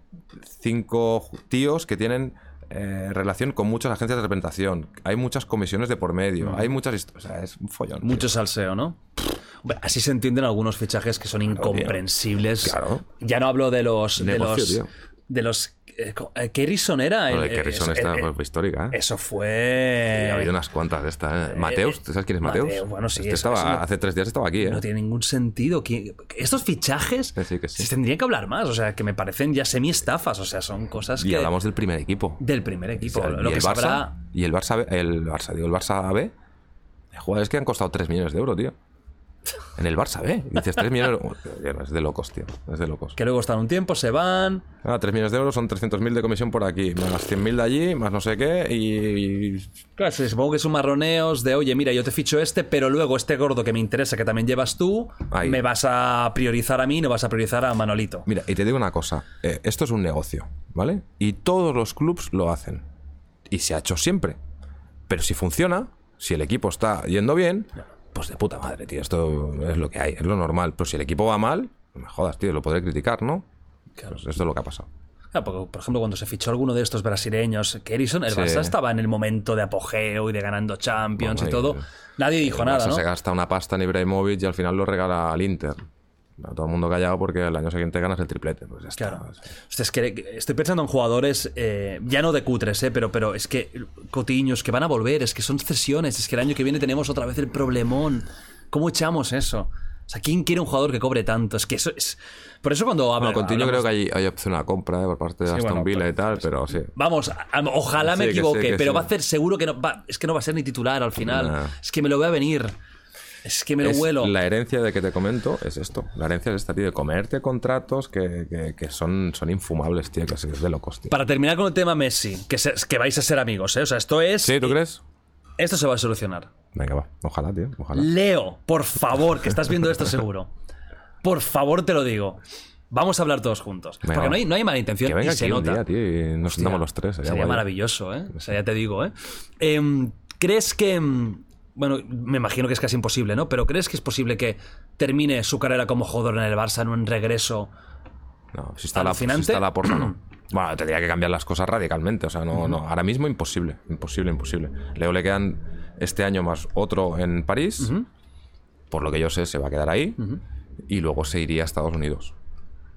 cinco tíos que tienen eh, relación con muchas agencias de representación. Hay muchas comisiones de por medio. Hay muchas historias. O sea, es un follón. tío. Mucho salseo, ¿no? Así se entienden algunos fichajes que son incomprensibles. Claro. Ya no hablo de los. de Negocio, los. tío. De los. Eh, co- eh, Kerrison era. Bueno, el- el Kerrison eh, está eh, fue histórica. ¿eh? Eso fue. Y ha habido unas cuantas de estas. ¿eh? Mateus, ¿tú sabes quién es Mateus? Mateo, bueno, sí, Este eso- estaba, eso no- hace tres días estaba aquí, ¿eh? No tiene ningún sentido. Estos fichajes Que sí, que sí. se tendrían que hablar más. O sea, que me parecen ya semi-estafas. O sea, son cosas Y que. hablamos del primer equipo. Del primer equipo. O sea, lo y que el Barça, habrá- y el Barça, el Barça, digo, el Barça B, jugadores que han costado 3 millones de euros, tío. En el Barça B. Y dices 3 millones de euros. Es de locos, tío. Es de locos. Que luego están un tiempo, se van. Ah, 3 millones de euros son 300.000 de comisión por aquí, más 100.000 de allí, más no sé qué, y... Claro, supongo que son marroneos de, oye, mira, yo te ficho este, pero luego este gordo que me interesa, que también llevas tú, Ahí. me vas a priorizar a mí, no vas a priorizar a Manolito. Mira, y te digo una cosa, eh, esto es un negocio, ¿vale? Y todos los clubs lo hacen. Y se ha hecho siempre. Pero si funciona, si el equipo está yendo bien, pues de puta madre, tío, esto es lo que hay, es lo normal. Pero si el equipo va mal, no me jodas, tío, lo podré criticar, ¿no? Claro. esto es lo que ha pasado. Claro, porque, por ejemplo, cuando se fichó alguno de estos brasileños, Kerrison, el Sí. Barça estaba en el momento de apogeo y de ganando Champions Bueno, y todo. Nadie dijo El nada, Barça ¿no? se gasta una pasta en Ibrahimovic y al final lo regala al Inter. Todo el mundo callado porque el año siguiente ganas el triplete. Pues ya está. Claro. Hostia, es que estoy pensando en jugadores, eh, ya no de cutres, eh, pero, pero es que Cotiños que van a volver, es que son cesiones, es que el año que viene tenemos otra vez el problemón. ¿Cómo echamos eso? O sea, ¿quién quiere un jugador que cobre tanto? Es que eso es. Por eso cuando hablo. Bueno, Coutinho creo que hay, hay opción a compra eh, por parte de Sí, Aston bueno, Villa pues- y tal, pero sí. Vamos, a- a- ojalá me Sí, que sí, equivoque, que pero sí. va a hacer seguro que no va, es que no va a ser ni titular al final. Nah. Es que me lo voy a venir. Es que me lo Es vuelo. La herencia de que te comento es esto. La herencia es esta, tío, de comerte contratos que, que- que son, son infumables, tío, que es de locos, tío. Para terminar con el tema Messi, que, se- que vais a ser amigos, ¿eh? O sea, esto es. ¿Sí, tú crees? Esto se va a solucionar. Venga, va. Ojalá, tío. Ojalá. Leo, por favor, que estás viendo esto seguro. Por favor, te lo digo. Vamos a hablar todos juntos. Venga, Porque no hay, no hay mala intención Que venga y se nota. día, tío, y nos Hostia, sentamos los tres. sería maravilloso, ¿eh? O sea, ya te digo, ¿eh? Em, ¿Crees que... Bueno, me imagino que es casi imposible, ¿no? Pero ¿crees que es posible que termine su carrera como jugador en el Barça en un regreso? No, si está, la, si está la porta, no. [CLEARS THROAT] Bueno, tendría que cambiar las cosas radicalmente. O sea, no, no. Ahora mismo imposible. Imposible, imposible. Leo le quedan este año más otro en París. Por lo que yo sé, se va a quedar ahí. Y luego se iría a Estados Unidos.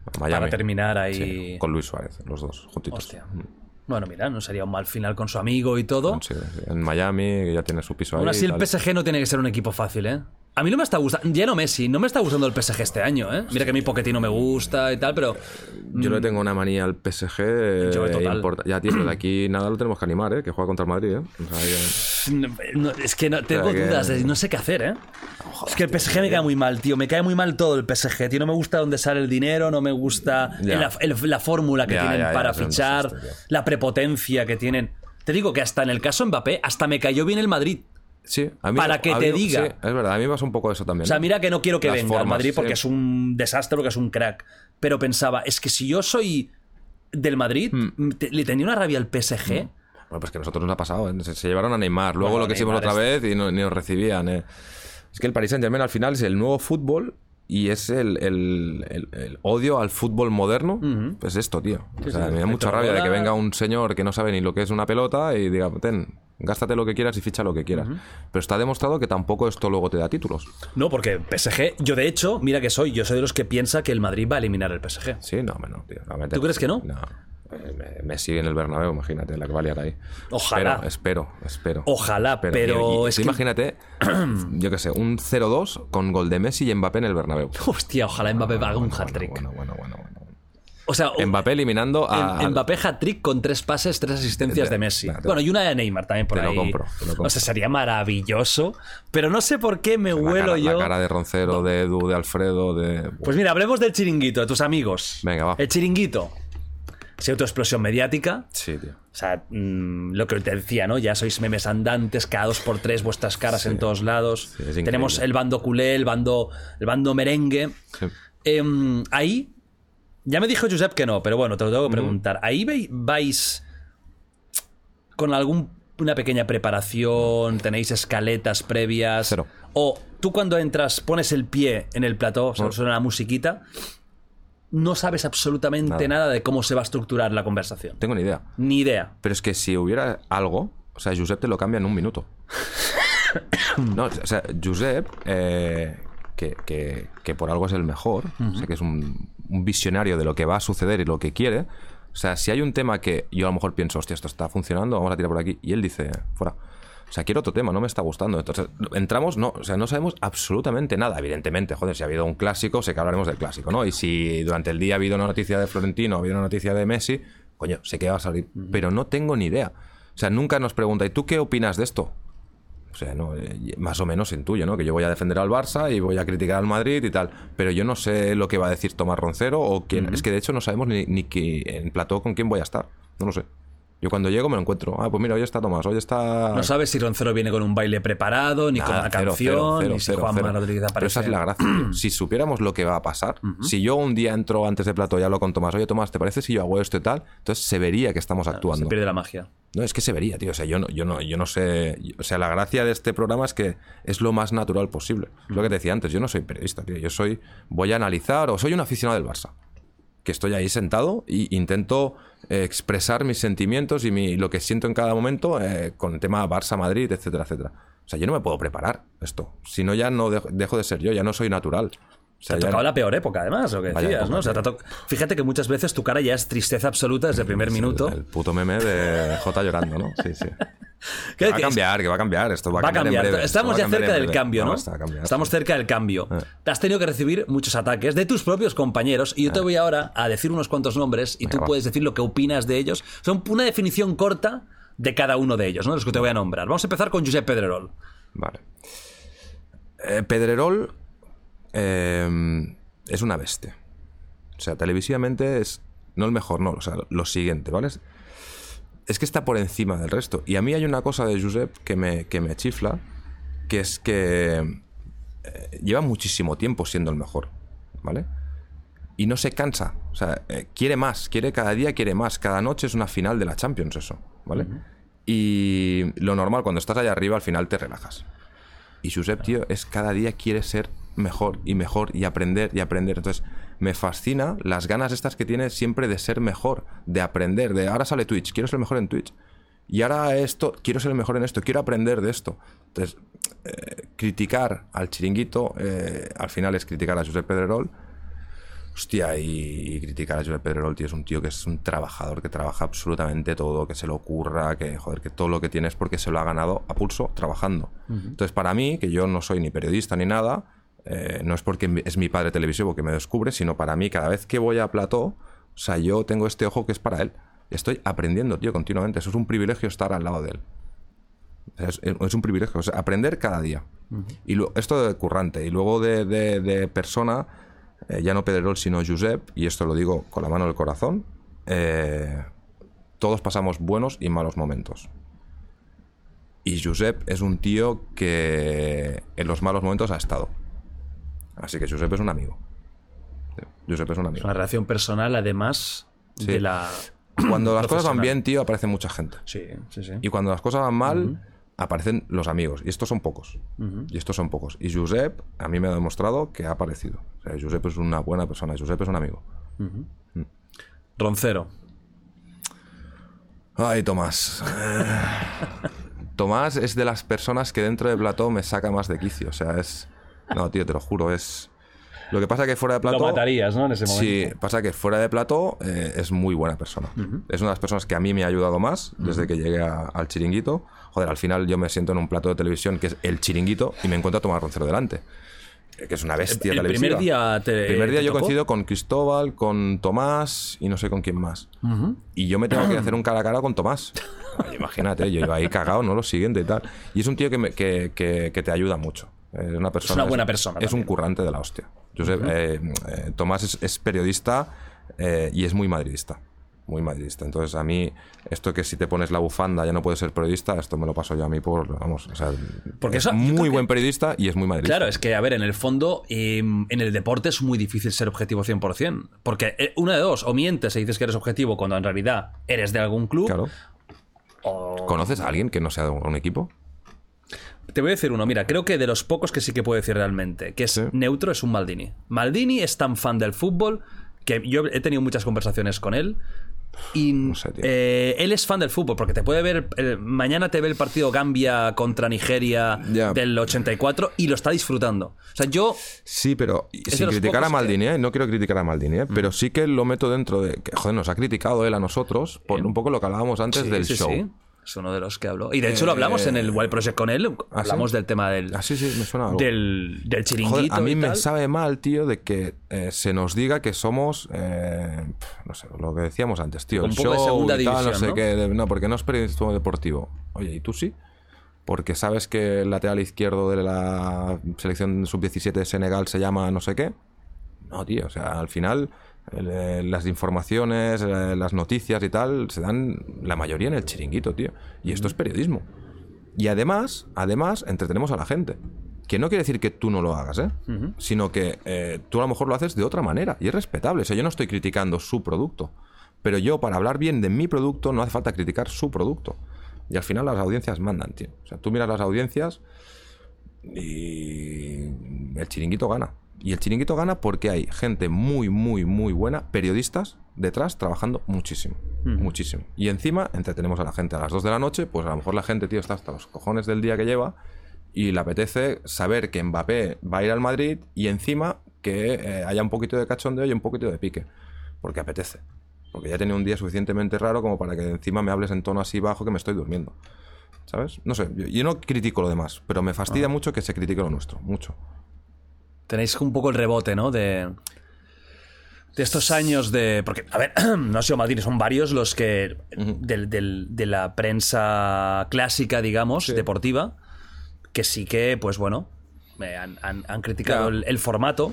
A Miami. Para terminar ahí... Sí, con Luis Suárez, los dos, juntitos. Hostia. Bueno, mira, no sería un mal final con su amigo y todo. Sí, sí, en Miami, que ya tiene su piso Aún ahí. así, y el tal. PSG no tiene que ser un equipo fácil, ¿eh? A mí no me está gustando, ya no Messi, no me está gustando el PSG este año, ¿eh? Mira que a mí Pochettino me gusta y tal, pero Yo le tengo una manía al PSG. eh, Yo, total. importa- Ya, tío, de aquí nada lo tenemos que animar, ¿eh? Que juega contra el Madrid, ¿eh? O sea, que- no, no, es que no, tengo O sea que- dudas, de- no sé qué hacer, ¿eh? es que el PSG me cae muy mal, tío, me cae muy mal todo el PSG, tío, no me gusta dónde sale el dinero, no me gusta la, fórmula que Ya, tienen ya, ya, para fichar, la prepotencia que tienen. Te digo que hasta en el caso Mbappé, hasta me cayó bien el Madrid. Sí, a mí, Para que a te mí- diga. sí, es verdad, a mí me pasa un poco eso también. O sea, mira que no quiero que Las venga al formas, Madrid porque sí. es un desastre, porque es un crack. Pero pensaba, es que si yo soy del Madrid, Hmm. te- le tenía una rabia al PSG. Bueno, pues que a nosotros nos ha pasado, ¿eh? se, se llevaron a Neymar. Luego Bueno, lo que hicimos otra es- vez y no, ni nos recibían. ¿eh? Es que el Paris Saint Germain al final es el nuevo fútbol y es el, el- el- el odio al fútbol moderno. Pues esto, tío. O sea, sí, me da mucha rabia de que venga un señor que no sabe ni lo que es una pelota y diga, ten, gástate lo que quieras y ficha lo que quieras. Pero está demostrado que tampoco esto luego te da títulos. No, porque PSG, yo de hecho, mira que soy, yo soy de los que piensa que el Madrid va a eliminar el PSG. Sí, no, no, tío. realmente ¿Tú crees que no? No. Eh, Me, me sigue en el Bernabéu, imagínate, la que va a liar ahí. Ojalá. Espero, espero, espero. Ojalá, pero Y- y es tú que- imagínate, [CLEARS THROAT] yo qué sé, un 0-2 con gol de Messi y Mbappé en el Bernabéu. Hostia, ojalá Mbappé haga un Bueno, hat-trick. Bueno, bueno, bueno, bueno, bueno. O sea, un- Mbappé eliminando a... Mbappé hat-trick con tres pases, tres asistencias Te- de Messi. Bueno, y una de Neymar también por te lo ahí. compro, te lo compro. O sea, sería maravilloso. Pero no sé por qué me la huelo cara, yo. La cara de Roncero, de Edu, de Alfredo, de... Pues mira, hablemos del chiringuito, de tus amigos. Venga, va. El chiringuito. Si autoexplosión mediática. Sí, tío. O sea, mm, lo que te decía, ¿no? Ya sois memes andantes, cada dos por tres vuestras caras en todos lados. Sí. Tenemos el bando culé, el bando, el bando merengue. Em, ahí, ya me dijo Josep que no, pero bueno, te lo tengo que preguntar. ¿Ahí vais con alguna pequeña preparación? ¿Tenéis escaletas previas? Cero. O tú cuando entras pones el pie en el plató, o sea, suena la musiquita, no sabes absolutamente Nada. nada de cómo se va a estructurar la conversación. Tengo ni idea. Ni idea. Pero es que si hubiera algo, o sea, Josep te lo cambia en un minuto. [COUGHS] No, o sea, Josep, eh, que, que- que por algo es el mejor, o sea, que es un, un visionario de lo que va a suceder y lo que quiere. O sea, si hay un tema que yo a lo mejor pienso, hostia, esto está funcionando, vamos a tirar por aquí, y él dice, fuera. O sea, quiero otro tema, no me está gustando. Entonces, entramos, no, o sea, no sabemos absolutamente nada. Evidentemente, joder, si ha habido un clásico, sé que hablaremos del clásico, ¿no? Y si durante el día ha habido una noticia de Florentino, ha habido una noticia de Messi, coño, sé que va a salir. Pero no tengo ni idea. O sea, nunca nos pregunta, ¿y tú qué opinas de esto? O sea, no, eh, más o menos intuyo, ¿no? Que yo voy a defender al Barça y voy a criticar al Madrid y tal. Pero yo no sé lo que va a decir Tomás Roncero o quién. Es que de hecho no sabemos ni, ni que en plató con quién voy a estar. No lo sé. Yo cuando llego me lo encuentro. Ah, pues mira, hoy está Tomás, hoy está. No sabes si Roncero viene con un baile preparado, ni con una cero, canción, cero, cero, ni si Juan. Rodríguez aparece. Pero esa es la gracia. si supiéramos lo que va a pasar, si yo un día entro antes de plato y hablo con Tomás, oye Tomás, ¿te parece si yo hago esto y tal? Entonces se vería que estamos Se actuando. pierde la magia. No, es que se vería, tío. O sea, yo no, yo no, yo no sé. O sea, la gracia de este programa es que es lo más natural posible. Es lo que te decía antes. Yo no soy periodista, tío. Yo soy. Voy a analizar, o soy un aficionado del Barça. Que estoy ahí sentado e intento eh, expresar mis sentimientos y mi, lo que siento en cada momento eh, con el tema Barça-Madrid, etcétera, etcétera. O sea, yo no me puedo preparar esto. Si no, ya no dejo de ser yo, ya no soy natural. Sea, ha tocado la peor época, además, lo que decías. O sea, te to- Fíjate que muchas veces tu cara ya es tristeza absoluta desde el primer minuto. El puto meme de J llorando, ¿no? Sí, sí. [LAUGHS] ¿Qué va a cambiar, que va a cambiar. Esto va, Va a cambiar. Estamos ya cerca del cambio, ¿no? Estamos cerca del cambio. Eh. Te has tenido que recibir muchos ataques de tus propios compañeros y yo te voy ahora a decir unos cuantos nombres y tú va. puedes decir lo que opinas de ellos. Son una definición corta de cada uno de ellos, ¿no? Los que te voy a nombrar. Vamos a empezar con Josep Pedrerol. Vale. Eh, Pedrerol eh, es una bestia. O sea, televisivamente es. No el mejor, no. O sea, lo siguiente, ¿vale? Es- Es que está por encima del resto. Y a mí hay una cosa de Josep que me, que me chifla, que es que eh, lleva muchísimo tiempo siendo el mejor, ¿vale? Y no se cansa. O sea, eh, quiere más, quiere cada día, quiere más. Cada noche es una final de la Champions, eso, ¿vale? Y lo normal, cuando estás allá arriba, al final te relajas. Y Josep, tío, es cada día quiere ser mejor y mejor y aprender y aprender. Entonces, me fascina las ganas estas que tiene siempre de ser mejor, de aprender, de ahora sale Twitch, quiero ser mejor en Twitch. Y ahora esto, quiero ser el mejor en esto, quiero aprender de esto. Entonces, eh, criticar al chiringuito, eh, al final es criticar a Josep Pedrerol. Hostia, y, y criticar a Josep Pedrerol, tío, es un tío que es un trabajador, que trabaja absolutamente todo, que se lo ocurra, que, joder, que todo lo que tiene es porque se lo ha ganado a pulso trabajando. Entonces, para mí, que yo no soy ni periodista ni nada, eh, no es porque es mi padre televisivo que me descubre, sino para mí, cada vez que voy a plató, o sea, yo tengo este ojo que es para él. Estoy aprendiendo, tío, continuamente. Eso es un privilegio estar al lado de él. Es, es un privilegio, o sea, aprender cada día. Y lo- esto de currante. Y luego de, de- de persona, eh, ya no Pedrerol, sino Josep, y esto lo digo con la mano del corazón, eh, todos pasamos buenos y malos momentos. Y Josep es un tío que en los malos momentos ha estado. Así que Josep es un amigo. Josep es un Es amigo. una relación personal, además Sí. de la. Cuando las cosas van bien, tío, aparece mucha gente. Sí, sí, sí. Y cuando las cosas van mal, aparecen los amigos. Y estos son pocos. Y estos son pocos. Y Josep, a mí me ha demostrado que ha aparecido. O sea, Josep es una buena persona. Josep es un amigo. Roncero. Ay, Tomás. Eh, Tomás es de las personas que dentro de plató me saca más de quicio. O sea, es. No, tío, te lo juro, es. Lo que pasa que fuera de plató. Lo matarías, ¿no? En ese momento. Sí, pasa que fuera de plató eh, es muy buena persona. Es una de las personas que a mí me ha ayudado más desde que llegué a- al chiringuito. Joder, al final yo me siento en un plato de televisión que es el chiringuito y me encuentro a Tomás Roncero delante. Que es una bestia El televisiva. primer día te- El primer día te yo tocó. coincido con Cristóbal, con Tomás y no sé con quién más. Y yo me tengo que [CLEARS THROAT] hacer un cara a cara con Tomás. Ay, Imagínate, yo iba ahí cagado, ¿no? Lo siguiente y tal. Y es un tío que, me- que, que- que te ayuda mucho. Es una persona. una buena persona Es un currante de la hostia. Josep, eh, eh, Tomás es, es periodista eh, y es muy madridista. Muy madridista. Entonces, a mí, esto que si te pones la bufanda ya no puedes ser periodista, esto me lo paso yo a mí por. Vamos, o sea. Porque es eso- muy que- buen periodista y es muy madridista. Claro, es que, a ver, en el fondo, eh, en el deporte es muy difícil ser objetivo 100%. Porque una de dos, o mientes y dices que eres objetivo cuando en realidad eres de algún club. Claro. o- ¿Conoces a alguien que no sea de un equipo? Te voy a decir uno, mira, creo que de los pocos que sí que puedo decir realmente, que es Sí. neutro, es un Maldini. Maldini es tan fan del fútbol que yo he tenido muchas conversaciones con él. Y No sé, eh, él es fan del fútbol, porque te puede ver. eh, mañana te ve el partido Gambia contra Nigeria del 84 y lo está disfrutando. O sea, yo. Sí, pero sin criticar a que- Maldini, ¿eh? no quiero criticar a Maldini, ¿eh? pero sí que lo meto dentro de que, joder, nos ha criticado él a nosotros por un poco lo que hablábamos antes Sí, del sí, show. sí. Es uno de los que habló. Y de hecho lo hablamos en el Wild Project con él. ¿Ah, sí? Hablamos del tema del. Ah, sí, sí, me suena algo. Del, del chiringuito. Joder, a mí y me sabe mal, tío, de que eh, se nos diga que somos, eh, no sé, lo que decíamos antes, tío. Un el poco de segunda y tal, no división, sé ¿no? qué, no, porque no es periodismo deportivo. Oye, ¿y tú sí? Porque sabes que el lateral izquierdo de la selección sub-17 de Senegal se llama no sé qué. No, tío, o sea, al final eh, las informaciones, eh, las noticias y tal se dan la mayoría en el chiringuito, tío. Y esto es periodismo. Y además, además, entretenemos a la gente. Que no quiere decir que tú no lo hagas, ¿eh? Sino que eh, tú a lo mejor lo haces de otra manera. Y es respetable. O sea, yo no estoy criticando su producto. Pero yo, para hablar bien de mi producto, no hace falta criticar su producto. Y al final las audiencias mandan, tío. O sea, tú miras las audiencias y el chiringuito gana. Y el chiringuito gana porque hay gente muy, muy, muy buena, periodistas detrás trabajando muchísimo. Muchísimo. Y encima entretenemos a la gente a las 2 de la noche, pues a lo mejor la gente, tío, está hasta los cojones del día que lleva y le apetece saber que Mbappé va a ir al Madrid y encima que eh, haya un poquito de cachondeo y un poquito de pique. Porque apetece. Porque ya he tenido un día suficientemente raro como para que encima me hables en tono así bajo que me estoy durmiendo. ¿Sabes? No sé, yo, yo no critico lo demás, pero me fastidia mucho que se critique lo nuestro. Mucho. Tenéis un poco el rebote, ¿no? De, de estos años de... Porque, a ver, [CLEARS THROAT] no ha sido Maldini, son varios los que... del- del- de la prensa clásica, digamos, deportiva, que sí que, pues bueno, han, han- han criticado el, el formato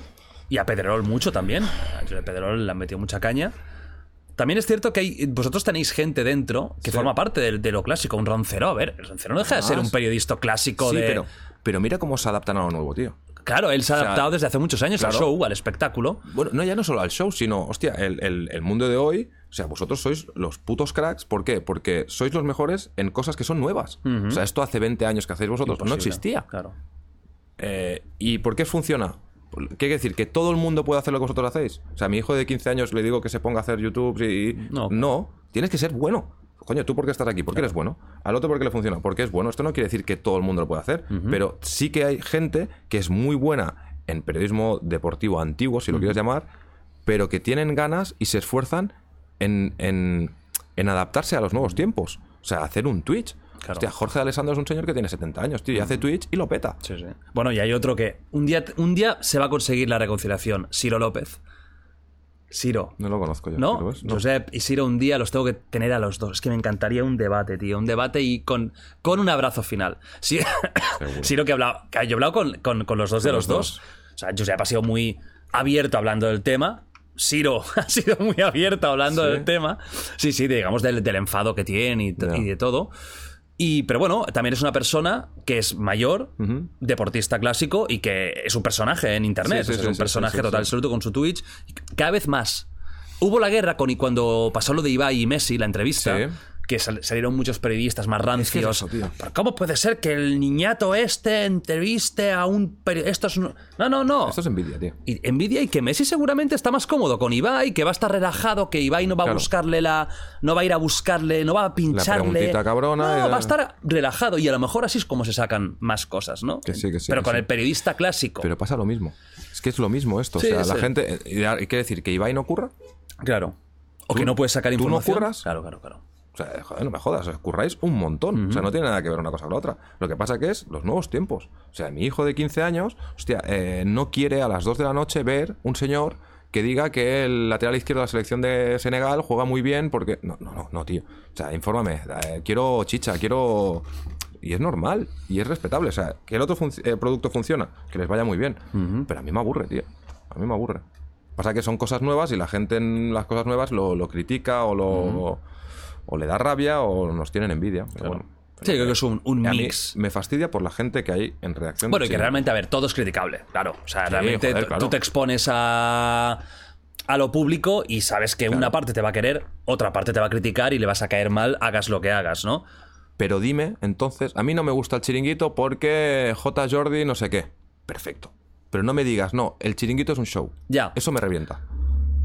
y a Pedrerol mucho también. A Pedrerol le han metido mucha caña. También es cierto que hay, vosotros tenéis gente dentro que Sí. forma parte de, de lo clásico. Un roncero, a ver, el roncero no deja de ser un periodista clásico Sí, de... pero, pero mira cómo se adaptan a lo nuevo, tío. Claro, él se ha O sea, adaptado desde hace muchos años al show, al espectáculo. Bueno, no ya no solo al show, sino, hostia, el, el- el mundo de hoy, o sea, vosotros sois los putos cracks. ¿Por qué? Porque sois los mejores en cosas que son nuevas. O sea, esto hace 20 años que hacéis vosotros no Imposible, existía. Claro. Eh, ¿Y por qué funciona? ¿Qué quiere decir? ¿Que todo el mundo puede hacer lo que vosotros hacéis? O sea, a mi hijo de 15 años le digo que se ponga a hacer YouTube y... No. No, tienes que ser bueno. Coño, ¿tú por qué estás aquí? Porque eres bueno. Al otro porque le funciona. Porque es bueno. Esto no quiere decir que todo el mundo lo pueda hacer. Pero sí que hay gente que es muy buena en periodismo deportivo antiguo, si lo quieres llamar, pero que tienen ganas y se esfuerzan en, en- en adaptarse a los nuevos tiempos. O sea, hacer un Twitch. Claro. Hostia, Jorge Alessandro es un señor que tiene 70 años, tío, y hace Twitch y lo peta. Sí, sí. Bueno, y hay otro que un día, un día se va a conseguir la reconciliación. Ciro López. Ciro. No lo conozco yo. ¿No? No. Josep y Ciro un día los tengo que tener a los dos. Es que me encantaría un debate, tío. Un debate y con, con un abrazo final. Sí, Ciro [LAUGHS] que ha hablado, que yo he hablado con, con- con los dos de los los dos. O sea, Josep ha sido muy abierto hablando del tema. Ciro [LAUGHS] ha sido muy abierto hablando Sí. del tema. Sí, sí, digamos del, del enfado que tiene y, y de todo. Y, pero bueno, también es una persona que es mayor, deportista clásico y que es un personaje en internet. Sí, es un personaje total absoluto con su Twitch. Cada vez más. Hubo la guerra con y cuando pasó lo de Ibai y Messi, la entrevista, Sí. Que sal- salieron muchos periodistas más rancios. eso. "¿Pero ¿Cómo puede ser que el niñato este entreviste a un periodista? Esto es un- No, no, no. Esto es envidia, tío. Y envidia y que Messi seguramente está más cómodo con Ibai, que va a estar relajado, que Ibai no va a buscarle la. no va a ir a buscarle, no va a pincharle. preguntita cabrona No, va a estar relajado y a lo mejor así es como se sacan más cosas, ¿no? Que sí, que sí, Pero que con sí. el periodista clásico. Pero pasa lo mismo. Es que es lo mismo esto. Sí, o sea, sí. la gente. y Quiere decir que Ibai no curra. Claro. O ¿Tú- que no puedes sacar tú no información. curras? Claro, claro, claro. O sea, joder, no me jodas, os curráis un montón. O sea, no tiene nada que ver una cosa con la otra. Lo que pasa que es los nuevos tiempos. O sea, mi hijo de 15 años, hostia, eh, no quiere a las 2 de la noche ver un señor que diga que el lateral izquierdo de la selección de Senegal juega muy bien porque... No, no, no, no tío. O sea, infórmame. eh, quiero chicha, quiero... Y es normal y es respetable. O sea, que el otro func- eh, producto funciona, que les vaya muy bien. Pero a mí me aburre, tío. A mí me aburre. Pasa que son cosas nuevas y la gente en las cosas nuevas lo, lo critica o lo... O le da rabia o nos tienen envidia. Pero bueno. Sí, creo que es un, un A mí mix. me fastidia por la gente que hay en reacción. Bueno, y que realmente, a ver, todo es criticable, claro. O sea, Sí, realmente joder, tú- claro. tú te expones a, a lo público y sabes que una parte te va a querer, otra parte te va a criticar y le vas a caer mal, hagas lo que hagas, ¿no? Pero dime, entonces, a mí no me gusta el chiringuito porque J. Jordi no sé qué. Perfecto. Pero no me digas, no, el chiringuito es un show. Ya. Eso me revienta.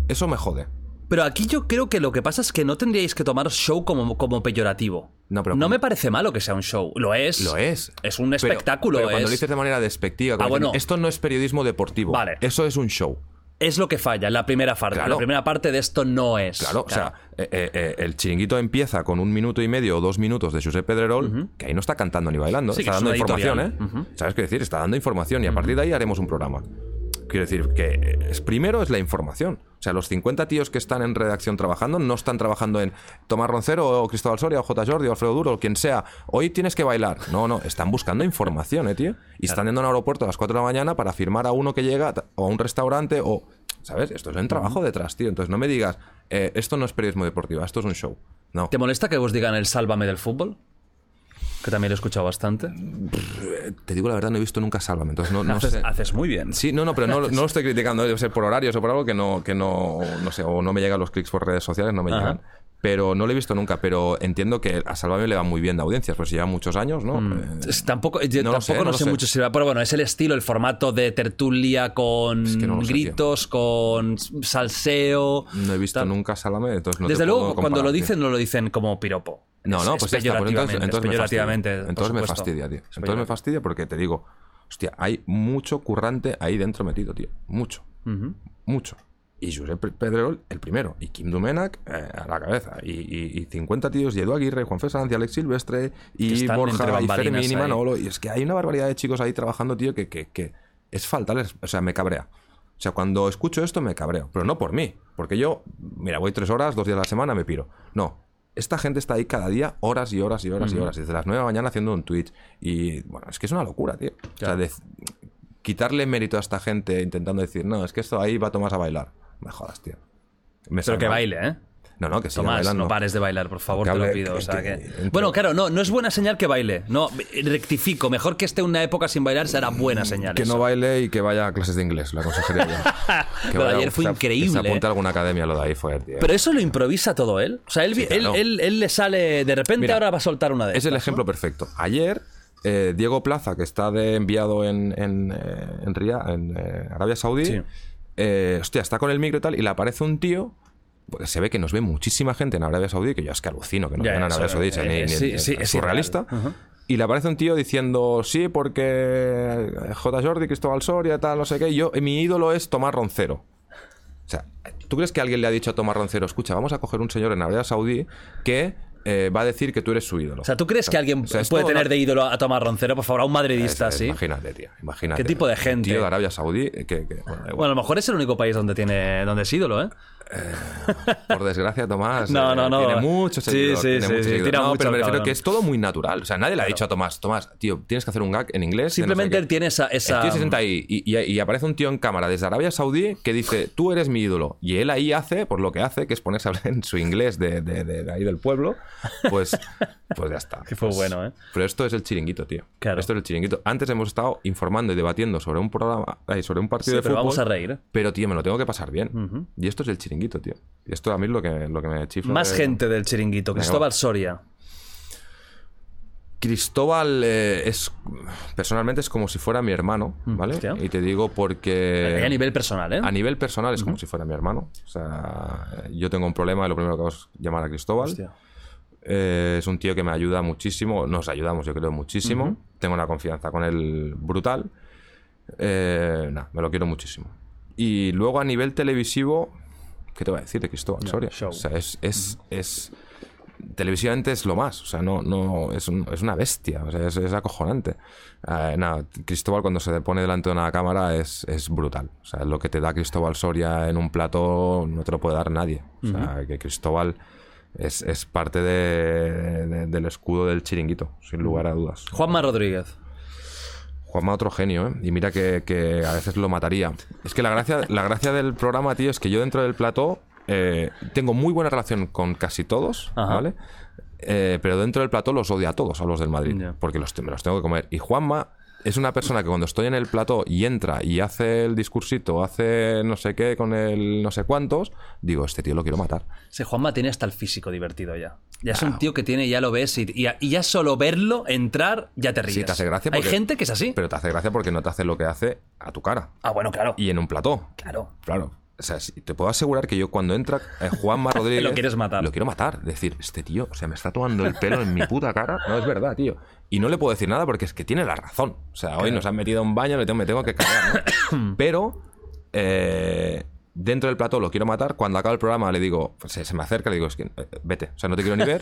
Eso me jode. Pero aquí yo creo que lo que pasa es que no tendríais que tomaros show como, como peyorativo. No, pero no como- me parece malo que sea un show. Lo es. Lo es. Es un espectáculo. Pero, cuando es, lo dices de manera despectiva, como Ah, bueno. esto no es periodismo deportivo. Vale. Eso es un show. es lo que falla, la primera parte. Claro. La primera parte de esto no es. Claro, o sea, eh, eh, eh, el chiringuito empieza con un minuto y medio o dos minutos de Josep Pedrerol, que ahí no está cantando ni bailando, Sí, está es dando información, editorial. ¿eh? ¿Sabes qué decir? Está dando información y a partir de ahí haremos un programa. Quiero decir que es, primero es la información. O sea, los 50 tíos que están en redacción trabajando no están trabajando en Tomás Roncero o Cristóbal Soria o J. Jordi o Alfredo Duro o quien sea. Hoy tienes que bailar. No, no, están buscando información, ¿eh, tío? Y están yendo a un aeropuerto a las 4 de la mañana para firmar a uno que llega o a un restaurante o... ¿Sabes? Esto es un trabajo detrás, tío. Entonces no me digas, eh, esto no es periodismo deportivo, esto es un show. No. ¿Te molesta que os digan el sálvame del fútbol? Que también lo he escuchado bastante. Te digo la verdad, no he visto nunca Sálvame, entonces no, no haces, sé. haces muy bien. Sí, no, no, pero no, no lo estoy criticando, debe ser por horarios o por algo que no, que no, no sé, o no me llegan los clics por redes sociales, no me Ajá. llegan. Pero no lo he visto nunca, pero entiendo que a Sálvame le va muy bien de audiencias, pues lleva muchos años, ¿no? Eh, Es- Tampoco, yo No tampoco sé, no sé, sé. mucho si va- pero bueno, es el estilo, el formato de tertulia con que no lo sé, gritos, con salseo. no he visto tal. nunca Sálvame, entonces no te Desde puedo luego, cuando lo dicen, no lo dicen como piropo. No, no, es pues está, pues entonces, entonces es me fastidia. Entonces me fastidia, tío. Es Entonces me fastidia porque te digo, hostia, hay mucho currante ahí dentro metido, tío. Mucho. Mucho. Y Josep Pedrerol, el primero. Y Kim Dumenac eh, a la cabeza. Y, y- y 50 tíos, y Edu Aguirre, Juan Fernández, Alex Silvestre, y Borja, y Fermín, y. Manolo. Y es que hay una barbaridad de chicos ahí trabajando, tío, que, que, que es faltarles. O sea, me cabrea. O sea, cuando escucho esto me cabreo. Pero no por mí. Porque yo, mira, voy tres horas, dos días a la semana, me piro. No. Esta gente está ahí cada día horas y horas y horas y horas. Desde las 9 de la mañana haciendo un Twitch. Y bueno, es que es una locura, tío. O sea, de- quitarle mérito a esta gente intentando decir, no, es que esto ahí va Tomás a bailar. Me jodas, tío. Me Pero que mal. baile, ¿eh? No, no, que siga Tomás, bailando. no pares de bailar, por favor, te lo pido. que- o sea, que- Bueno, claro, no, no es buena señal que baile. No, rectifico. Mejor que esté una época sin bailar será buena señal. Que eso. no baile y que vaya a clases de inglés, lo aconsejaría yo. Que Lo de vaya- ayer fue se- increíble, se apunte ¿eh? a alguna academia lo de ahí fue, tío. Pero eso lo improvisa todo él. O sea, él, Sí, claro. él, él- él le sale. De repente Mira, ahora va a soltar una de Es el ejemplo ¿no? perfecto. Ayer, eh, Diego Plaza, que está de enviado en, en, eh, en en eh, Arabia Saudí, Sí. Eh, hostia, está con el micro y tal, y le aparece un tío. porque se ve que nos ve muchísima gente en Arabia Saudí, que yo es que alucino que nos Ya, ven en Arabia Saudí, eh, ni- ni- sí, ni- sí, es surrealista. Y le aparece un tío diciendo, sí, porque J. Jordi, Cristóbal Soria, tal, no sé qué. y Yo, mi ídolo es Tomás Roncero. O sea, ¿tú crees que alguien le ha dicho a Tomás Roncero, escucha, vamos a coger un señor en Arabia Saudí que eh, va a decir que tú eres su ídolo? O sea, ¿tú crees que alguien O sea, es puede tener una- de ídolo a Tomás Roncero? Por favor, a un madridista, Es- sí. Imagínate, tío. Imagínate. ¿Qué tipo de Un gente? tío de Arabia Saudí que, que- bueno. Bueno, a lo mejor es el único país donde tiene donde es ídolo, ¿eh? Por desgracia, Tomás. [LAUGHS] No, eh, no, no. Tiene muchos Sí, seguidores. sí, tiene sí, sí, tira No, mucho pero me refiero que es todo muy natural. O sea, nadie le ha dicho a Tomás, Tomás, tío, tienes que hacer un gag en inglés. de no sé Simplemente qué". él tiene esa- esa- El tío se sienta ahí y, y- y aparece un tío en cámara desde Arabia Saudí que dice, tú eres mi ídolo. Y él ahí hace, por lo que hace, que es ponerse a hablar en su inglés de, de- de- de ahí del pueblo, pues, pues ya está. [LAUGHS] Que fue Pues- bueno, ¿eh? Pero esto es el chiringuito, tío. Claro. Esto es el chiringuito. Antes hemos estado informando y debatiendo sobre un programa, ay, sobre un partido de pero fútbol. vamos a reír. ¿eh? Pero, tío, me lo tengo que pasar bien. Y esto es el chiringuito, tío. Y esto a mí es lo que, lo que me chifla. Más de- gente del chiringuito. Cristóbal. Soria. Cristóbal eh, es. Personalmente es como si fuera mi hermano, ¿vale? hostia. Y te digo porque. a nivel personal, ¿eh? A nivel personal es como si fuera mi hermano. O sea, yo tengo un problema y lo primero que hago es llamar a Cristóbal. Hostia. Eh, es un tío que me ayuda muchísimo, nos ayudamos yo creo muchísimo, tengo una confianza con él brutal, eh, nada, me lo quiero muchísimo. Y luego a nivel televisivo, ¿qué te voy a decir de Cristóbal Soria? show. O sea, es, es, es- televisivamente es lo más, o sea, no, no, es, un- es una bestia, o sea, es, es acojonante. Eh, nada, Cristóbal cuando se pone delante de una cámara es, es brutal, o sea, lo que te da Cristóbal Soria en un plato no te lo puede dar nadie, o sea, que Cristóbal es, es parte de- de- del escudo del chiringuito, sin lugar a dudas. Juanma Rodríguez. Juanma otro genio, ¿eh? Y mira que, que a veces lo mataría. Es que la gracia, la gracia del programa, tío, es que yo dentro del plató eh, tengo muy buena relación con casi todos, Ajá. ¿vale? Eh, pero dentro del plató los odio a todos, a los del Madrid, porque los, me los tengo que comer. Y Juanma es una persona que cuando estoy en el plató y entra y hace el discursito, hace no sé qué con el no sé cuántos, digo, este tío lo quiero matar. Ese Juanma tiene hasta el físico divertido ya. Ya es un tío que tiene, ya lo ves, y, y- y ya solo verlo, entrar, ya te ríes. Sí, te hace gracia Hay gente que es así. Pero te hace gracia porque no te hace lo que hace a tu cara Ah, bueno, claro. y en un plató. Claro. Claro. O sea, te puedo asegurar que yo cuando entra eh, Juanma [LAUGHS] Rodríguez. Lo quieres matar. Lo quiero matar. Decir, este tío, o sea, me está tomando el pelo en mi puta cara. No es verdad, tío. Y no le puedo decir nada porque es que tiene la razón. O sea, hoy nos han metido a un baño, me tengo que cagar, ¿no? [COUGHS] Pero. eh, Dentro del plató lo quiero matar. Cuando acaba el programa le digo, pues, se, se me acerca, le digo, es que eh, vete. O sea, no te quiero ni ver.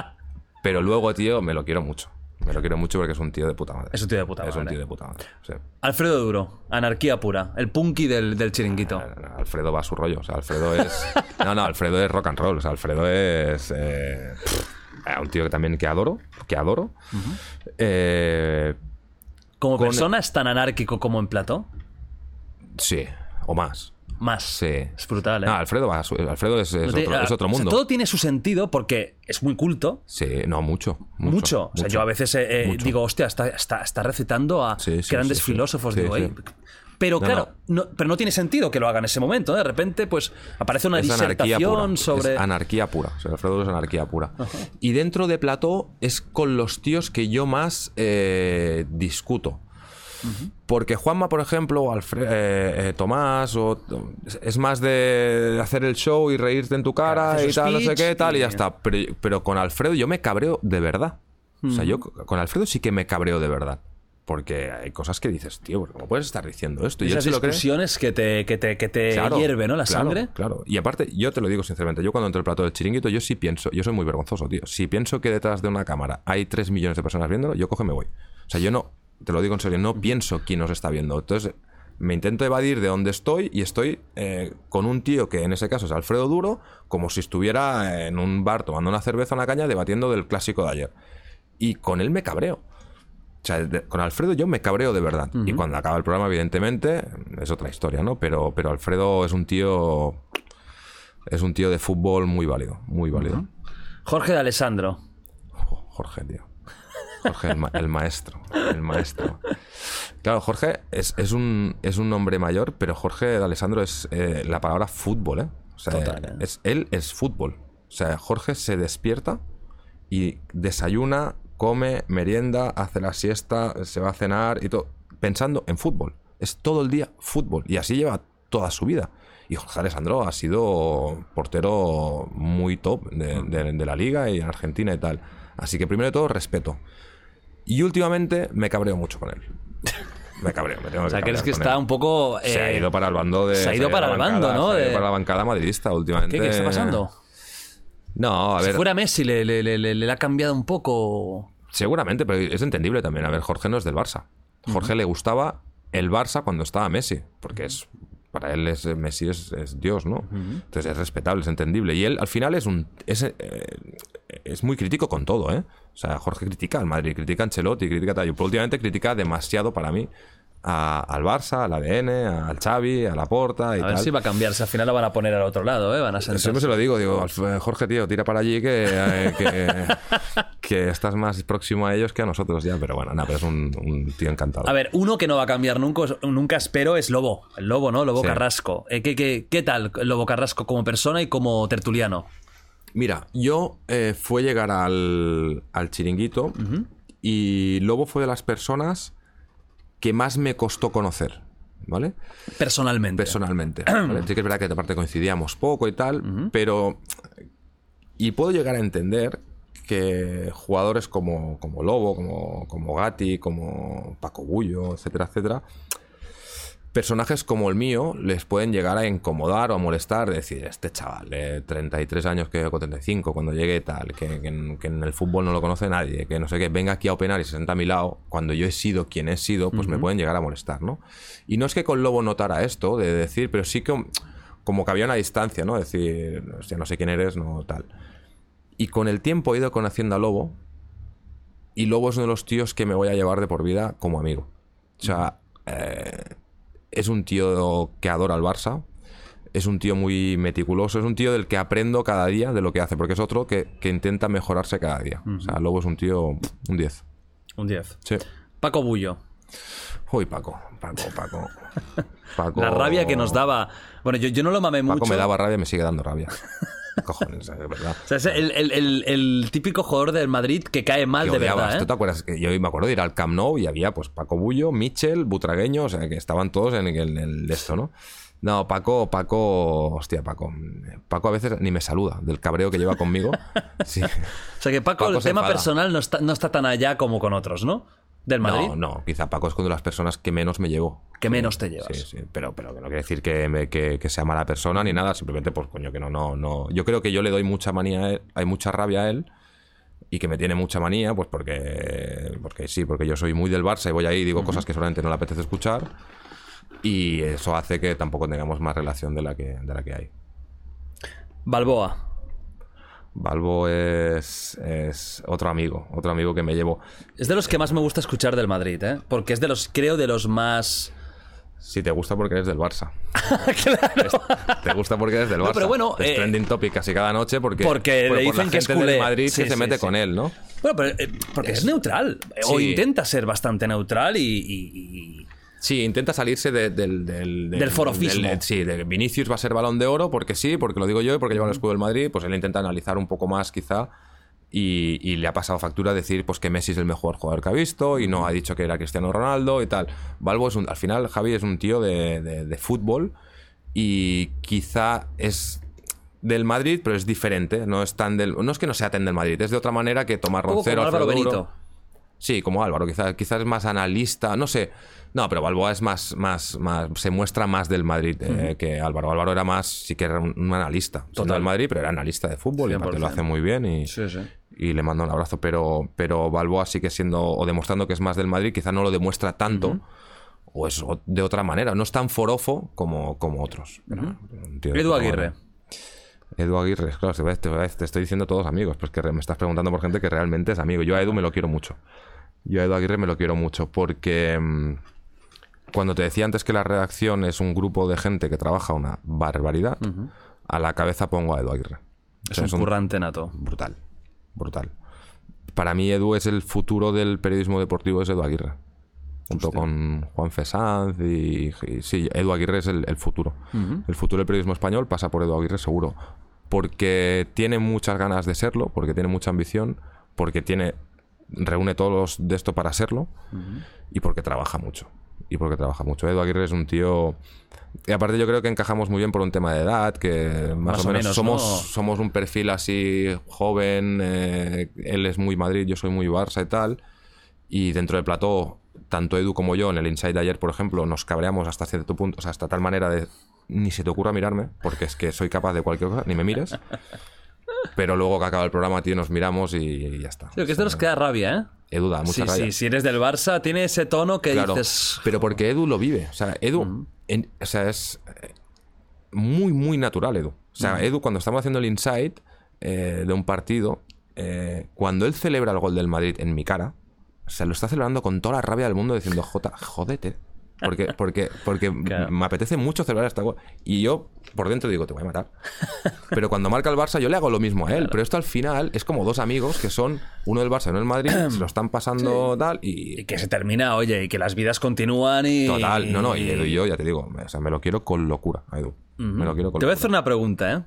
[LAUGHS] Pero luego, tío, me lo quiero mucho. Me lo quiero mucho porque es un tío de puta madre. Es un tío de puta Es un madre. tío de puta madre. sí. Alfredo Duro, anarquía pura. El punky del, del chiringuito. No, no, Alfredo va a su rollo. O sea, Alfredo es. [LAUGHS] No, no, Alfredo es rock and roll. O sea, Alfredo es. eh, pff, un tío que también que adoro. Que adoro. Eh, Como con- persona es tan anárquico como en plató. sí, o más. Más. Sí. Es brutal, ¿eh? No, Alfredo, Alfredo es, otro, es otro o sea, mundo. todo tiene su sentido porque es muy culto. Sí, no, mucho. Mucho. Mucho. O sea, yo a veces eh, eh, digo, hostia, está, está, está recitando a Sí, sí, grandes filósofos. Digo. "Ey". Pero No, claro, no, pero no tiene sentido que lo haga en ese momento. ¿eh? De repente, pues aparece una es anarquía disertación pura. sobre. Es anarquía pura. O sea, Alfredo es anarquía pura. Y dentro de Plató es con los tíos que yo más eh, discuto. Porque Juanma, por ejemplo, o eh, eh, Tomás, o, es más de hacer el show y reírte en tu cara y tal, no sé qué, tal, y ya y- está. Pero, pero con Alfredo yo me cabreo de verdad. O sea, yo con Alfredo sí que me cabreo de verdad. Porque hay cosas que dices, tío, ¿cómo puedes estar diciendo esto? Y él esas se lo discusiones que te, que te, que te Claro, hierve, ¿no? La claro, sangre. Claro. Y aparte, yo te lo digo sinceramente, yo cuando entro al plato del chiringuito, yo sí pienso, yo soy muy vergonzoso, tío. Si pienso que detrás de una cámara hay 3 millones de personas viéndolo, yo y me voy. O sea, yo no, te lo digo en serio, no pienso quién nos está viendo. Entonces, me intento evadir de donde estoy y estoy eh, con un tío que en ese caso es Alfredo Duro, como si estuviera en un bar tomando una cerveza, una caña, debatiendo del clásico de ayer. Y con él me cabreo. O sea, de- con Alfredo yo me cabreo de verdad. Y cuando acaba el programa, evidentemente, es otra historia, ¿no? Pero, pero Alfredo es un tío. Es un tío de fútbol muy válido. Muy válido. Jorge de Alessandro. Jo- Jorge, tío. Jorge, el, ma- el maestro. El maestro. Claro, Jorge es, es un, es un hombre mayor, pero Jorge de Alessandro es eh, la palabra fútbol, ¿eh? O sea, Total, ¿eh? es, él es fútbol. O sea, Jorge se despierta y desayuna, come, merienda, hace la siesta, se va a cenar y todo, pensando en fútbol. Es todo el día fútbol. Y así lleva toda su vida. Y Jorge Alessandro ha sido portero muy top de, de- de la liga y en Argentina y tal. Así que primero de todo, respeto. Y últimamente me cabreo mucho con él. Me cabreo, me tengo [LAUGHS] O sea, que crees que está un poco. Se ha eh, ido para el bando de. se ha ido para el bando, ¿no? se ha ido De- para la bancada madridista últimamente. ¿Qué, qué está pasando? No, a Si ver. fuera Messi, le, le, le- le- le ha cambiado un poco. Seguramente, pero es entendible también. A ver, Jorge no es del Barça. Jorge le gustaba el Barça cuando estaba Messi, porque es para él es, Messi es, es Dios, ¿no? Entonces es respetable, es entendible. Y él al final es un es, eh, es muy crítico con todo, ¿eh? O sea, Jorge critica al Madrid, critica a Ancelotti, critica a Tayo, pero últimamente critica demasiado para mí a- al Barça, al ADN, al Xavi, a Laporta y A ver tal. si va a cambiarse. Al final lo van a poner al otro lado, ¿eh? Van a. Siempre se lo digo, digo, "Alf- Jorge, tío, tira para allí que, eh, que, [LAUGHS] que estás más próximo a ellos que a nosotros ya. Pero bueno, nada, pero es un, un tío encantado. A ver, uno que no va a cambiar nunca, nunca espero es Lobo. El Lobo, ¿no? Lobo Sí. Carrasco. Eh, ¿qué, qué, qué tal Lobo Carrasco como persona y como tertuliano? Mira, yo eh, fue llegar al, al chiringuito y Lobo fue de las personas que más me costó conocer, ¿vale? Personalmente. Personalmente. [CLEARS THROAT] ¿vale? Sí que es verdad que aparte coincidíamos poco y tal, pero... Y puedo llegar a entender que jugadores como, como Lobo, como, como Gatti, como Paco Bullo, etcétera, etcétera, personajes como el mío les pueden llegar a incomodar o a molestar, decir, este chaval de 33 años que con 35 cuando llegue tal, que, que en, que en el fútbol no lo conoce nadie, que no sé qué, venga aquí a opinar y se sienta a mi lado, cuando yo he sido quien he sido, pues me pueden llegar a molestar, ¿no? Y no es que con Lobo notara esto, de decir, pero sí que como que había una distancia, ¿no? Decir, hostia, no sé quién eres, no tal. Y con el tiempo he ido conociendo a Lobo y Lobo es uno de los tíos que me voy a llevar de por vida como amigo. O sea, eh, es un tío que adora al Barça. Es un tío muy meticuloso. Es un tío del que aprendo cada día de lo que hace. Porque es otro que, que intenta mejorarse cada día. O sea, Lobo es un tío. Un 10. Un 10. Sí. Paco Bullo. Uy, Paco. Paco, Paco. [LAUGHS] Paco. La rabia que nos daba. Bueno, yo, yo no lo mamé Paco mucho. me daba rabia y me sigue dando rabia. [LAUGHS] Cojones, es verdad. O sea, es el, el- el- el típico jugador del Madrid que cae mal que de verdad, ¿Tú ¿eh? te acuerdas yo me acuerdo de ir al Camp Nou y había pues Paco Bullo, Michel, Butragueño, o sea que estaban todos en el, en esto, ¿no? No, Paco, Paco, hostia, Paco. Paco a veces ni me saluda del cabreo que lleva conmigo. [LAUGHS] Sí. O sea que Paco, Paco el tema enfada. personal no está, no está tan allá como con otros, ¿no? Del Madrid. No, no, quizá Paco es una de las personas que menos me llevo. Que menos te llevas. Sí, sí, pero, pero que no quiere decir que, me- que- que sea mala persona ni nada, simplemente pues coño que no, no, no. Yo creo que yo le doy mucha manía a él, hay mucha rabia a él y que me tiene mucha manía, pues porque, porque sí, porque yo soy muy del Barça y voy ahí y digo cosas que solamente no le apetece escuchar y eso hace que tampoco tengamos más relación de la que, de la que hay. Balboa. Balbo es, es otro amigo, otro amigo que me llevo. Es de los que más me gusta escuchar del Madrid, ¿eh? Porque es de los, creo, de los más... Si te gusta porque eres del Barça. [LAUGHS] Te gusta porque eres del Barça. No, pero bueno, es eh, trending topic casi cada noche porque, Porque por- le por la dicen que es culé. del Madrid Sí, que se mete sí. con él, ¿no? Bueno, pero, eh, porque es, neutral. eh, O intenta ser bastante neutral y... y- y- Sí, intenta salirse de- del, del, Del forofismo. del- sí, de Vinicius va a ser balón de oro porque sí, porque lo digo yo y porque lleva el escudo del Madrid. Pues él intenta analizar un poco más, quizá. Y, y le ha pasado factura decir pues que Messi es el mejor jugador que ha visto y no ha dicho que era Cristiano Ronaldo y tal. Balbo es un, al final, Javi es un tío de, de- de fútbol y quizá es del Madrid, pero es diferente. No es tan del, no es que no sea tan del Madrid, es de otra manera que Tomás poco Roncero, como Álvaro. Benito. Sí, como Álvaro, quizás quizás es más analista, no sé. No, pero Balboa es más, más, más se muestra más del Madrid eh, que Álvaro. Álvaro era más, sí que era un, un analista. Total. del Madrid, pero era analista de fútbol y aparte lo 100%. hace muy bien y, Sí, sí. y le mando un abrazo. Pero, pero Balboa sigue siendo, o demostrando que es más del Madrid, quizá no lo demuestra tanto. O es o- de otra manera, no es tan forofo como, como otros. De Edu Aguirre. Edu Aguirre, claro, te, te- te estoy diciendo todos amigos, pues que me estás preguntando por gente que realmente es amigo. Yo a Edu me lo quiero mucho. Yo a Edu Aguirre me lo quiero mucho porque mm, cuando te decía antes que la redacción es un grupo de gente que trabaja una barbaridad, a la cabeza pongo a Edu Aguirre. O Es sea, un currante nato. brutal, brutal. Para mí Edu es el futuro del periodismo deportivo, es Edu Aguirre. Junto con Juan Fesanz y, y sí, Edu Aguirre es el, el futuro. El futuro del periodismo español pasa por Edu Aguirre seguro. Porque tiene muchas ganas de serlo, porque tiene mucha ambición, porque tiene reúne todos los de esto para serlo y porque trabaja mucho. Y porque trabaja mucho. Edu Aguirre es un tío... Y aparte yo creo que encajamos muy bien por un tema de edad, que más, Más o menos, menos, somos, ¿no? somos un perfil así joven, eh, él es muy Madrid, yo soy muy Barça y tal. Y dentro del plató, tanto Edu como yo, en el Inside de ayer, por ejemplo, nos cabreamos hasta cierto punto, o sea, hasta tal manera de ni se te ocurra mirarme, porque es que soy capaz de cualquier cosa, ni me mires. Pero luego que acaba el programa, tío, nos miramos y ya está. Sí, que es de los que da rabia, ¿eh? Edu da mucha Sí, rabia. sí, si eres del Barça, tiene ese tono que Claro, dices... pero porque Edu lo vive. O sea, Edu, en- o sea, es eh, muy, muy natural, Edu. O sea, Edu, cuando estamos haciendo el insight eh, de un partido, eh, cuando él celebra el gol del Madrid en mi cara, o sea, lo está celebrando con toda la rabia del mundo diciendo, Jota, jódete. Porque, porque, porque [LAUGHS] Claro. me apetece mucho celebrar esta gol. Y yo por dentro digo, te voy a matar. Pero cuando marca el Barça, yo le hago lo mismo a él. Pero esto al final es como dos amigos que son uno del Barça y uno del Madrid, se lo están pasando tal y, Y que se termina, oye, y que las vidas continúan y... Total, no, no, y Edu y yo, ya te digo, o sea, me lo quiero con locura, Edu. Me lo quiero con Te voy a hacer locura. una pregunta, ¿eh?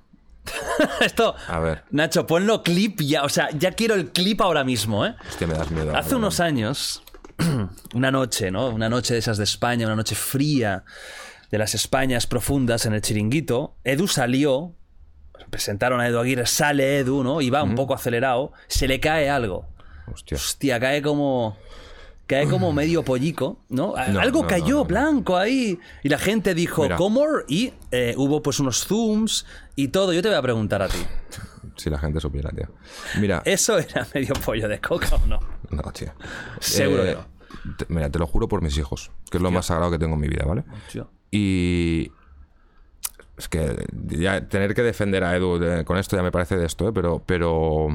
[LAUGHS] Esto... A ver, Nacho, ponlo clip ya. O sea, ya quiero el clip ahora mismo, ¿eh? hostia, me das miedo. Hace unos años, [CLEARS THROAT] una noche, ¿no? Una noche de esas de España, una noche fría de las Españas profundas en el chiringuito, Edu salió, presentaron a Edu Aguirre, sale Edu, ¿no? Y va un poco acelerado, se le cae algo. Hostia. Hostia, cae como. Cae como [CLEARS THROAT] medio pollico, ¿no? No, Algo no, cayó no, blanco ahí. Y la gente dijo, Mira. Comor, y eh, hubo pues unos zooms y todo. Yo te voy a preguntar a ti. Si la gente supiera, tío. Mira, ¿Eso era medio pollo de coca o no? no, tío. Seguro Eh, que no. te- mira, te lo juro por mis hijos, que es lo más sagrado que tengo en mi vida, ¿vale? Tío. Y. Es que ya tener que defender a Edu de- con esto ya me parece de esto, ¿eh? Pero, pero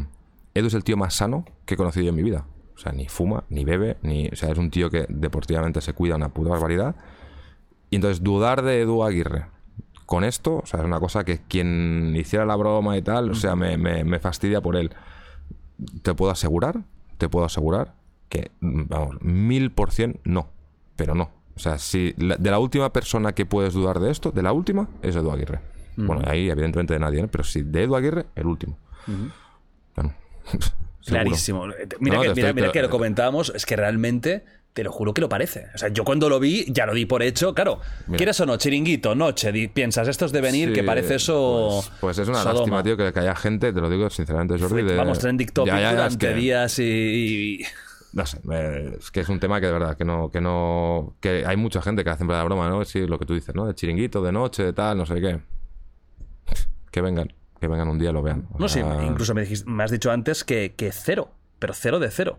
Edu es el tío más sano que he conocido yo en mi vida. O sea, ni fuma, ni bebe, ni. O sea, es un tío que deportivamente se cuida una puta barbaridad. Y entonces, dudar de Edu Aguirre con esto, o sea, es una cosa que quien hiciera la broma y tal, o sea, me, me- me fastidia por él. Te puedo asegurar, te puedo asegurar que, mm, vamos, mil por cien no, pero no. O sea, si la- de la última persona que puedes dudar de esto, de la última, es Edu Aguirre. Bueno, ahí evidentemente de nadie, ¿eh? pero si de Edu Aguirre, el último. Bueno. [LAUGHS] Clarísimo. Mira, No, que, mira, estoy- mira te- que lo comentábamos, es que realmente Te lo juro que lo parece. O sea, yo cuando lo vi, ya lo di por hecho. Claro, Mira. ¿quieres o no? Chiringuito, noche. di- piensas, esto es de venir, Sí, que parece eso. Pues, pues es una Sodoma. lástima, tío, que, que haya gente, te lo digo sinceramente, Jordi. De- Vamos, trending topic Ya, ya, es durante que- días y. No sé, es que es un tema que de verdad, que no, que no, que hay mucha gente que hace la broma, ¿no? Sí, lo que tú dices, ¿no? De chiringuito, de noche, de tal, no sé qué. Que vengan, que vengan un día y lo vean. O No sea, incluso me, dijiste- me has dicho antes que, que cero, pero cero de cero.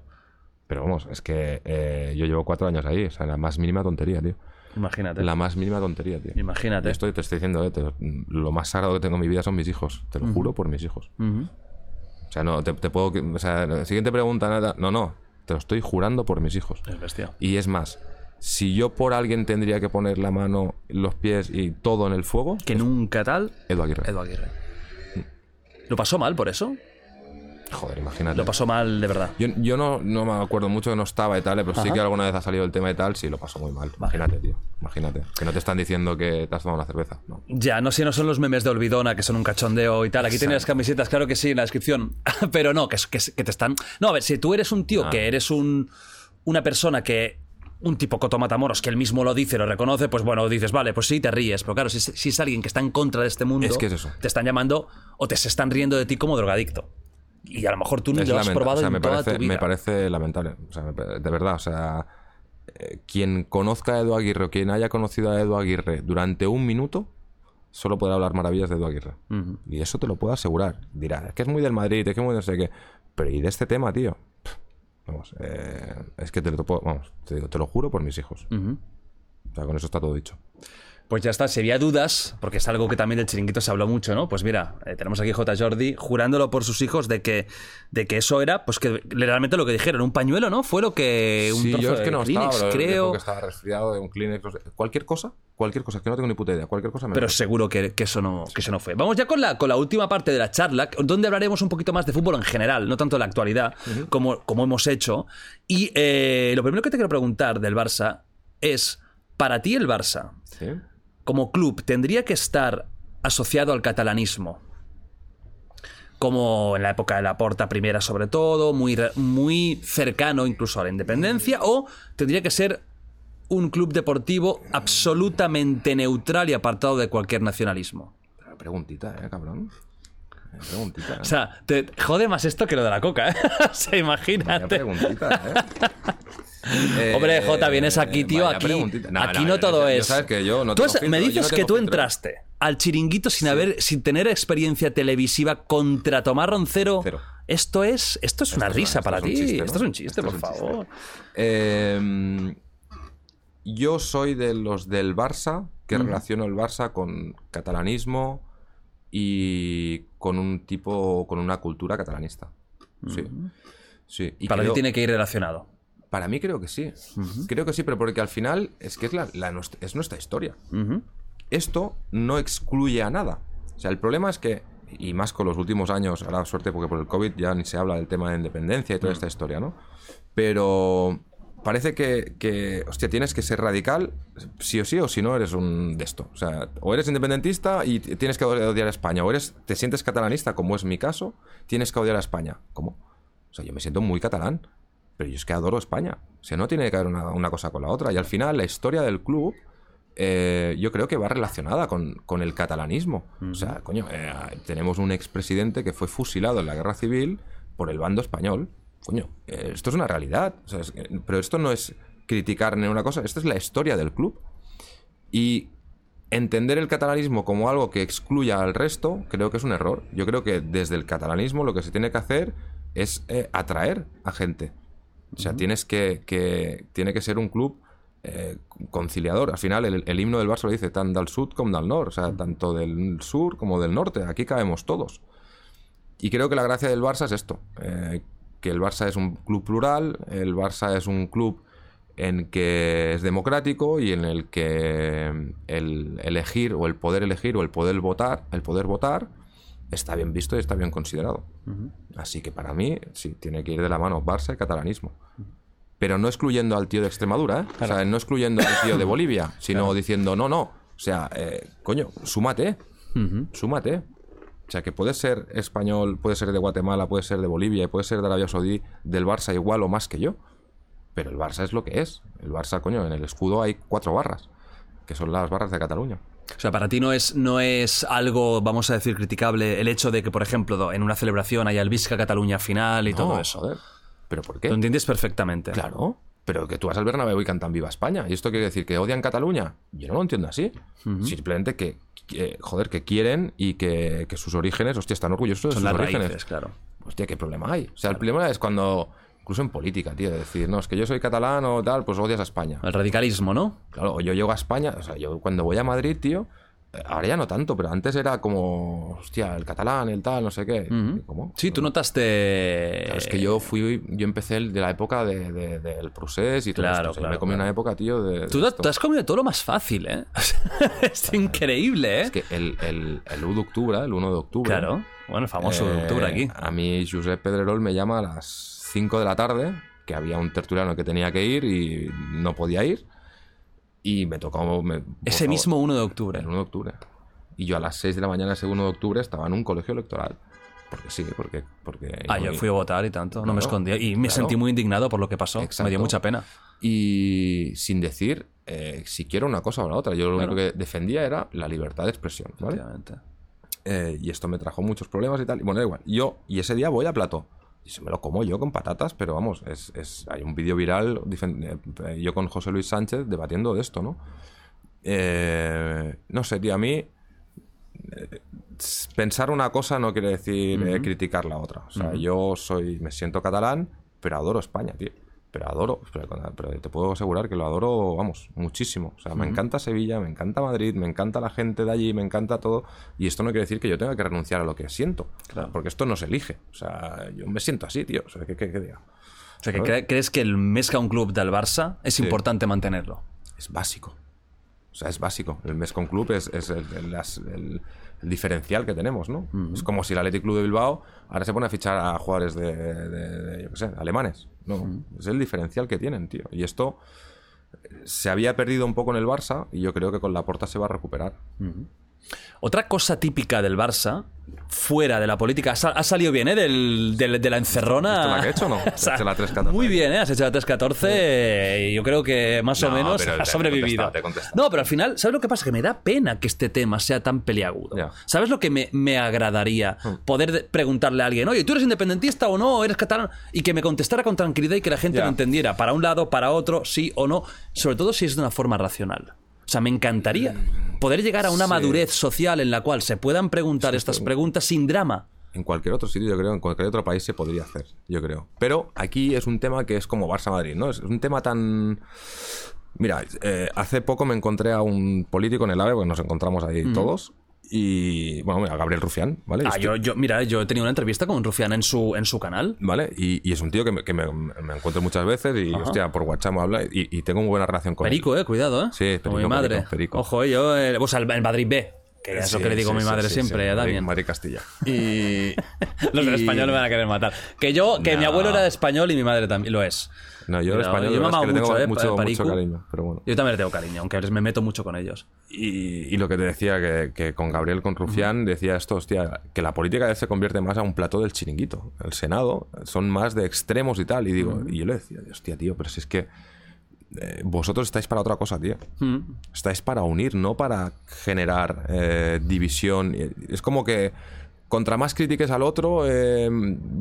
Pero vamos, es que eh, yo llevo cuatro años ahí, o sea, la más mínima tontería, tío. Imagínate. La más mínima tontería, tío. Imagínate. Y esto te estoy diciendo, eh, te- lo más sagrado que tengo en mi vida son mis hijos, te lo juro por mis hijos. O sea, no, te, te puedo. O sea, la siguiente pregunta, nada. No, no. Te lo estoy jurando por mis hijos. Es bestia. Y es más, si yo por alguien tendría que poner la mano, los pies y todo en el fuego, Que nunca tal. Edu Aguirre. Edu Aguirre. ¿Lo pasó mal por eso? Joder, imagínate. Lo pasó mal de verdad. Yo, yo no, no me acuerdo mucho que no estaba y tal, pero sí que alguna vez ha salido el tema y tal, sí, lo pasó muy mal. Imagínate, tío. Imagínate. Que no te están diciendo que te has tomado una cerveza. No. Ya, no sé, no son los memes de Olvidona, que son un cachondeo y tal. Aquí tienes las camisetas, claro que sí, en la descripción. [LAUGHS] Pero no, que, que, que te están. No, a ver, si tú eres un tío Ah. que eres un, una persona que. Un tipo Coto Matamoros que él mismo lo dice, lo reconoce, pues bueno, dices, vale, pues sí, te ríes. Pero claro, si, es- si es alguien que está en contra de este mundo, Es que es eso. te están llamando o te se están riendo de ti como drogadicto. Y a lo mejor tú Es lo has probado o sea, en me toda parece, tu vida. me parece lamentable. O sea, de verdad, o sea, eh, quien conozca a Edu Aguirre o quien haya conocido a Edu Aguirre durante un minuto, solo podrá hablar maravillas de Edu Aguirre. Y eso te lo puedo asegurar. Dirá, es que es muy del Madrid, es que es muy no sé qué. Pero ¿y de este tema, tío? Pff, Vamos, eh, es que te lo, puedo- vamos, te, digo, te lo juro por mis hijos. O sea, con eso está todo dicho. Pues ya está, si había dudas, porque es algo que también del chiringuito se habló mucho, ¿no? Pues mira, eh, tenemos aquí J. Jordi jurándolo por sus hijos de que, de que eso era, pues que realmente lo que dijeron, un pañuelo, ¿no? Fue lo que un sí, trozo yo es de que no Kleenex, estaba, creo. que estaba resfriado de un Kleenex, no sé. cualquier cosa, cualquier cosa, que no tengo ni puta idea, cualquier cosa me Pero seguro que, que eso no, que eso no fue. Vamos ya con la, con la última parte de la charla, donde hablaremos un poquito más de fútbol en general, no tanto de la actualidad, como, como hemos hecho. Y eh, lo primero que te quiero preguntar del Barça es, para ti el Barça, Sí. Como club tendría que estar asociado al catalanismo. Como en la época de la Porta primera sobre todo, muy, muy cercano incluso a la independencia, o tendría que ser un club deportivo absolutamente neutral y apartado de cualquier nacionalismo. Preguntita, eh, cabrón. Eh, Preguntita. eh. O sea, te jode más esto que lo de la coca, ¿eh? [LAUGHS] o sea, Vaya imagínate. preguntita, ¿eh? [LAUGHS] Eh, Hombre, Jota, vienes aquí, tío, vaya aquí. No, aquí no, no, todo es. yo sabes que yo no Tú tengo has- me filtro, dices que tú filtro. entraste al chiringuito sin haber, sin tener experiencia televisiva contra Tomás Roncero. Cero. Esto es, esto es una es risa para es ti. Esto es un chiste, por favor. Eh, yo soy de los del Barça, que relaciono el Barça con catalanismo y con un tipo, con una cultura catalanista. Sí. Sí. Y para creo- ti tiene que ir relacionado. Para mí creo que sí. Creo que sí, pero porque al final es que es, la, la nuestra- es nuestra historia. Esto no excluye a nada. O sea, el problema es que, y más con los últimos años, ahora suerte porque por el COVID ya ni se habla del tema de independencia y toda esta historia, ¿no? Pero parece que, que, hostia, tienes que ser radical, sí o sí, o si no eres un de esto. O sea, o eres independentista y tienes que odiar a España, o eres, te sientes catalanista, como es mi caso, tienes que odiar a España. ¿Cómo? O sea, yo me siento muy catalán, pero yo es que adoro España. O sea, no tiene que haber una, una cosa con la otra. Y al final, la historia del club, eh, yo creo que va relacionada con, con el catalanismo. O sea, coño, eh, tenemos un expresidente que fue fusilado en la guerra civil por el bando español. Coño, eh, esto es una realidad. O sea, es que- pero esto no es criticar ni una cosa, esto es la historia del club. Y entender el catalanismo como algo que excluya al resto, creo que es un error. Yo creo que desde el catalanismo lo que se tiene que hacer es eh, atraer a gente. O sea, tienes que, que- tiene que ser un club eh, conciliador. Al final, el, el himno del Barça lo dice tan del sur como del norte, o sea, tanto del sur como del norte. Aquí cabemos todos. Y creo que la gracia del Barça es esto, eh, que el Barça es un club plural, el Barça es un club en que es democrático y en el que el elegir o el poder elegir o el poder votar, el poder votar está bien visto y está bien considerado. Así que para mí sí tiene que ir de la mano Barça y catalanismo. Pero no excluyendo al tío de Extremadura, ¿eh? o sea, no excluyendo al tío de [LAUGHS] Bolivia, sino diciendo no, no, o sea, eh, coño, súmate, súmate. O sea, que puede ser español, puede ser de Guatemala, puede ser de Bolivia, puede ser de Arabia Saudí, del Barça igual o más que yo. Pero el Barça es lo que es. El Barça, coño, en el escudo hay cuatro barras, que son las barras de Cataluña. O sea, para ti no es, no es algo, vamos a decir, criticable el hecho de que, por ejemplo, en una celebración haya el Visca Cataluña final y todo No, eso. joder. ¿Pero por qué? Lo entiendes perfectamente. Claro. Pero que tú vas al Bernabéu y cantan Viva España. ¿Y esto quiere decir que odian Cataluña? Yo no lo entiendo así. Simplemente que, que, joder, que quieren y que, que sus orígenes, hostia, están orgullosos de Son sus las orígenes. raíces, claro. Hostia, ¿qué problema hay? O sea, el problema es cuando, incluso en política, tío, de decir, no, es que yo soy catalán o tal, pues odias a España. El radicalismo, ¿no? Claro, o yo llego a España, o sea, yo cuando voy a Madrid, tío, eh, ahora ya no tanto, pero antes era como, hostia, el catalán, el tal, no sé qué. ¿Cómo? Sí, tú notaste. Claro, es que yo fui, yo empecé de la época de, de- del procés y todo Claro, esto. O sea, yo claro, me comí claro. una época, tío, de. Tú, de te- has comido todo lo más fácil, ¿eh? [LAUGHS] Es increíble, ¿eh? Es que el, el, el 1 de octubre, el 1 de octubre. Claro. Bueno, el famoso eh, de octubre aquí. A mí, Josep Pedrerol me llama a las 5 de la tarde, que había un tertuliano que tenía que ir y no podía ir. Y me tocó. me- Ese favor, mismo 1 de octubre. El 1 de octubre. Y yo a las 6 de la mañana, ese 1 de octubre, estaba en un colegio electoral. Porque sí, porque. porque Ah, yo fui a votar y tanto, no me Claro, escondía. Y me claro. sentí muy indignado por lo que pasó. Exacto. Me dio mucha pena. Y sin decir eh, si quiero una cosa o la otra. Yo lo Claro. único que defendía era la libertad de expresión. ¿vale? Eh, y esto me trajo muchos problemas y tal. Y bueno, da igual. Yo, y ese día voy a plato. Y se me lo como yo con patatas, pero vamos, es, es- hay un vídeo viral, eh, yo con José Luis Sánchez debatiendo de esto, ¿no? Eh, no sé, tío, a mí eh, pensar una cosa no quiere decir eh, criticar la otra. O sea, yo soy, me siento catalán, pero adoro España, tío. Pero adoro, pero, pero te puedo asegurar que lo adoro, vamos, muchísimo. O sea, me encanta Sevilla, me encanta Madrid, me encanta la gente de allí, me encanta todo. Y esto no quiere decir que yo tenga que renunciar a lo que siento. Porque esto no se elige. O sea, yo me siento así, tío. O sea, ¿qué, qué, qué diga? O sea, que ¿crees que el que un club del Barça es Sí. importante mantenerlo? es básico. O sea, es básico. El mes con club es, es el, el- las- el- el diferencial que tenemos, ¿no? Es como si el Athletic Club de Bilbao ahora se pone a fichar a jugadores de, de- de, yo qué sé, alemanes. No, es el diferencial que tienen, tío. Y esto eh, se había perdido un poco en el Barça y yo creo que con la porta se va a recuperar. Otra cosa típica del Barça, fuera de la política, ha, sal- ha salido bien, ¿eh? Del, del- de la encerrona. ¿Visto la que he hecho o no? [LAUGHS] O sea, la 3-14. Muy bien, ¿eh? Has hecho la 3-14 y yo creo que más o No, menos has te sobrevivido. contestado, te he contestado. no, pero al final, ¿sabes lo que pasa? Que me da pena que este tema sea tan peliagudo. ¿Sabes lo que me, me agradaría? Poder de- preguntarle a alguien, oye, ¿tú eres independentista o no? ¿Eres catalán? Y que me contestara con tranquilidad y que la gente Ya. lo entendiera. Para un lado, para otro, sí o no. Sobre todo si es de una forma racional. O sea, me encantaría poder llegar a una Sí. madurez social en la cual se puedan preguntar estas preguntas sin drama. En cualquier otro sitio, yo creo, en cualquier otro país se podría hacer, yo creo. Pero aquí es un tema que es como Barça-Madrid, ¿no? Es un tema tan... Mira, eh, hace poco me encontré a un político en el AVE, porque nos encontramos ahí todos, y... Bueno, a Gabriel Rufián, ¿vale? Ah, Estoy- yo, yo, mira, yo he tenido una entrevista con Rufián en su, en su canal. ¿Vale? Y, y es un tío que, me, que me- me encuentro muchas veces y, hostia, por WhatsApp me habla y, y tengo muy buena relación con Perico, él. eh, cuidado, eh. Sí, Como perico, mi madre. perico, perico. Ojo, eh, yo, eh, sea, el, Madrid B, que es lo Sí, que le digo a sí, mi sí, madre sí, siempre, sí, a Damien. Madrid Castilla. Y... [LAUGHS] Los del español me van a querer matar. Que yo, que mi No. abuelo era de español y mi madre también lo es. No, yo el español yo me es que le tengo mucho, eh, mucho, Paricu. mucho cariño, pero bueno. Yo también le tengo cariño, aunque a veces me meto mucho con ellos. Y, y lo que te decía, que, que con Gabriel, con Rufián, decía esto, hostia, que la política ya se convierte más a un plató del chiringuito. El Senado son más de extremos y tal. Y digo, y yo le decía, hostia, tío, pero si es que eh, vosotros estáis para otra cosa, tío. Estáis para unir, no para generar eh, división. Es como que contra más critiques al otro, eh,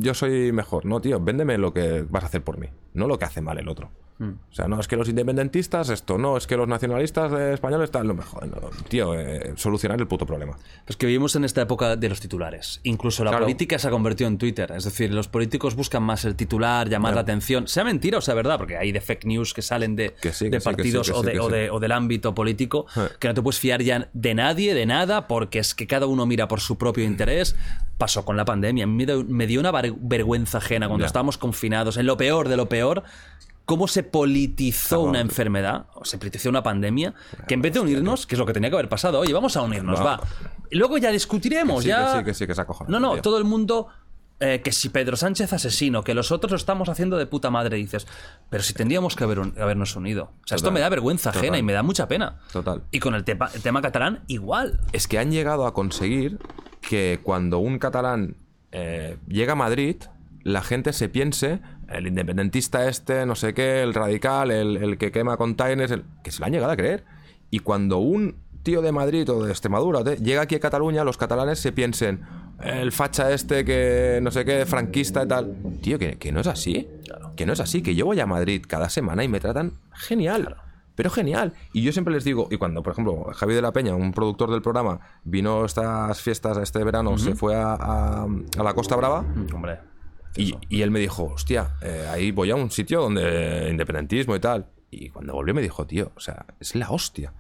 yo soy mejor. No, tío, véndeme lo que vas a hacer por mí, no lo que hace mal el otro. O sea, no es que los independentistas esto, no es que los nacionalistas eh, españoles están lo mejor. No, tío, eh, solucionar el puto problema. Pues que vivimos en esta época de los titulares. Incluso la Claro. política se ha convertido en Twitter. Es decir, los políticos buscan más el titular, llamar la atención. Sea mentira o sea verdad, porque hay de fake news que salen de, Que sí, que de sí, que sí, partidos o, de- o sí. de- o del ámbito político, Eh. que no te puedes fiar ya de nadie, de nada, porque es que cada uno mira por su propio interés. Pasó con la pandemia. Me dio, me dio una ver- vergüenza ajena cuando Ya. estábamos confinados, en lo peor de lo peor. Cómo se politizó una enfermedad, o se politizó una pandemia, que en vez de unirnos, que es lo que tenía que haber pasado, oye, vamos a unirnos, No. va. Luego ya discutiremos, Que sí, ya. que sí, que sí, que se acojonan, No, no, tío. todo el mundo. eh, que si Pedro Sánchez asesino, que los otros lo estamos haciendo de puta madre, dices. Pero si tendríamos que haber un- habernos unido. O sea, esto me da vergüenza ajena total. y me da mucha pena. Total. Y con el, tema- el tema catalán, igual. Es que han llegado a conseguir que cuando un catalán eh, llega a Madrid, la gente se piense el independentista este, no sé qué, el radical, el, el que quema containers, el, que se la han llegado a creer. Y cuando un tío de Madrid o de Extremadura te- llega aquí a Cataluña, los catalanes se piensen, el facha este que no sé qué, franquista y tal. Tío, que, que no es así. Que no es así, que yo voy a Madrid cada semana y me tratan genial. Pero genial. Y yo siempre les digo, y cuando, por ejemplo, Javi de la Peña, un productor del programa, vino a estas fiestas este verano, se fue a, a- a la Costa Brava, Hombre. Y, y él me dijo, hostia, eh, ahí voy a un sitio donde independentismo y tal. Y cuando volvió me dijo, tío, o sea, es la hostia.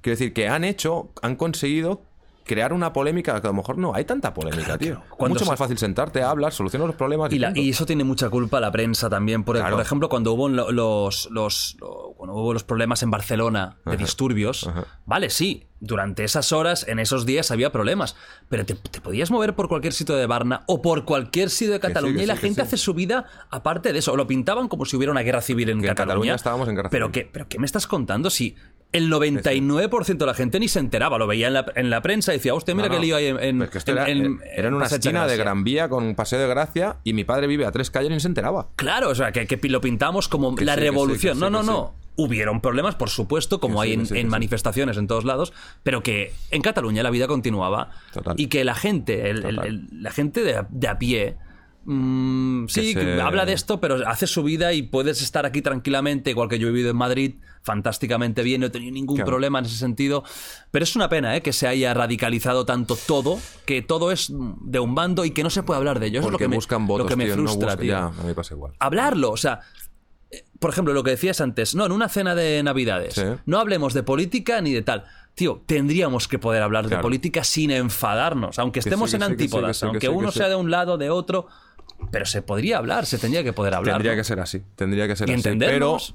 Quiero decir que han hecho, han conseguido crear una polémica que a lo mejor no hay tanta polémica, tío. Cuando Mucho se- más fácil sentarte, hablar, solucionar los problemas. Y, la- y eso tiene mucha culpa la prensa también. Por, Claro. por ejemplo, cuando hubo lo- los, los, lo- cuando hubo los problemas en Barcelona de disturbios, vale, sí, durante esas horas, en esos días había problemas, pero te, te podías mover por cualquier sitio de Barna o por cualquier sitio de Cataluña que y la sí, gente sí. hace su vida aparte de eso. Lo pintaban como si hubiera una guerra civil en Que en Cataluña. Cataluña estábamos en guerra pero civil. ¿qué, pero ¿qué me estás contando si... El 99% de la gente ni se enteraba, lo veía en la, en la prensa y decía, hostia, mira No, qué lío hay en, que esto en- era, en- era en una de esquina de Gràcia". Gran Vía con un paseo de gracia y mi padre vive a tres calles y ni se enteraba. Claro, o sea, que, que lo pintamos como Que la sí, que sí, revolución. sí, no, no, no. Hubieron problemas, por supuesto, como hay en, manifestaciones en todos lados, pero que en Cataluña la vida continuaba Total. y que la gente, el- la gente de, de a pie, mm, sí, se- habla de esto, pero hace su vida y puedes estar aquí tranquilamente, igual que yo he vivido en Madrid, fantásticamente bien, no he tenido ningún Claro. problema en ese sentido. Pero es una pena ¿eh? que se haya radicalizado tanto todo, que todo es de un bando y que no se puede hablar de ello. Eso es lo Porque que me, buscan lo votos, que me tío, no frustra, buscan- tío Ya, a mí me pasa igual. hablarlo. O sea, eh, por ejemplo, lo que decías antes, no, en una cena de Navidades, Sí. no hablemos de política ni de tal. Tío, tendríamos que poder hablar de política sin enfadarnos, aunque Que estemos en que sí, que sí, antípodas, sí, aunque uno sea de un lado, de otro, pero se podría hablar, se tendría que poder hablar. Tendría ¿no? que ser así, tendría que ser Y así.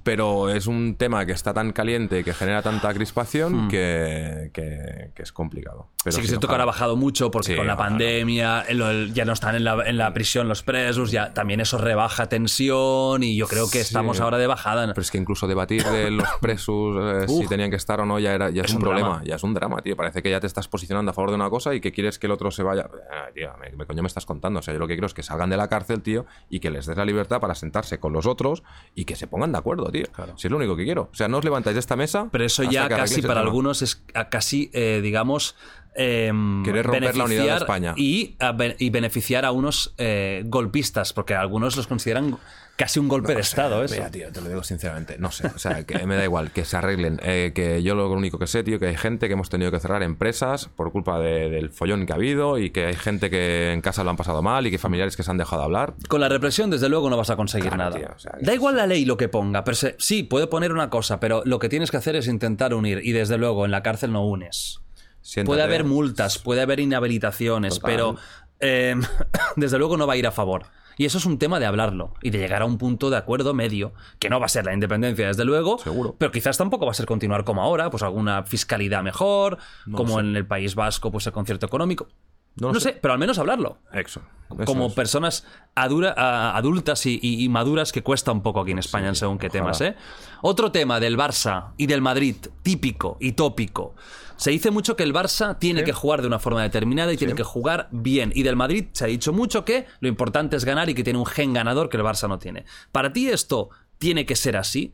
Pero, es un tema que está tan caliente y que genera tanta crispación Hmm. que, que- que es complicado. Pero sí que que ojalá. ahora ha bajado mucho porque Sí, con la pandemia ya no están en la, en la prisión los presos, ya también eso rebaja tensión y yo creo que Sí. estamos ahora de bajada. Pero es que incluso debatir de los [LAUGHS] presos, eh, si tenían que estar o no, ya, era, ya es, Es un, un problema. drama. Ya es un drama, tío. Parece que ya te estás posicionando a favor de una cosa y que quieres que el otro se vaya. Ah, tío, me, me coño me estás contando. O sea, yo lo que quiero es que salgan de la cárcel, tío, y que les des la libertad para sentarse con los otros y que se pongan de acuerdo, tío. Si es lo único que quiero. O sea, no os levantáis de esta mesa. Pero eso ya casi para algunos es a- casi, eh, digamos, em, Querer romper la unidad de España. Y, a be- y beneficiar a unos eh, golpistas, porque algunos los consideran casi un golpe de Estado. Eso. Mira, tío, te lo digo sinceramente. No sé. O sea, que me da igual que se arreglen. Eh, que yo lo único que sé, tío, que hay gente que hemos tenido que cerrar empresas por culpa de- del follón que ha habido y que hay gente que en casa lo han pasado mal y que familiares que se han dejado de hablar. Con la represión, desde luego, no vas a conseguir Claro, nada. tío, o sea, da igual la ley lo que ponga, pero se- sí, puede poner una cosa, pero lo que tienes que hacer es intentar unir. Y desde luego, en la cárcel no unes. Siéntate. Puede haber multas, puede haber inhabilitaciones, Total. pero eh, [LAUGHS] desde luego no va a ir a favor. Y eso es un tema de hablarlo y de llegar a un punto de acuerdo medio, que no va a ser la independencia, desde luego, Seguro. pero quizás tampoco va a ser continuar como ahora, pues alguna fiscalidad mejor, No como en el País Vasco, pues el concierto económico. No sé. sé. pero al menos hablarlo. Eso. Eso como es. personas adura- a- adultas y, y- y maduras que cuesta un poco aquí en España según qué ojalá. temas, ¿eh? Otro tema del Barça y del Madrid, típico y tópico. Se dice mucho que el Barça tiene que jugar de una forma determinada y tiene que jugar bien. Y del Madrid se ha dicho mucho que lo importante es ganar y que tiene un gen ganador que el Barça no tiene. Para ti esto tiene que ser así.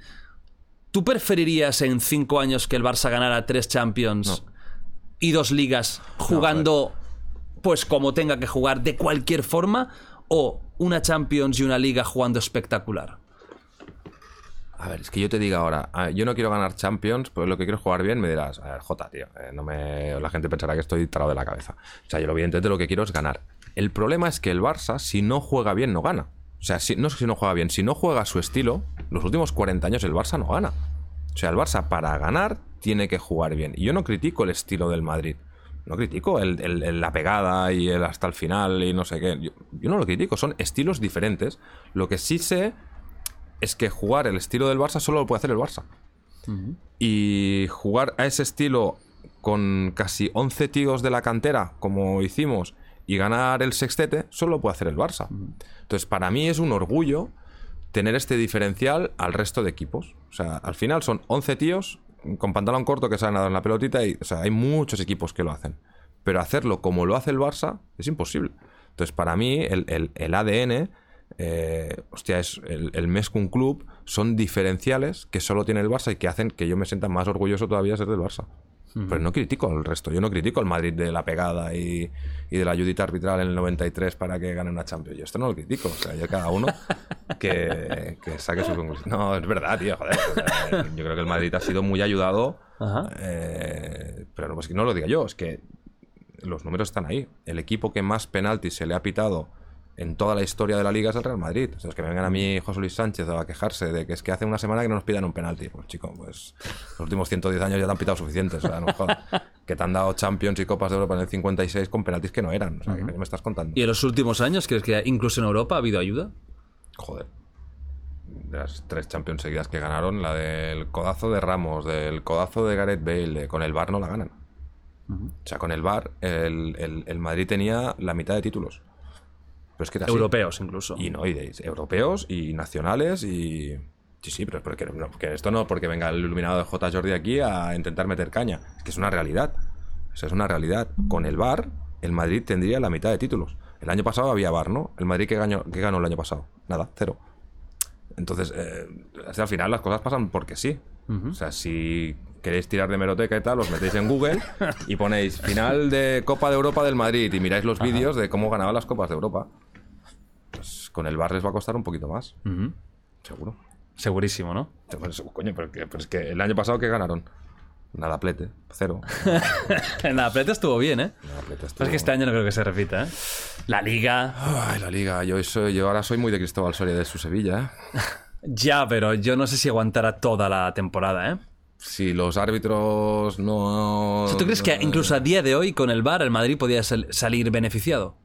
¿Tú preferirías en cinco años que el Barça ganara tres Champions y dos ligas jugando pues como tenga que jugar de cualquier forma o una Champions y una liga jugando espectacular? A ver, es que yo te diga ahora, ah, yo no quiero ganar Champions, pues lo que quiero es jugar bien, me dirás, a ver, Jota, tío, eh, no me... la gente pensará que estoy tarado de la cabeza. O sea, yo evidentemente lo que quiero es ganar. El problema es que el Barça, si no juega bien, no gana. O sea, no que si no juega bien, si no juega su estilo, los últimos 40 años el Barça no gana. O sea, el Barça para ganar tiene que jugar bien. Y yo no critico el estilo del Madrid. No critico el, la pegada y el hasta el final y no sé qué. Yo no lo critico, son estilos diferentes. Lo que sí sé es que jugar el estilo del Barça solo lo puede hacer el Barça. Y jugar a ese estilo con casi 11 tíos de la cantera, como hicimos, y ganar el sextete, solo lo puede hacer el Barça. Entonces, para mí es un orgullo tener este diferencial al resto de equipos. O sea, al final son 11 tíos con pantalón corto que saben nadar en la pelotita y, o sea, hay muchos equipos que lo hacen. Pero hacerlo como lo hace el Barça es imposible. Entonces, para mí, el, el- el ADN eh, hostia, es el, el mes con club son diferenciales que solo tiene el Barça y que hacen que yo me sienta más orgulloso todavía de ser del Barça. Pero no critico al resto. Yo no critico al Madrid de la pegada y, y de la ayudita arbitral en el 93 para que gane una Champions. Yo esto no lo critico. O sea, yo cada uno [LAUGHS] que, que saque su conclusión. No, es verdad, tío. Joder. Yo creo que el Madrid ha sido muy ayudado. Eh, pero no, es que no lo diga yo. Es que los números están ahí. El equipo que más penaltis se le ha pitado en toda la historia de la liga es el Real Madrid. O sea, es que me vengan a mí José Luis Sánchez a quejarse de que es que hace una semana que no nos pidan un penalti. Pues chico, pues los últimos 110 años ya te han pitado suficientes. O sea, no. Que te han dado Champions y Copas de Europa en el 56 con penaltis que no eran. O sea, ¿qué me estás contando? ¿Y en los últimos años crees que incluso en Europa ha habido ayuda? Joder. De las tres Champions seguidas que ganaron, la del codazo de Ramos, del codazo de Gareth Bale, con el VAR no la ganan. O sea, con el VAR el, el- el Madrid tenía la mitad de títulos. Pero es que era así. Europeos incluso. Y no, y de- europeos y nacionales y... Sí, sí, pero es porque, no, porque esto no porque venga el iluminado de J. Jordi aquí a intentar meter caña. Es que es una realidad. O sea, es una realidad. Con el VAR, el Madrid tendría la mitad de títulos. El año pasado había VAR, ¿no? El Madrid que ganó, que ganó el año pasado. Nada, cero. Entonces, eh, al final las cosas pasan porque sí. O sea, si queréis tirar de meroteca y tal, os metéis en Google y ponéis final de Copa de Europa del Madrid y miráis los vídeos de cómo ganaban las Copas de Europa. Pues con el VAR les va a costar un poquito más. Seguro. Segurísimo, ¿no? Coño, pero, que- pero es que el año pasado que ganaron. Nada plete, cero. [LAUGHS] En la pleta estuvo bien, ¿eh? Nada plete, estuvo- es que este año no creo que se repita, ¿eh? La liga. Ay, la liga. Yo, soy, yo ahora soy muy de Cristóbal Soria de su Sevilla, ¿eh? [LAUGHS] Ya, pero yo no sé si aguantará toda la temporada, ¿eh? Si los árbitros no... ¿Tú crees que incluso a día de hoy con el VAR el Madrid podía sal- salir beneficiado?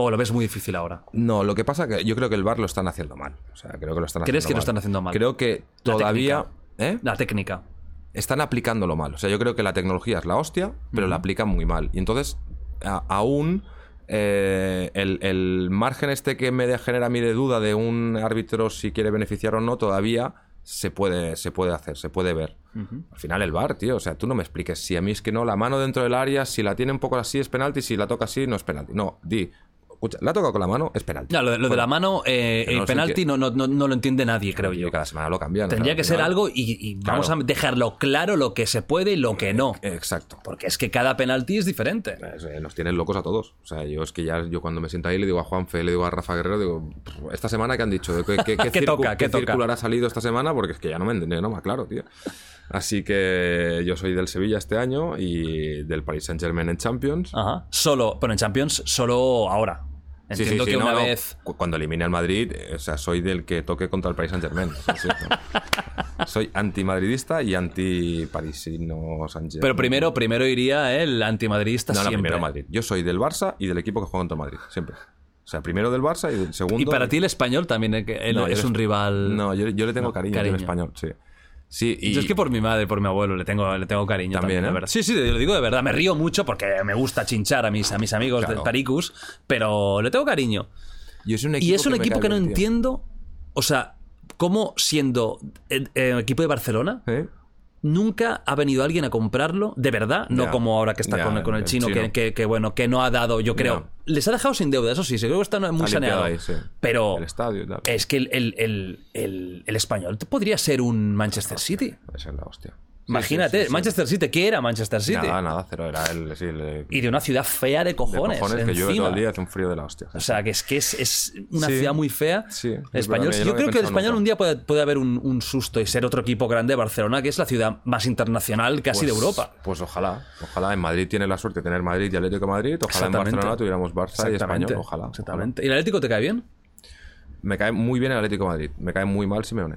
¿O lo ves muy difícil ahora? No, lo que pasa que yo creo que el VAR lo están haciendo mal. O sea, creo que lo están ¿Crees haciendo que lo mal. están haciendo mal? Creo que La todavía... ¿Eh? La técnica. están aplicándolo mal. O sea, yo creo que la tecnología es la hostia, pero la aplican muy mal. Y entonces, a- aún eh, el, el margen este que me genera a mí de duda de un árbitro si quiere beneficiar o no, todavía se puede, se puede hacer, se puede ver. Al final el VAR, tío. O sea, tú no me expliques si a mí es que no, la mano dentro del área, si la tiene un poco así es penalti, si la toca así no es penalti. No, di. Escucha, la toca con la mano, es penalti. Lo, de- la mano, eh, no el penalti no, no, no, lo entiende nadie, creo yo. Cada semana lo cambian. Tendría que ser algo y, y vamos a dejarlo claro lo que se puede y lo que no. Exacto. Porque es que cada penalti es diferente. Es, eh, Nos tienen locos a todos. O sea, yo es que ya, yo cuando me siento ahí le digo a Juanfe, le digo a Rafa Guerrero, digo, "Pff, esta semana que han dicho, ¿qué, qué, [LAUGHS] qué, ¿Qué toca? ¿Qué toca? circular ha salido esta semana? Porque es que ya no me entiendo, no me claro, tío. Así que yo soy del Sevilla este año y del Paris Saint Germain en Champions. Ajá. Solo, pero en Champions, solo ahora. Sí, Entiendo sí, sí, que no, una no. vez. Cu- Cuando elimine al Madrid, eh, o sea, soy del que toque contra el Paris Saint Germain. [LAUGHS] soy antimadridista y anti-parisino Saint Germain. Pero primero, primero iría el antimadridista No, no, siempre. primero Madrid. Yo soy del Barça y del equipo que juega contra el Madrid, siempre. O sea, primero del Barça y del segundo. Y para ti el español también eh, que No, es un rival. No, yo, yo le tengo No, cariño, cariño. en español, sí. Sí, y Yo es que por mi madre, por mi abuelo, le tengo, le tengo cariño También, también, de ¿eh? verdad. Sí, sí, lo digo de verdad. Me río mucho porque me gusta chinchar a mis, a mis amigos Claro. del Paricus, pero le tengo cariño. yo es un Y es un equipo que no bien, entiendo. O sea, cómo siendo el, el equipo de Barcelona, ¿Eh? Nunca ha venido alguien a comprarlo, de verdad, no como ahora que está con, con el el chino, chino. Que, que- que, bueno, que no ha dado, yo creo. Les ha dejado sin deuda, eso sí, seguro que está muy Ha saneado. ahí, sí. Pero El estadio es que el, el- el- español podría ser un Manchester City. Esa es la hostia. Imagínate, sí, sí, sí. Manchester City, ¿qué era Manchester City? Nada, nada, cero. Era el, Y de una ciudad fea de de cojones. cojones que llueve todo el día, hace un frío de la hostia. O sea, que es que es, es una ciudad muy fea. Sí, español, yo creo que el español nunca. un día puede, puede haber un, un susto y ser otro equipo grande de Barcelona, que es la ciudad más internacional casi de Pues- Europa. Pues ojalá. Ojalá en Madrid tiene la suerte de tener Madrid y Atlético de Madrid. Ojalá en. Barcelona tuviéramos Barça y. Español. Ojalá. Exactamente. ¿Y el Atlético te cae bien? Me cae muy bien el Atlético de Madrid. Me cae muy mal Simeone.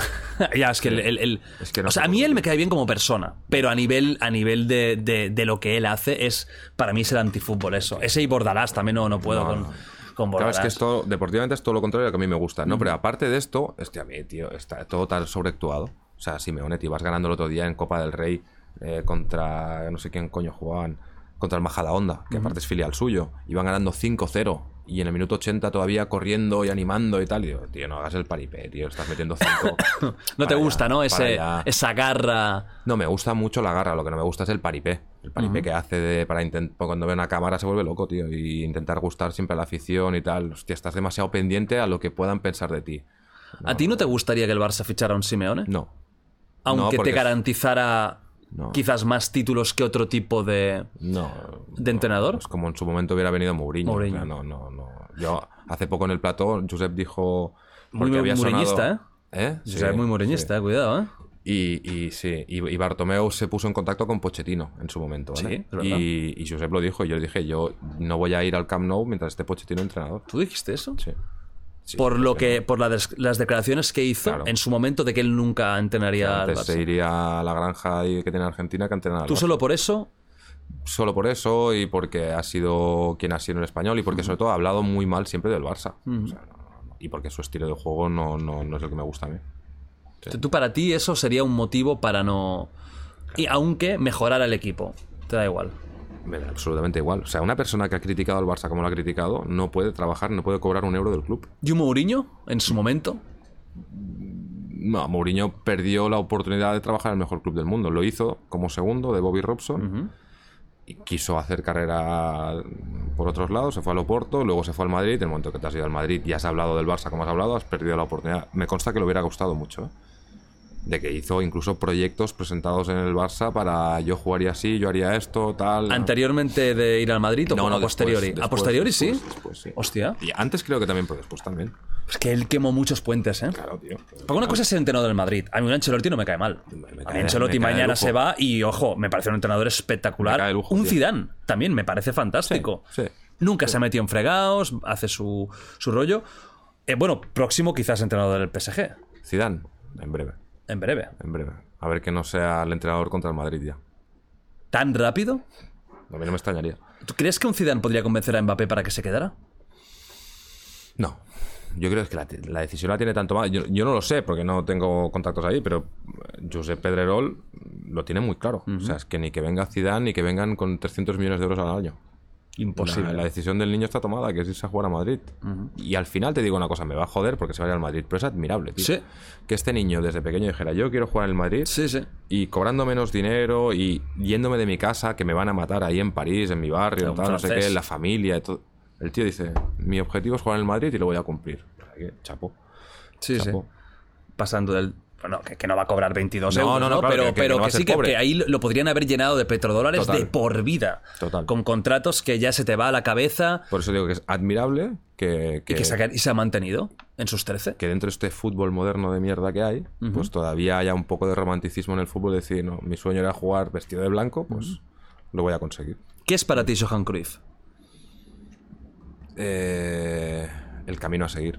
[LAUGHS] ya, es que el. el- el- Es que no o sea, a mí él me cae bien como persona, pero a nivel, a nivel de, de- de lo que él hace, es para mí es el antifútbol eso. Ese y Bordalás también no, no puedo No, con, no. con Claro, es que esto, deportivamente es todo lo contrario de lo que a mí me gusta, ¿no? Pero aparte de esto, este a mí, tío, está todo tan sobreactuado. O sea, Simeone, te ibas ganando el otro día en Copa del Rey eh, contra no sé quién coño jugaban. Contra el Majada Honda, que aparte es filial suyo. Iban ganando 5-0 y en el minuto 80 todavía corriendo y animando y tal. Y digo, tío, no hagas el paripé, tío, estás metiendo 5. [LAUGHS] No te gusta, ¿no? Ese, esa garra. No, me gusta mucho la garra, lo que no me gusta es el paripé. El paripé que hace de, para intentar. Cuando ve una cámara se vuelve loco, tío. Y intentar gustar siempre a la afición y tal. Hostia, estás demasiado pendiente a lo que puedan pensar de ti. ¿A ti no te gustaría que el Barça fichara a un Simeone? No. Aunque te garantizara No. quizás más títulos que otro tipo de, No. de entrenador. Es como en su momento hubiera venido Mourinho. Mourinho. O sea, no, no, no. Yo hace poco en el plató, Josep dijo. Muy había mourinhista, sonado- ¿eh? Sea, es muy moreñista, eh, cuidado, ¿eh? Y, y sí, y, y Bartomeu se puso en contacto con Pochettino en su momento, ¿vale? Sí, y, y Josep lo dijo, y yo le dije, yo no voy a ir al Camp Nou mientras esté Pochettino entrenador. ¿Tú dijiste eso? Sí. Sí, por lo que por la des- las declaraciones que hizo Claro. en su momento de que él nunca entrenaría al Antes se Barça. iría a la granja ahí que tiene Argentina que a entrenar al ¿Tú solo por eso? Solo por eso y porque ha sido quien ha sido en el español y porque sobre todo ha hablado muy mal siempre del Barça. O sea, no, no, no. Y porque su estilo de juego no, no, no es el que me gusta a mí. Tú para ti eso sería un motivo para no... Y aunque mejorar al equipo. Te da igual. Me da absolutamente igual. O sea, una persona que ha criticado al Barça como lo ha criticado no puede trabajar, no puede cobrar un euro del club. ¿Y un Mourinho en su momento? No, Mourinho perdió la oportunidad de trabajar en el mejor club del mundo. Lo hizo como segundo de Bobby Robson. Y quiso hacer carrera por otros lados. Se fue al Oporto, luego se fue al Madrid. En el momento que te has ido al Madrid y has hablado del Barça como has hablado, has perdido la oportunidad. Me consta que le hubiera gustado mucho. ¿eh? De que hizo incluso proyectos presentados en el Barça para yo jugaría así, yo haría esto, tal. ¿Anteriormente de ir al Madrid o No, a posteriori? después, ¿A posteriori sí? después, después, sí. Hostia. Y antes creo que también, pero después también. Es que él quemó muchos puentes, ¿eh? Claro, tío. Porque una cosa es ser entrenador del Madrid. A mí un Ancelotti no me cae mal. Me- me a mí Ancelotti mañana se va y, ojo, me parece un entrenador espectacular. Lujo, un tío. Zidane también me parece fantástico. Sí, sí. Nunca se ha metido en fregados, hace su, su rollo. Eh, bueno, próximo quizás entrenador del PSG. Zidane, en breve, En breve. en breve. A ver que no sea el entrenador contra el Madrid ya. ¿Tan rápido? A mí no me extrañaría. ¿Tú crees que un Zidane podría convencer a Mbappé para que se quedara? No. Yo creo que la, la decisión la tiene tanto más. Yo, yo no lo sé porque no tengo contactos ahí, pero Josep Pedrerol lo tiene muy claro. O sea, es que ni que venga Zidane ni que vengan con 300 millones de euros al año. Imposible. La, la decisión del niño está tomada, que es irse a jugar a Madrid. Y al final te digo una cosa, me va a joder porque se vaya al Madrid, pero es admirable, tío. Sí. Que este niño desde pequeño dijera, yo quiero jugar en el Madrid Sí, sí. y cobrando menos dinero y yéndome de mi casa, que me van a matar ahí en París, en mi barrio, tal, no sé qué, la familia y todo. El tío dice, mi objetivo es jugar en el Madrid y lo voy a cumplir. Chapo. Sí, sí. Pasando del. Bueno, que, que no va a cobrar 22 No, euros, no, ¿no? claro, pero que- que pero no va que a ser sí que, ahí lo podrían haber llenado de petrodólares Total. de por vida. Total. Con contratos que ya se te va a la cabeza Por eso digo que es admirable que, que, y que se ha, y se ha mantenido en sus 13. que dentro de este fútbol moderno de mierda que hay, pues todavía haya un poco de romanticismo en el fútbol. Decir, no, mi sueño era jugar vestido de blanco, pues lo voy a conseguir. ¿Qué es para ti Johan Cruyff? Eh, el camino a seguir.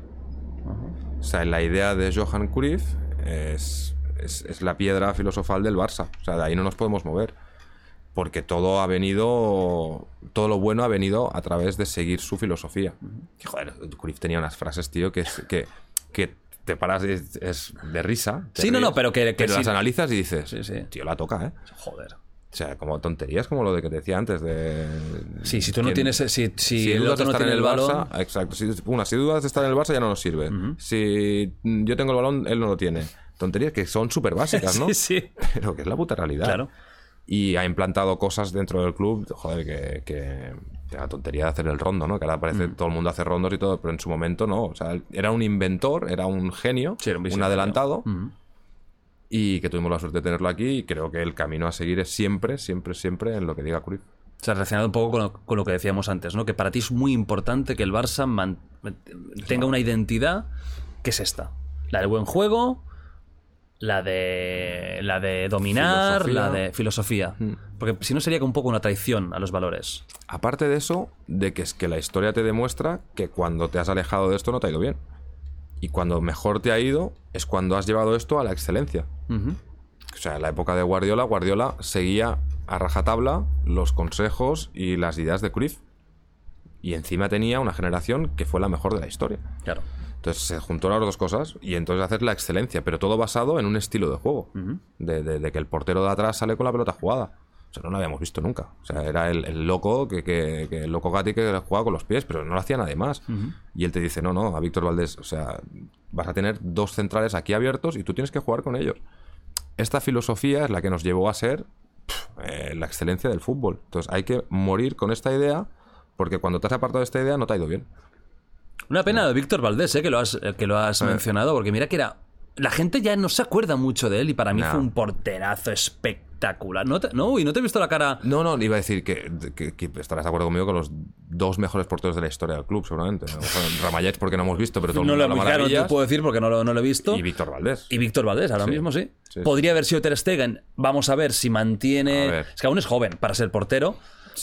O sea, la idea de Johan Cruyff es, es, es la piedra filosofal del Barça. O sea, de ahí no nos podemos mover. Porque todo ha venido. Todo lo bueno ha venido a través de seguir su filosofía. Joder, Cruyff tenía unas frases, tío, que, que, que te paras es, es de risa. Sí, no, ríes, no, pero que- que sí. las analizas y dices, Sí, sí. tío, la toca, ¿eh? Joder. O sea, como tonterías como lo de que te decía antes de... Sí, si tú no ¿quién- tienes. Si, si, si el dudas otro no tiene en el balón. Barça, exacto. Si, una, si dudas de estar en el Barça ya no nos sirve. Si yo tengo el balón, él no lo tiene. Tonterías que son súper básicas, ¿no? [LAUGHS] Sí, sí. Pero que es la puta realidad. Claro. Y ha implantado cosas dentro del club, joder, que, que, que la tontería de hacer el rondo, ¿no? Que ahora parece Mm. todo el mundo hace rondos y todo, pero en su momento no. O sea, era un inventor, era un genio, Sí, era un un, adelantado. Y que tuvimos la suerte de tenerlo aquí. Y creo que el camino a seguir es siempre, siempre, siempre en lo que diga Cruyff. O sea, relacionado un poco con lo, con lo que decíamos antes, ¿no? Que para ti es muy importante que el Barça man- tenga una identidad que es esta. La del buen juego, la de la de dominar, Filosofía. la de filosofía. Porque si no sería un poco una traición a los valores. Aparte de eso, de que es que la historia te demuestra que cuando te has alejado de esto no te ha ido bien. Y cuando mejor te ha ido es cuando has llevado esto a la excelencia. O sea, en la época de Guardiola, Guardiola seguía a rajatabla los consejos y las ideas de Cruyff. Y encima tenía una generación que fue la mejor de la historia. Claro. Entonces se juntó las dos cosas y entonces hacer la excelencia, pero todo basado en un estilo de juego. de, de- de que el portero de atrás sale con la pelota jugada. O sea, no lo habíamos visto nunca. O sea, era el, el loco, que, que- que el loco Gatti que jugaba con los pies, pero no lo hacía nadie más. Y él te dice, no, no, a Víctor Valdés, o sea, vas a tener dos centrales aquí abiertos y tú tienes que jugar con ellos. Esta filosofía es la que nos llevó a ser eh, la excelencia del fútbol. Entonces hay que morir con esta idea porque cuando te has apartado de esta idea no te ha ido bien. Una pena de Víctor Valdés, eh, que lo has, eh, que lo has mencionado, porque mira que era. La gente ya no se acuerda mucho de él y para mí No. fue un porterazo espectacular. No, te- no, y no te he visto la cara. No, no, iba a decir que, que- que estarás de acuerdo conmigo con los dos mejores porteros de la historia del club, seguramente. Ramallets porque no hemos visto, pero todo el No mundo lo, habla claro, no puedo decir porque no lo, no lo he visto. Y Víctor Valdés. Y Víctor Valdés, ahora Sí. mismo sí. Sí, Podría haber sido Ter Stegen. Vamos a ver si mantiene. Es que aún es joven para ser portero.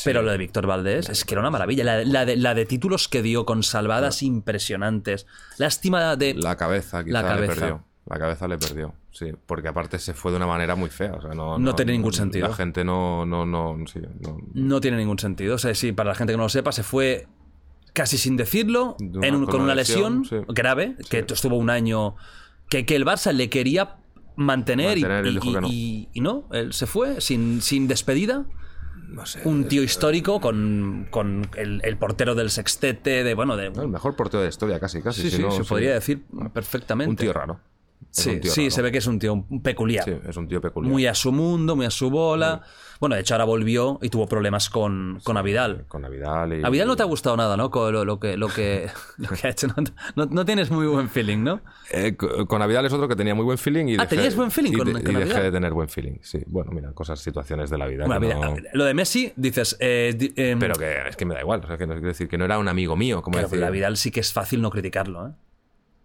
Pero lo de Víctor Valdés es que era una maravilla. La, la de, la de títulos que dio con salvadas impresionantes. Lástima de. La cabeza, quizá La le cabeza. perdió. La cabeza le perdió, sí. Porque aparte se fue de una manera muy fea. O sea, no, No tiene ningún sentido. La gente no. no, no, sí, no- No tiene ningún sentido. O sea, sí, para la gente que no lo sepa, se fue casi sin decirlo, De una- en un- con, una lesión, lesión, sí. grave, que estuvo un año. Que, que el Barça le quería mantener, y- Mantener, no. y- y no, él se fue sin, sin despedida. no sé. Un tío histórico con, con el, el portero del sextete, de bueno, de. El mejor portero de la historia, casi, casi. sí, si sí, no, se sí. podría decir perfectamente. Un tío raro. Sí, tío sí, se ve que es un tío peculiar. Sí, es un tío peculiar. Muy a su mundo, muy a su bola. Bueno, de hecho ahora volvió y tuvo problemas con, con Avidal. Con Navidad y. A Vidal no te ha gustado nada, ¿no? Con lo, lo que, lo, que, [LAUGHS] lo que ha hecho. No, no- no tienes muy buen feeling, ¿no? Eh, co- con Navidad es otro que tenía muy buen feeling y Ah, dejé- ¿tenías buen feeling y con- de- con y dejé de tener buen feeling, sí. Bueno, mira, cosas, situaciones de la vida. Bueno, que mira, lo de Messi, dices. eh, em, Pero que es que me da igual, o sea, que no quiero decir que no era un amigo mío, como decir. pero a Vidal sí que es fácil no criticarlo, ¿eh?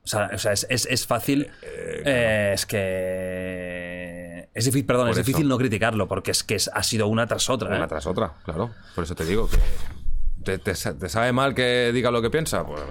O sea, o sea, es, es- es fácil. eh, es que. Es difícil, perdón, Por es eso. difícil no criticarlo porque es que es- ha sido una tras otra. Una ¿eh? tras otra, claro. Por eso te digo que. ¿Te, te sa- te sabe mal que diga lo que piensa? Pues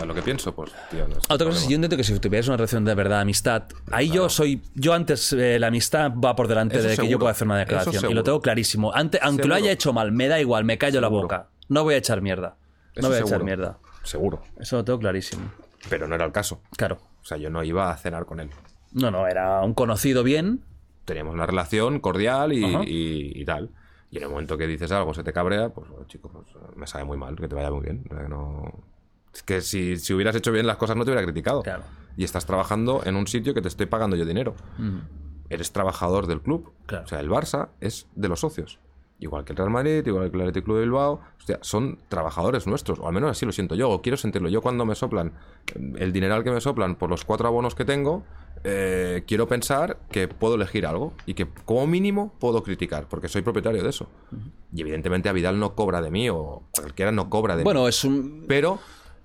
a lo que pienso, pues, tío, no Otra cosa es, yo entiendo que si tuvieras una relación de verdad, amistad, ahí yo soy, yo antes eh, la amistad va por delante Eso de que yo pueda hacer una declaración y lo tengo clarísimo. Ante- aunque lo haya hecho mal, me da igual, me callo la boca. No voy a echar mierda. No Eso voy a echar mierda. Seguro. Eso lo tengo clarísimo. Pero no era el caso. Claro. O sea, yo no iba a cenar con él. No, no, era un conocido bien. Teníamos una relación cordial y, y- y tal. Y en el momento que dices algo, se te cabrea, pues, bueno, chico, pues, me sabe muy mal, que te vaya muy bien. O sea, que no... Es que si, si hubieras hecho bien las cosas no te hubiera criticado. Claro. Y estás trabajando en un sitio que te estoy pagando yo dinero. Eres trabajador del club. Claro. O sea, el Barça es de los socios. Igual que el Real Madrid, igual que el Athletic Club de Bilbao. Hostia, son trabajadores nuestros. O al menos así lo siento yo. O quiero sentirlo. Yo cuando me soplan eh, el dineral que me soplan por los cuatro abonos que tengo, eh, quiero pensar que puedo elegir algo. Y que como mínimo puedo criticar. Porque soy propietario de eso. Y evidentemente a Vidal no cobra de mí. O cualquiera no cobra de mí. Bueno, es un... Pero...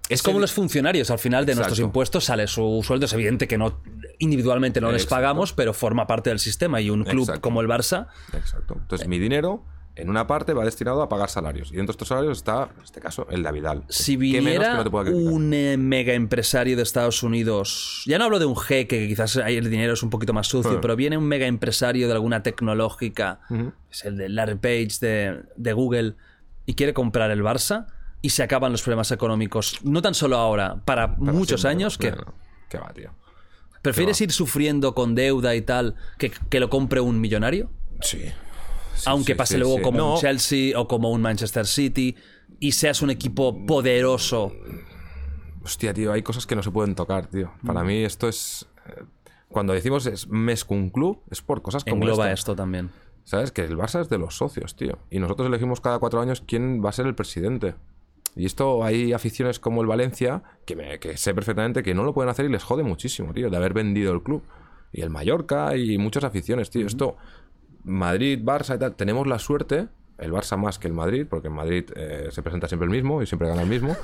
Es como los funcionarios, al final de nuestros impuestos sale su sueldo. Es evidente que no individualmente no les Exacto. pagamos, pero forma parte del sistema. Y un club Exacto. como el Barça, Exacto. Entonces mi dinero... En una parte va destinado a pagar salarios. Y dentro de estos salarios está, en este caso, el de Vidal. si ¿Qué menos que viniera no criticar? un eh, mega empresario de Estados Unidos, ya no hablo de un jeque, que quizás ahí el dinero es un poquito más sucio, Ah. pero viene un mega empresario de alguna tecnológica, es el de Larry Page de, de Google, y quiere comprar el Barça, y se acaban los problemas económicos, no tan solo ahora, para, Para muchos siempre. años, que. ¿Qué va, tío? prefieres ir sufriendo con deuda y tal que, que lo compre un millonario. Sí. Aunque sí, pase sí, luego sí. como No. un Chelsea o como un Manchester City y seas un equipo poderoso. Hostia, tío, hay cosas que no se pueden tocar, tío. Para Mm. mí esto es... eh, Cuando decimos es mes un club, es por cosas como Engloba esta. esto también. ¿Sabes? Que el Barça es de los socios, tío. Y nosotros elegimos cada cuatro años quién va a ser el presidente. Y esto hay aficiones como el Valencia, que, me- que sé perfectamente que no lo pueden hacer y les jode muchísimo, tío, de haber vendido el club. Y el Mallorca y muchas aficiones, tío. Esto, Madrid, Barça y tal, tenemos la suerte, el Barça más que el Madrid, porque en Madrid eh, se presenta siempre el mismo y siempre gana el mismo.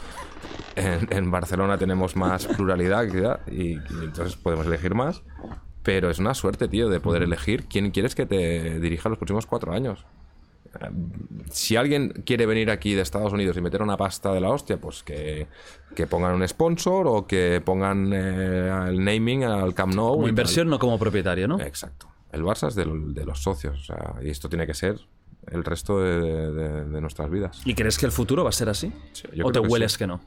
En, en Barcelona tenemos más pluralidad y, y entonces podemos elegir más. Pero es una suerte, tío, de poder elegir quién quieres que te dirija los próximos cuatro años. Si alguien quiere venir aquí de Estados Unidos y meter una pasta de la hostia, pues que, que pongan un sponsor o que pongan eh, el naming al Camp Nou. Como inversión, no como propietario, ¿no? Exacto. El Barça es de, lo- de los socios, o sea, y esto tiene que ser el resto de, de- de nuestras vidas. ¿Y crees que el futuro va a ser así? Sí, yo ¿O te que hueles sí. que no?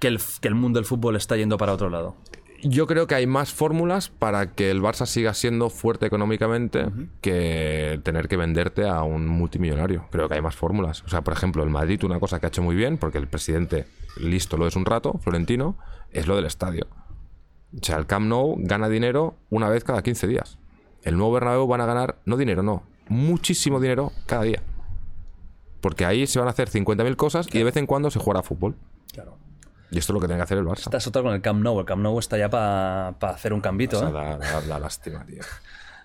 Que el, que el mundo del fútbol está yendo para otro lado. yo creo que hay más fórmulas para que el Barça siga siendo fuerte económicamente que tener que venderte a un multimillonario. Creo que hay más fórmulas. O sea, por ejemplo, el Madrid, una cosa que ha hecho muy bien, porque el presidente listo lo es un rato, Florentino, es lo del estadio. O sea, el Camp Nou gana dinero una vez cada 15 días. El nuevo Bernabéu van a ganar, no dinero, no, muchísimo dinero cada día. Porque ahí se van a hacer 50.000 cosas y de vez en cuando se jugará fútbol. Claro. Y esto es lo que tiene que hacer el Barça. Esta es otra con el Camp Nou. El Camp Nou está ya para hacer un cambito. O sea, ¿eh? da, da- da lástima, tío. [LAUGHS]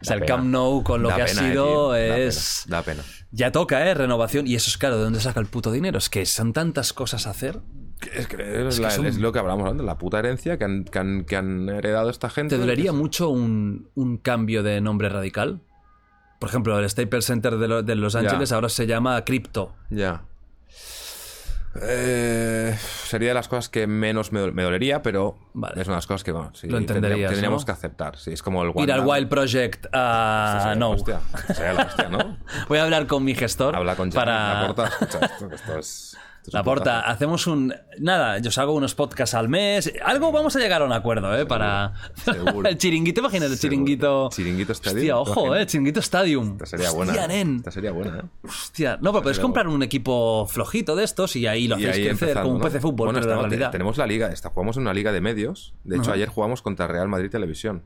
O sea, el. Camp Nou con lo Da que ha eh, sido tío. Da es... pena, Da pena. Ya toca, ¿eh? Renovación. Y eso es claro, ¿de dónde saca el puto dinero? Es que son tantas cosas a hacer. Es, que es, que la- son- es lo que hablamos antes, la puta herencia que han, que han- que han heredado esta gente. ¿Te dolería Que- mucho un, un cambio de nombre radical? Por ejemplo, el Staples Center de, lo- de Los Ángeles ahora se llama Crypto. Ya. Eh, sería de las cosas que menos me, dol- me dolería, pero Vale. es una de las cosas que, bueno, sí, Lo entenderías, tendríamos, que aceptar. Sí, es como el Ir al. Wild Project a... No. hostia. Sería la hostia, ¿no? [LAUGHS] Voy a hablar con mi gestor Habla con para... porta. [LAUGHS] Esto, que esto es. La porta, hacemos un. Nada, yo os hago unos podcasts al mes. Algo vamos a llegar a un acuerdo, ¿eh? Para. seguro. [LAUGHS] el chiringuito, imagínate el chiringuito. Chiringuito Stadium, Hostia, ojo. ¿eh? Chiringuito Stadium. Esta sería buena. Hostia, ¿eh? nen. Esta sería buena, ¿eh? Hostia. No, pero puedes sería comprar un equipo flojito de estos y ahí lo hacéis ahí crecer como un ¿no? pez de fútbol, Bueno, pero estamos- realidad. tenemos la liga, esta, jugamos en una liga de medios. De hecho, ayer jugamos contra Real Madrid Televisión.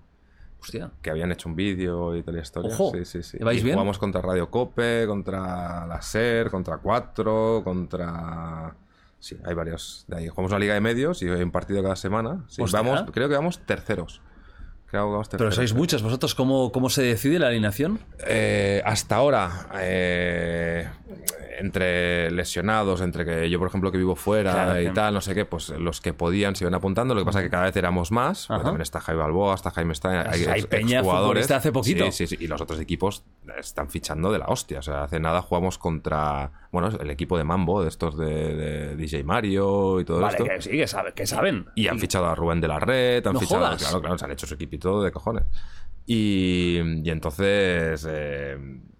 Hostia. que habían hecho un vídeo y tal y historia. Ojo, sí, sí, sí. ¿lleváis Y bien? Jugamos contra Radio Cope, contra la SER, contra Cuatro, contra. Sí, hay varios. De ahí jugamos una liga de medios y hay un partido cada semana. Sí, vamos, creo que vamos terceros. Creo que vamos Pero sois muchos. ¿Vosotros cómo, cómo se decide la alineación? Eh, hasta ahora, eh, entre lesionados, entre que yo, por ejemplo, que vivo fuera Claro, y que- tal, no sé qué, pues los que podían se iban apuntando. Lo que pasa es que cada vez éramos más. También está Jaime Balboa, está Jaime Stein. Hay, Hay ex- peña futbolista hace poquito. Sí, sí, sí. Y los otros equipos están fichando de la hostia. O sea, hace nada jugamos contra, bueno, el equipo de Mambo, de estos de, de DJ Mario y todo Vale, esto. que sí, que, sabe- que saben. Y han fichado a Rubén de la Red, han No fichado, jodas. claro, claro, se han hecho su equipito de cojones. Y, y entonces eh,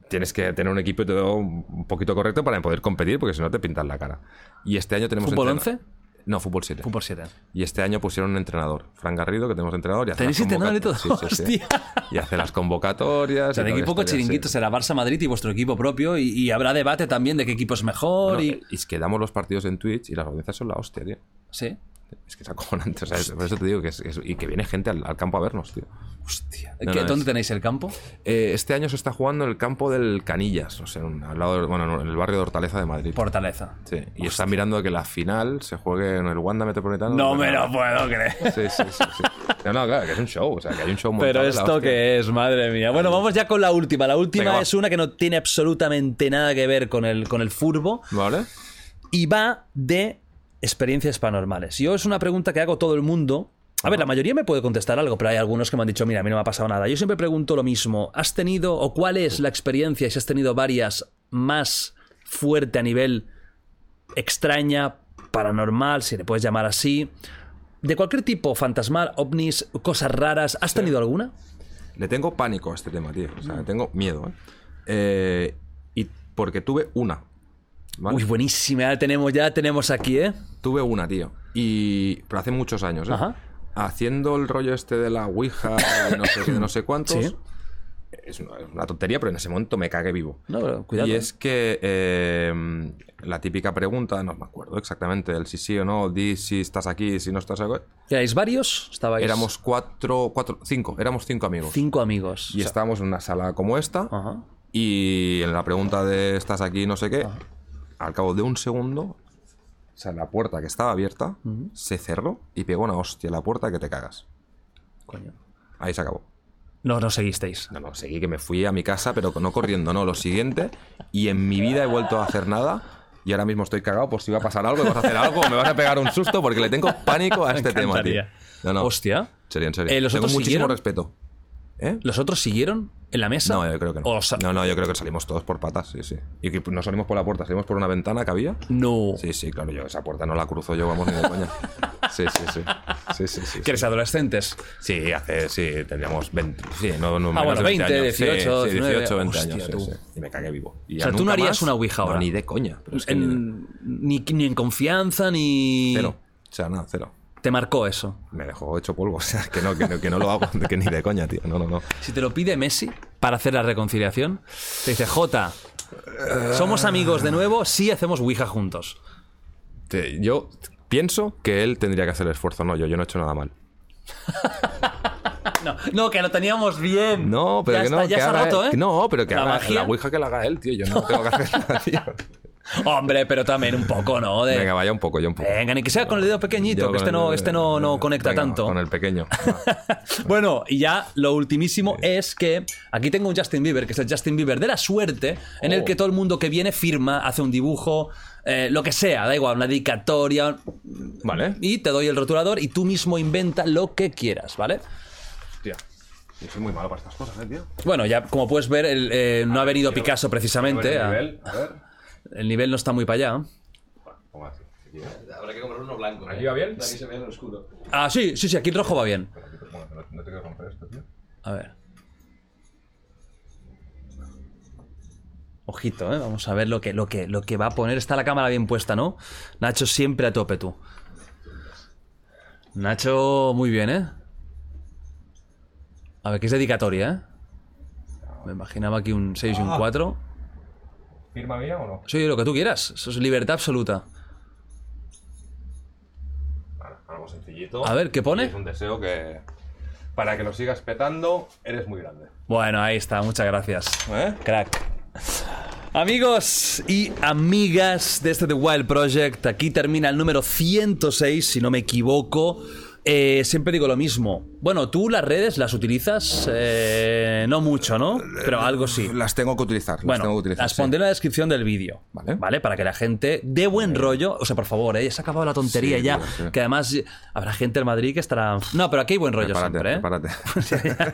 tienes que tener un equipo y todo un poquito correcto para poder competir, porque si no te pintan la cara. Y este año tenemos ¿Fútbol entrena- 11? No, fútbol 7. Fútbol 7. Y este año pusieron un entrenador, Fran Garrido, que tenemos entrenador. Y hace ¿Tenéis las entrenador y todo? Sí, sí, sí. Hostia. Y hace las convocatorias. O sea, el equipo con chiringuito será Barça-Madrid y vuestro equipo propio y, y habrá debate también de qué equipo es mejor Bueno, y... y es que damos los partidos en Twitch y las audiencias son la hostia, tío. Sí. Es que es acojonante. O sea, es- por eso te digo que es, es- y que viene gente al, al campo a vernos, tío. Hostia. No, ¿Qué- no, ¿Dónde tenéis el campo? Eh, este año se está jugando en el campo del Canillas, o sea, un- al lado de- bueno, no, en el barrio de Hortaleza de Madrid. Fortaleza. Sí, y están mirando que la final se juegue en el Wanda Metropolitano. No me lo puedo creer. Sí, sí, sí, sí. No, no, claro, que es un show, o sea, que hay un show montado Pero esto que es, madre mía. Bueno, vamos ya con la última. La última Venga, va. es una que no tiene absolutamente nada que ver con el, con el furbo ¿Vale? y va de experiencias paranormales. Yo es una pregunta que hago todo el mundo. A ver, la mayoría me puede contestar algo, pero hay algunos que me han dicho, mira, a mí no me ha pasado nada. Yo siempre pregunto lo mismo. ¿Has tenido o cuál es la experiencia, si has tenido varias, más fuerte a nivel extraña, paranormal, si le puedes llamar así? De cualquier tipo, fantasmal, ovnis, cosas raras, ¿has tenido alguna? Le tengo pánico a este tema, tío. O sea, Mm. le tengo miedo, ¿eh? Eh, Y porque tuve una. ¿vale? Uy, buenísima, ya tenemos, ya tenemos aquí, ¿eh? Tuve una, tío. Y. Pero hace muchos años, ¿eh? Ajá. Haciendo el rollo este de la Ouija, de no sé, de no sé cuántos. Sí. Es una, es una tontería, pero en ese momento me cagué vivo. No, pero cuidado. Y ¿eh? es que eh, la típica pregunta, no me acuerdo exactamente del si sí o no, di si estás aquí, si no estás aquí. ¿Erais varios? Estabais Éramos cuatro, cuatro, cinco, éramos cinco amigos. cinco amigos. Y O sea, estábamos en una sala como esta. Ajá. Y en la pregunta de estás aquí, no sé qué, al cabo de un segundo, o sea, la puerta que estaba abierta se cerró y pegó una hostia a la puerta que te cagas. Coño. Ahí se acabó. No, no seguisteis. No, no, seguí que me fui a mi casa, pero no corriendo, no, lo siguiente. Y en mi vida he vuelto a hacer nada. Y ahora mismo estoy cagado por si va a pasar algo, vas a hacer algo, me vas a pegar un susto, porque le tengo pánico a [LAUGHS] este tema, tío. No, no. Hostia. Serio, en serio. Eh, ¿los tengo otros muchísimo siguieron? respeto. ¿Eh? ¿Los otros siguieron en la mesa? No, yo creo que no. No, no, yo creo que salimos todos por patas, sí, sí. Y que no salimos por la puerta, salimos por una ventana que había. No. Sí, sí, claro, yo esa puerta no la cruzo yo, vamos, ni de coña. [LAUGHS] Sí, sí, sí. Sí, sí, sí. ¿Que eres adolescentes? Sí, hace, sí, tendríamos 20, sí, no, no Ah, bueno, de 20, años. Sí, 18, sí, 19, 18, 20 hostia, años, tú. Y me cagué vivo. Y O sea, tú no harías más, una ouija ahora. No, ni de coña. Pero es que En- ni, ni en confianza, ni... cero. O sea, nada, cero. Te marcó eso. Me dejó hecho polvo. [LAUGHS] O sea, que no, que no, que no lo hago [LAUGHS] que ni de coña, tío. No, no, no. Si te lo pide Messi para hacer la reconciliación, te dice, Jota, ¿somos amigos de nuevo? Sí hacemos Ouija juntos. Te- yo pienso que él tendría que hacer el esfuerzo. No, yo, yo no he hecho nada mal. [LAUGHS] No, no, que lo teníamos bien. No, pero ya que está, no. ya que se ha haga roto, él. ¿eh? No, pero que La haga magia. la ouija que la haga él, tío. Yo no tengo que hacer nada, tío. Hombre, pero también un poco, ¿no? De- Venga, vaya un poco, yo un poco. Venga, ni que sea con el dedo pequeñito, que este no, este no, no conecta Venga, tanto. Con el pequeño. [LAUGHS] Bueno, y ya lo ultimísimo es que aquí tengo un Justin Bieber, que es el Justin Bieber de la suerte, en el Oh. que todo el mundo que viene firma, hace un dibujo, eh, lo que sea, da igual, una dedicatoria, Vale. y te doy el rotulador y tú mismo inventa lo que quieras, ¿vale? Tía. Yo soy muy malo para estas cosas, eh, tío. Bueno, ya como puedes ver, el, eh, no ha venido Picasso precisamente. Quiero ver el nivel. A ver. El nivel no está muy para allá. Pongo así. Aquí. Habrá que comprar uno blanco. ¿Aquí ¿eh? va bien? Que se en el escudo. Ah, sí, sí, sí, aquí el rojo va bien. No, no te quiero romper esto, tío. A ver. Ojito, ¿eh? Vamos a ver lo que, lo, que, lo que va a poner. Está la cámara bien puesta, ¿no? Nacho siempre a tope, tú. Nacho, muy bien, ¿eh? A ver, que es dedicatoria, ¿eh? Me imaginaba aquí un 6 y un 4. ¿Firma mía o no? Sí, lo que tú quieras. Eso es libertad absoluta. Vale, algo sencillito. A ver, ¿qué pone? Es un deseo que. Para que lo sigas petando, eres muy grande. Bueno, ahí está. Muchas gracias. ¿Eh? Crack. Amigos y amigas de este The Wild Project, aquí termina el número 106, si no me equivoco. Eh, siempre digo lo mismo. Bueno, tú las redes las utilizas, Eh, no mucho, ¿no? Pero algo sí. Las tengo que utilizar. las Bueno, tengo que utilizar. las sí. pondré en la descripción del vídeo. Vale. Para que la gente de buen rollo. O sea, por favor, ¿eh? se ha acabado la tontería Sí, ya. tío, sí. Que además habrá gente en Madrid que estará. No, pero aquí hay buen rollo Prepárate, siempre, ¿eh? prepárate.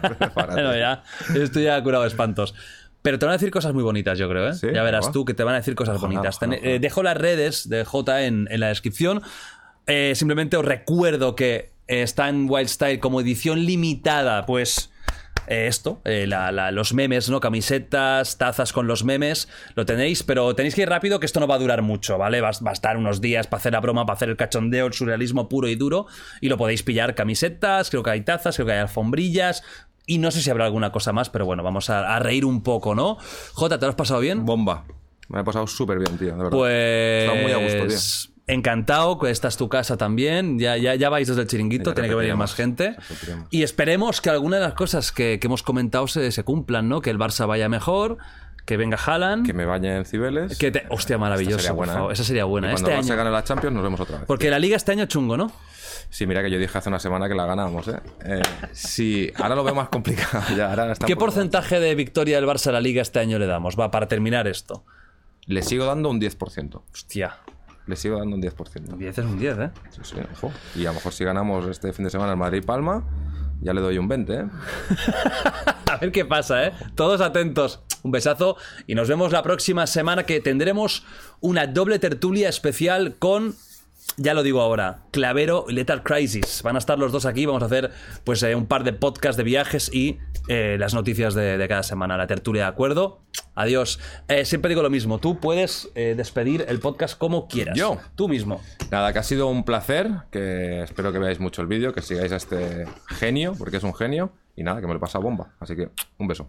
[LAUGHS] [LAUGHS] Prepárate. Bueno, ya. Estoy ya curado de espantos. Pero te van a decir cosas muy bonitas, yo creo, ¿eh? Ya verás tú que te van a decir cosas Ojalá, bonitas. ojalá, Ten- ojalá. eh, dejo las redes de J en, en la descripción. Simplemente os recuerdo que está en Wild Style como edición limitada, pues. eh, esto, eh, la- la- los memes, ¿no? Camisetas, tazas con los memes, lo tenéis, pero tenéis que ir rápido que esto no va a durar mucho, ¿vale? Va, va a estar unos días para hacer la broma, para hacer el cachondeo, el surrealismo puro y duro, y lo podéis pillar camisetas, creo que hay tazas, creo que hay alfombrillas, y no sé si habrá alguna cosa más, pero bueno, vamos a, a reír un poco, ¿no? Jota, ¿te lo has pasado bien? Bomba. Me he pasado súper bien, tío, de verdad. Pues. Está muy a gusto, tío. Encantado, que esta es tu casa también. Ya, ya, ya vais desde el chiringuito, Ya tiene que venir más gente. Y esperemos que alguna de las cosas que, que hemos comentado se, se cumplan, ¿no? Que el Barça vaya mejor, que venga Haaland. Que me bañe en Cibeles. Que te- hostia, maravilloso. Por favor. ¿eh? Esa sería buena. Y cuando Este el Barça año. gane la Champions, nos vemos otra vez. Porque la liga este año chungo, ¿no? Sí, mira que yo dije hace una semana que la ganamos, ¿eh? Eh, sí, ahora lo veo más complicado. Ya, ahora ¿Qué porcentaje de victoria del Barça a la liga este año le damos? Va, para terminar esto. Le sigo dando un 10%. Hostia. Le sigo dando un 10%. 10 es un 10, ¿eh? Sí, sí, ojo. Y a lo mejor si ganamos este fin de semana el Madrid-Palma, ya le doy un 20, ¿eh? [LAUGHS] A ver qué pasa, ¿eh? Todos atentos. Un besazo y nos vemos la próxima semana que tendremos una doble tertulia especial con... Ya lo digo ahora, Clavero y Lethal Crisis. Van a estar los dos aquí, vamos a hacer pues eh, un par de podcasts de viajes y eh, las noticias de, de cada semana, la tertulia, ¿de acuerdo? Adiós. Eh, siempre digo lo mismo, tú puedes despedir el podcast como quieras. ¿Yo? Tú mismo. Nada, que ha sido un placer, que espero que veáis mucho el vídeo, que sigáis a este genio, porque es un genio, y nada, que me lo he pasado bomba. Así que, un beso.